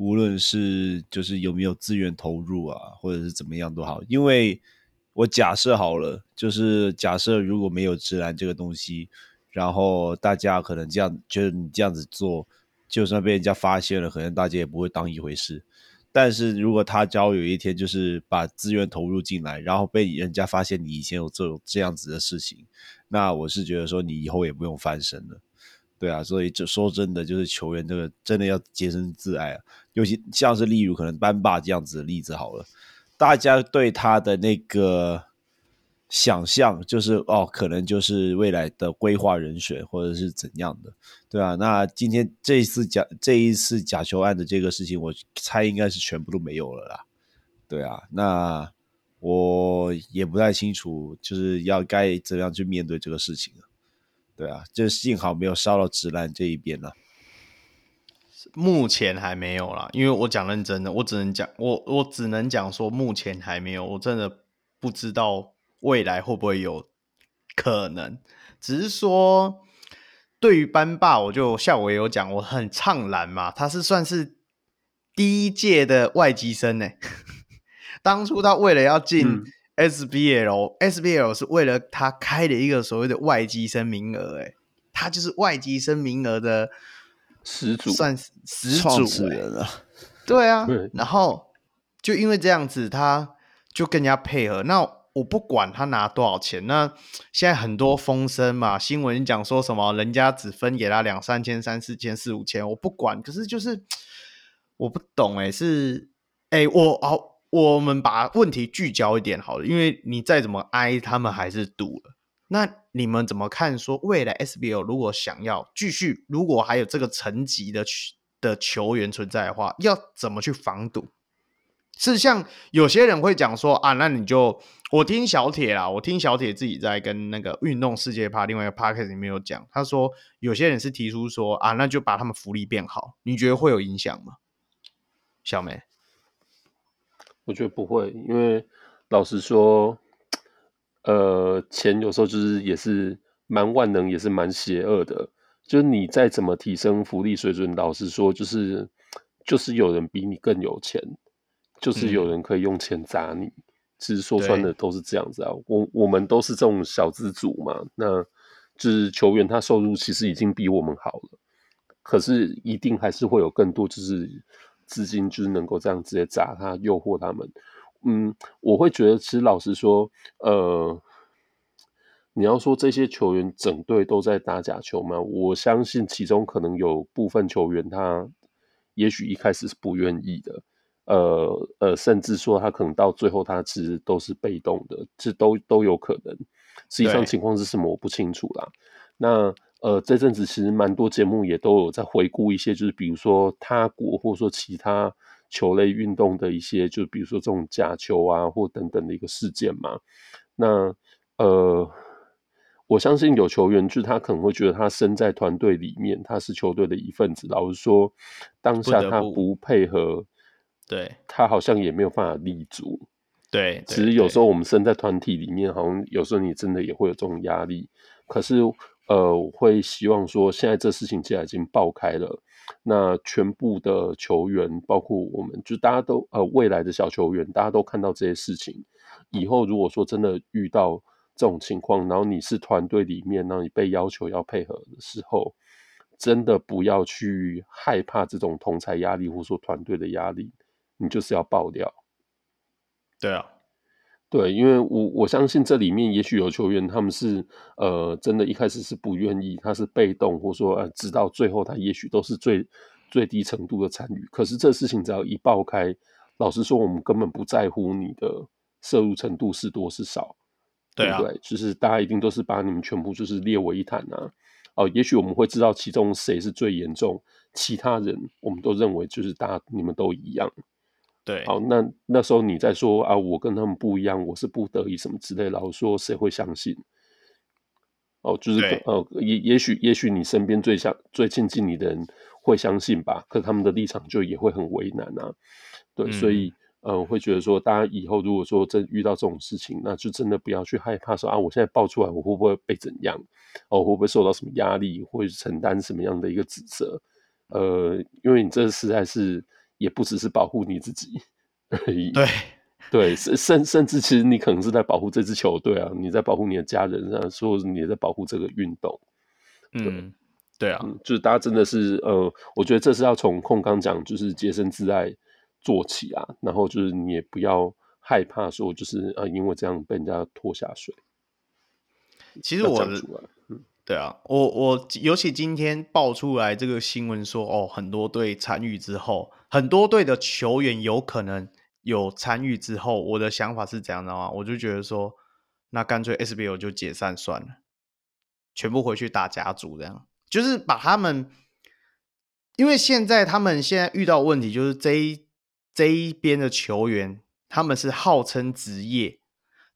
无论是就是有没有资源投入啊，或者是怎么样都好，因为我假设好了，就是假设如果没有直男这个东西，然后大家可能这样觉得你这样子做，就算被人家发现了，可能大家也不会当一回事。但是如果他只要有一天就是把资源投入进来，然后被人家发现你以前有做这样子的事情，那我是觉得说你以后也不用翻身了，对啊，所以就说真的，就是球员这个真的要洁身自爱啊，尤其像是例如可能班霸这样子的例子好了，大家对他的那个。想象就是哦，可能就是未来的规划人选，或者是怎样的，对啊，那今天这一次假这一次假球案的这个事情，我猜应该是全部都没有了啦。对啊，那我也不太清楚，就是要该怎样去面对这个事情。对啊，就幸好没有烧到直男这一边了。目前还没有啦，因为我讲认真的，我只能讲我我只能讲说目前还没有，我真的不知道。未来会不会有可能？只是说，对于班霸，我就下午也有讲，我很怅然嘛。他是算是第一届的外籍生呢。当初他为了要进 SBL，SBL、嗯、是为了他开了一个所谓的外籍生名额，哎，他就是外籍生名额的始祖，算始祖人了。对啊，然后就因为这样子，他就更加配合那。我不管他拿多少钱，那现在很多风声嘛，新闻讲说什么，人家只分给他两三千、三四千、四五千，我不管。可是就是 我不懂，哎，是哎，我好，我们把问题聚焦一点好了，因为你再怎么挨，他们还是赌了。那你们怎么看？说未来 SBL 如果想要继续，如果还有这个层级的的球员存在的话，要怎么去防堵？是像有些人会讲说啊，那你就我听小铁啦，我听小铁自己在跟那个运动世界趴另外一个 podcast 里面有讲，他说有些人是提出说啊，那就把他们福利变好，你觉得会有影响吗？小梅，我觉得不会，因为老实说，呃，钱有时候就是也是蛮万能，也是蛮邪恶的，就是你再怎么提升福利水准，老实说，就是就是有人比你更有钱。就是有人可以用钱砸你，嗯、其实说穿的都是这样子啊。我我们都是这种小资族嘛，那就是球员他收入其实已经比我们好了，可是一定还是会有更多就是资金，就是能够这样直接砸他，诱惑他们。嗯，我会觉得，其实老实说，呃，你要说这些球员整队都在打假球吗？我相信其中可能有部分球员他也许一开始是不愿意的。呃呃，甚至说他可能到最后，他其实都是被动的，这都都有可能。实际上情况是什么，我不清楚啦。那呃，这阵子其实蛮多节目也都有在回顾一些，就是比如说他国或者说其他球类运动的一些，就比如说这种假球啊或等等的一个事件嘛。那呃，我相信有球员，就是他可能会觉得他身在团队里面，他是球队的一份子。老实说，当下他不配合。对，他好像也没有办法立足。对，其实有时候我们身在团体里面，好像有时候你真的也会有这种压力。可是，呃，我会希望说，现在这事情既然已经爆开了，那全部的球员，包括我们，就大家都呃未来的小球员，大家都看到这些事情。以后如果说真的遇到这种情况，然后你是团队里面，然后你被要求要配合的时候，真的不要去害怕这种同侪压力，或者说团队的压力。你就是要爆掉，对啊，对，因为我我相信这里面也许有球员他们是呃真的一开始是不愿意，他是被动，或者说呃直到最后他也许都是最最低程度的参与。可是这事情只要一爆开，老实说我们根本不在乎你的摄入程度是多是少，对不对？就是大家一定都是把你们全部就是列为一谈啊。哦、呃，也许我们会知道其中谁是最严重，其他人我们都认为就是大家你们都一样。对，好，那那时候你在说啊，我跟他们不一样，我是不得已什么之类的，然后说谁会相信？哦，就是呃，也也许也许你身边最相最亲近你的人会相信吧，可他们的立场就也会很为难啊。对，嗯、所以嗯、呃，会觉得说，大家以后如果说真遇到这种事情，那就真的不要去害怕说啊，我现在爆出来，我会不会被怎样？哦，会不会受到什么压力，或者承担什么样的一个指责？呃，因为你这实在是也不只是保护你自己而已。对。对，甚甚甚至，其实你可能是在保护这支球队啊，你在保护你的家人啊，说你也在保护这个运动。对嗯，对啊，就是大家真的是呃，我觉得这是要从控刚讲，就是洁身自爱做起啊，然后就是你也不要害怕说，就是啊，因为这样被人家拖下水。其实我对啊，我我尤其今天爆出来这个新闻说，哦，很多队参与之后，很多队的球员有可能。有参与之后，我的想法是怎样的话，我就觉得说，那干脆 SBL 就解散算了，全部回去打甲组，这样就是把他们，因为现在他们现在遇到问题就是这一这一边的球员，他们是号称职业，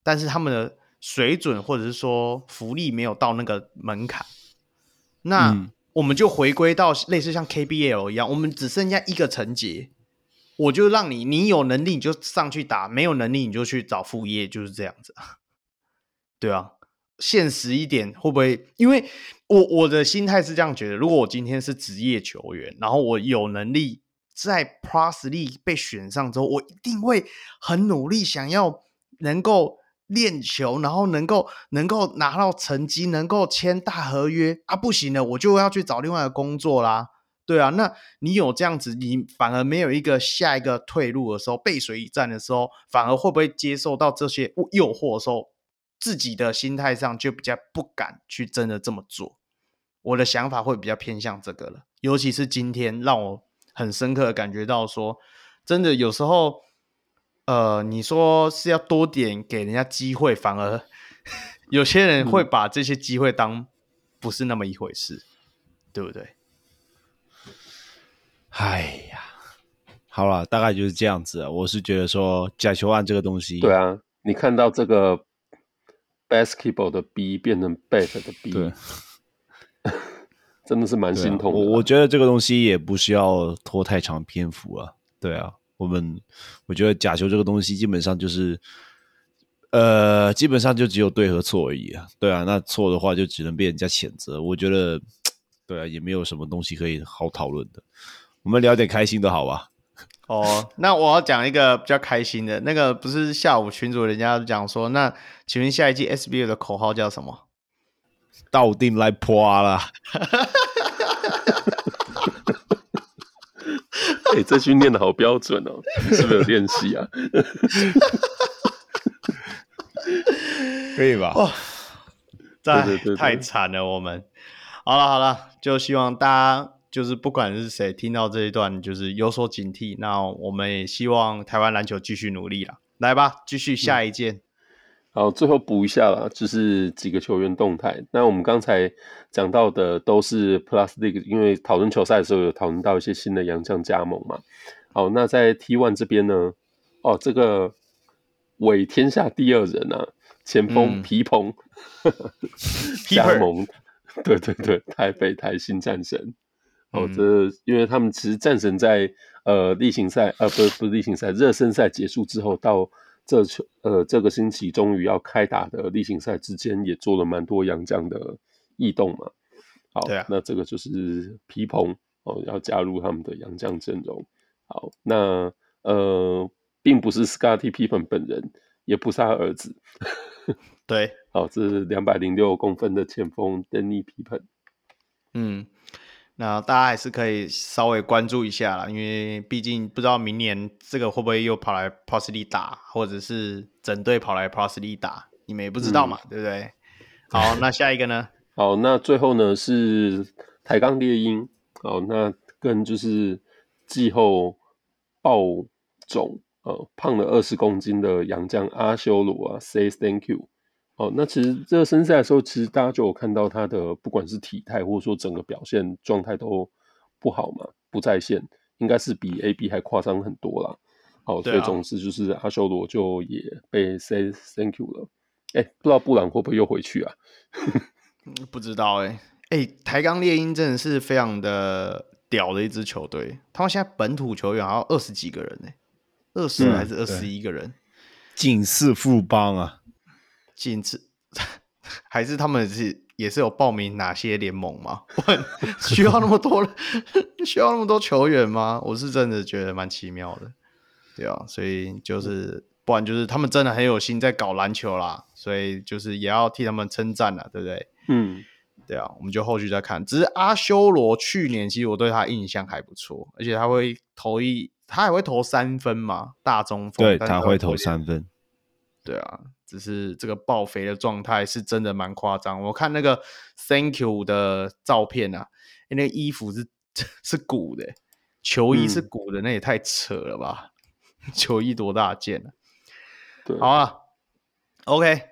但是他们的水准或者是说福利没有到那个门槛，那我们就回归到类似像 KBL 一样，我们只剩下一个层级。我就让你，你有能力你就上去打，没有能力你就去找副业，就是这样子啊。对啊，现实一点会不会？因为我我的心态是这样觉得：如果我今天是职业球员，然后我有能力在 Plus League 被选上之后，我一定会很努力，想要能够练球，然后能够能够拿到成绩，能够签大合约啊。不行了，我就要去找另外的工作啦。对啊，那你有这样子，你反而没有一个下一个退路的时候，背水一战的时候，反而会不会接受到这些诱惑的时候，自己的心态上就比较不敢去真的这么做。我的想法会比较偏向这个了，尤其是今天让我很深刻的感觉到说，真的有时候，呃，你说是要多点给人家机会，反而 有些人会把这些机会当不是那么一回事，对不对？哎呀，好了，大概就是这样子。我是觉得说假球案这个东西，对啊，你看到这个 basketball 的 B 变成 bat 的 B，对，真的是蛮心痛的。我我觉得这个东西也不需要拖太长篇幅啊。对啊，我们我觉得假球这个东西基本上就是，呃，基本上就只有对和错而已啊。对啊，那错的话就只能被人家谴责。我觉得，对啊，也没有什么东西可以好讨论的。我们聊点开心的好吧？哦，那我要讲一个比较开心的，那个不是下午群主人家讲说，那请问下一季 SBL 的口号叫什么？到定来破啦！哎、欸，这句念的好标准哦，你是不是有练习啊？可以吧？哇，对对对，太惨了，我们。好了好了，就希望大家。就是不管是谁听到这一段，就是有所警惕。那我们也希望台湾篮球继续努力了。来吧，继续下一件。嗯、好，最后补一下啦，就是几个球员动态。那我们刚才讲到的都是 Plus League，因为讨论球赛的时候有讨论到一些新的洋将加盟嘛。好，那在 T One 这边呢？哦，这个伪天下第二人啊，前锋皮蓬、嗯、加盟，对对对，台北台新战神。哦，这因为他们其实战神在呃例行赛呃不是不是例行赛热身赛结束之后到这球呃这个星期终于要开打的例行赛之间也做了蛮多洋将的异动嘛。好，那这个就是皮蓬哦要加入他们的洋将阵容。好，那呃并不是 Scottie Pippen 本人，也不是他儿子。对，好，这是两百零六公分的前锋 Danny Pippen。嗯。那大家还是可以稍微关注一下啦，因为毕竟不知道明年这个会不会又跑来 League 打，或者是整队跑来 League 打，你们也不知道嘛，嗯、对不对？好，那下一个呢？好，那最后呢是台钢猎鹰，好，那跟就是季后爆种呃胖了二十公斤的洋将阿修罗啊，Says Thank You。哦，那其实热身赛的时候，其实大家就有看到他的不管是体态或者说整个表现状态都不好嘛，不在线，应该是比 AB 还夸张很多啦。好，所以总之就是阿修罗就也被 say thank you 了。哎、欸，不知道布朗会不会又回去啊？不知道哎、欸、哎、欸，台钢猎鹰真的是非常的屌的一支球队，他们现在本土球员好像二十几个人呢、欸。二十还是二十一个人？仅次富邦啊，仅次 还是他们是也是有报名哪些联盟吗？需要那么多人，需要那么多球员吗？我是真的觉得蛮奇妙的，对啊，所以就是不然就是他们真的很有心在搞篮球啦，所以就是也要替他们称赞了，对不对？嗯。对啊，我们就后续再看。只是阿修罗去年其实我对他印象还不错，而且他会投一，他还会投三分嘛，大中锋。对，他会投三分。对啊，只是这个爆肥的状态是真的蛮夸张。我看那个 Thank you 的照片啊，那个衣服是 是鼓的，球衣是鼓的，嗯、那也太扯了吧？球衣多大件啊？对，好啊，OK。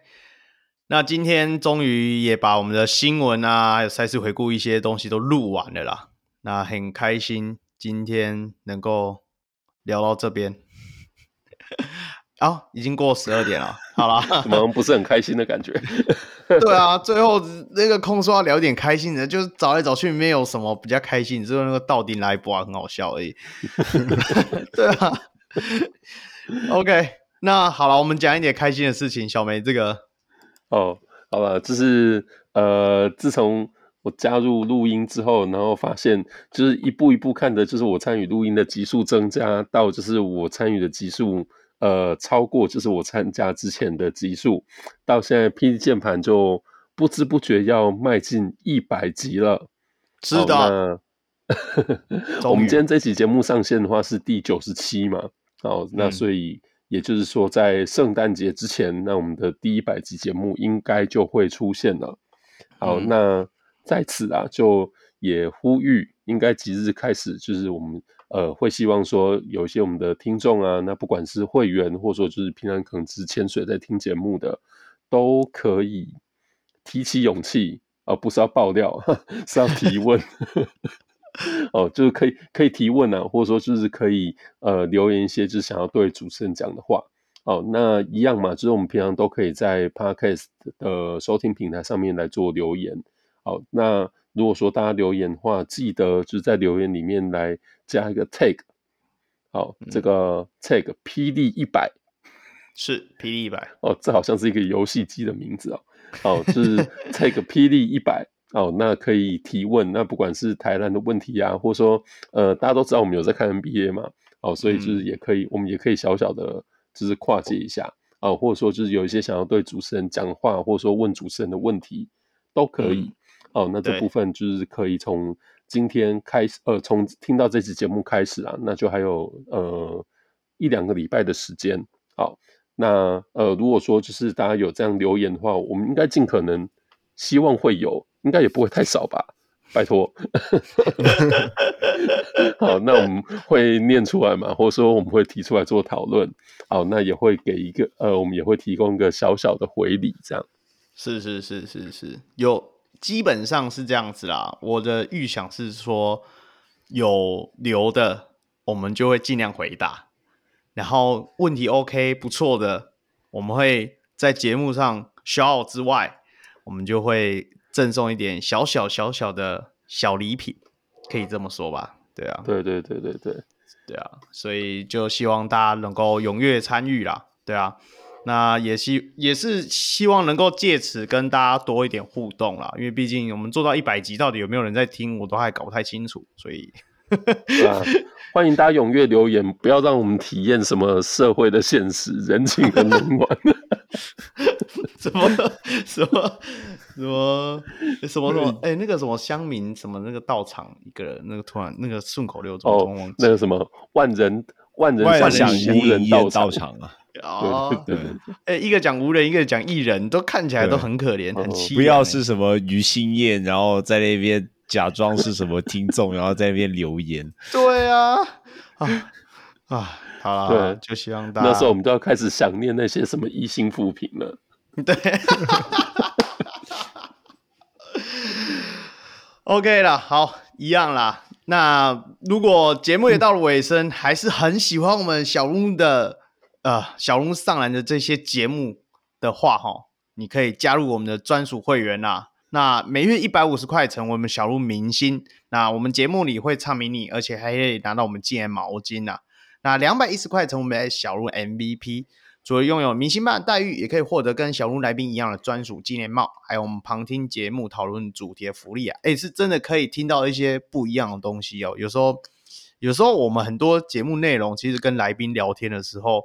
那今天终于也把我们的新闻啊，还有赛事回顾一些东西都录完了啦。那很开心今天能够聊到这边。啊、哦，已经过十二点了。好了，怎么不是很开心的感觉？对啊，最后那个空说要聊点开心的，就是找来找去没有什么比较开心，只有那个到底来播很好笑而已。对啊。OK，那好了，我们讲一点开心的事情。小梅，这个。哦，好了，就是呃，自从我加入录音之后，然后发现就是一步一步看的，就是我参与录音的集数增加，到就是我参与的集数呃超过就是我参加之前的集数，到现在 PD 键盘就不知不觉要迈进一百集了。是的，我们今天这期节目上线的话是第九十七嘛，哦，那所以。嗯也就是说，在圣诞节之前，那我们的第一百集节目应该就会出现了。好，嗯、那在此啊，就也呼吁，应该即日开始，就是我们呃会希望说，有一些我们的听众啊，那不管是会员，或者说就是平常可能只是潜水在听节目的，都可以提起勇气，而、呃、不是要爆料，是要提问。哦，就是可以可以提问啊，或者说就是可以呃留言一些，就是想要对主持人讲的话。哦，那一样嘛，就是我们平常都可以在 Podcast 的收听平台上面来做留言。好，那如果说大家留言的话，记得就是在留言里面来加一个 tag。好，这个 tag PD 一百是 PD 一百哦，这好像是一个游戏机的名字哦。哦，就是 tag PD 一百。哦，那可以提问，那不管是台湾的问题啊，或者说，呃，大家都知道我们有在看 NBA 嘛，哦，所以就是也可以，嗯、我们也可以小小的，就是跨界一下，哦，或者说就是有一些想要对主持人讲话，或者说问主持人的问题，都可以。嗯、哦，那这部分就是可以从今天开始，呃，从听到这期节目开始啊，那就还有呃一两个礼拜的时间。好，那呃，如果说就是大家有这样留言的话，我们应该尽可能希望会有。应该也不会太少吧，拜托。好，那我们会念出来嘛，或者说我们会提出来做讨论。好，那也会给一个呃，我们也会提供一个小小的回礼，这样。是是是是是，有基本上是这样子啦。我的预想是说，有留的我们就会尽量回答，然后问题 OK 不错的，我们会在节目上 shout 之外，我们就会。赠送一点小小小小的小礼品，可以这么说吧？对啊，对对对对对对啊，所以就希望大家能够踊跃参与啦，对啊，那也希也是希望能够借此跟大家多一点互动啦，因为毕竟我们做到一百集，到底有没有人在听，我都还搞不太清楚，所以。欢迎大家踊跃留言，不要让我们体验什么社会的现实，人情的冷暖。什么什么什么什么什么？哎、欸，那个什么乡民什么那个道场一个人，那个突然那个顺口溜中哦，那个什么万人万人万想无人道道场啊。哦，对哎、欸，一个讲无人，一个讲一人，都看起来都很可怜，很凄凉。不要是什么于心燕，然后在那边。假装是什么听众，然后在那边留言。对啊，啊啊，好了，对，就希望大家那时候我们都要开始想念那些什么一星负评了。对，OK 了，好，一样啦。那如果节目也到了尾声，嗯、还是很喜欢我们小鹿的呃小鹿上篮的这些节目的话，哈，你可以加入我们的专属会员啦。那每月一百五十块成为我们小鹿明星，那我们节目里会唱迷你，而且还可以拿到我们纪念毛巾、啊。那两百一十块成为我们小鹿 MVP。除了拥有明星般的待遇，也可以获得跟小鹿来宾一样的专属纪念帽，还有我们旁听节目讨论主题的福利啊！诶，是真的可以听到一些不一样的东西哦。有时候，有时候我们很多节目内容其实跟来宾聊天的时候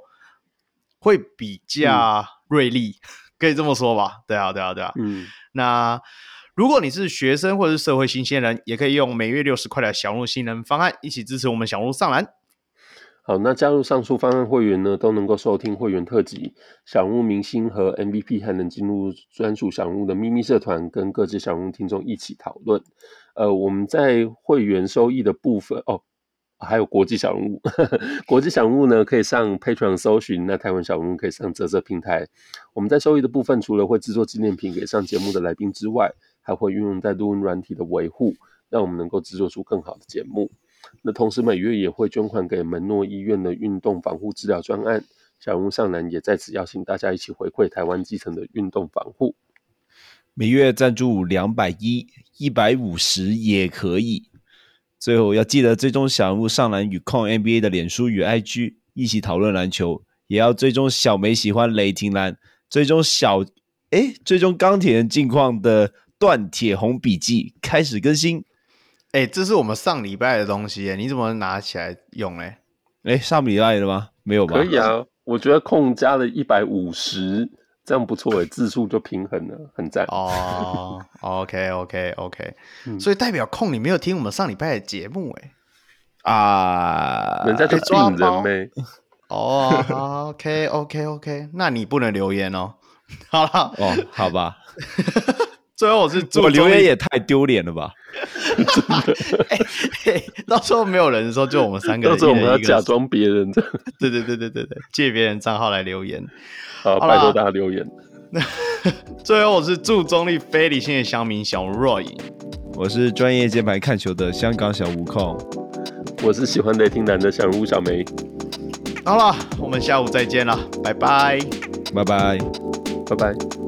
会比较锐利，嗯、可以这么说吧？对啊，对啊，对啊。嗯。那如果你是学生或者是社会新鲜人，也可以用每月六十块的小鹿新人方案一起支持我们小鹿上篮。好，那加入上述方案会员呢，都能够收听会员特辑、小物明星和 MVP，还能进入专属小物的秘密社团，跟各自小物听众一起讨论。呃，我们在会员收益的部分哦，还有国际小鹿，国际小物呢可以上 Patreon 搜寻，那台湾小物可以上啧啧平台。我们在收益的部分，除了会制作纪念品给上节目的来宾之外，还会运用在录音软体的维护，让我们能够制作出更好的节目。那同时每月也会捐款给门诺医院的运动防护治疗专案，小鹿上篮也在此邀请大家一起回馈台湾基层的运动防护。每月赞助两百一、一百五十也可以。最后要记得追踪小鹿上篮与控 NBA 的脸书与 IG，一起讨论篮球。也要追踪小梅喜欢雷霆篮，追踪小哎，追踪钢铁人近况的断铁红笔记开始更新。哎、欸，这是我们上礼拜的东西，你怎么拿起来用嘞？哎、欸，上礼拜的吗？没有吧？可以啊，我觉得空加了一百五十，这样不错哎，字数就平衡了，很赞。哦，OK OK OK，、嗯、所以代表控你没有听我们上礼拜的节目哎？啊，人家就病人呗。哦，OK OK OK，那你不能留言哦。好了，哦，好吧。最后我是我留言也太丢脸了吧！真 的，欸欸，到时候没有人的时候，就我们三个人，到时候我们要假装别人，对对对对对对，借别人账号来留言，好，好拜托大家留言。最后我是祝中立非理性的乡民小 Roy，我是专业键盘看球的香港小悟空，我是喜欢雷霆男的小人物小梅。好了，我们下午再见了，拜拜，拜拜，拜拜。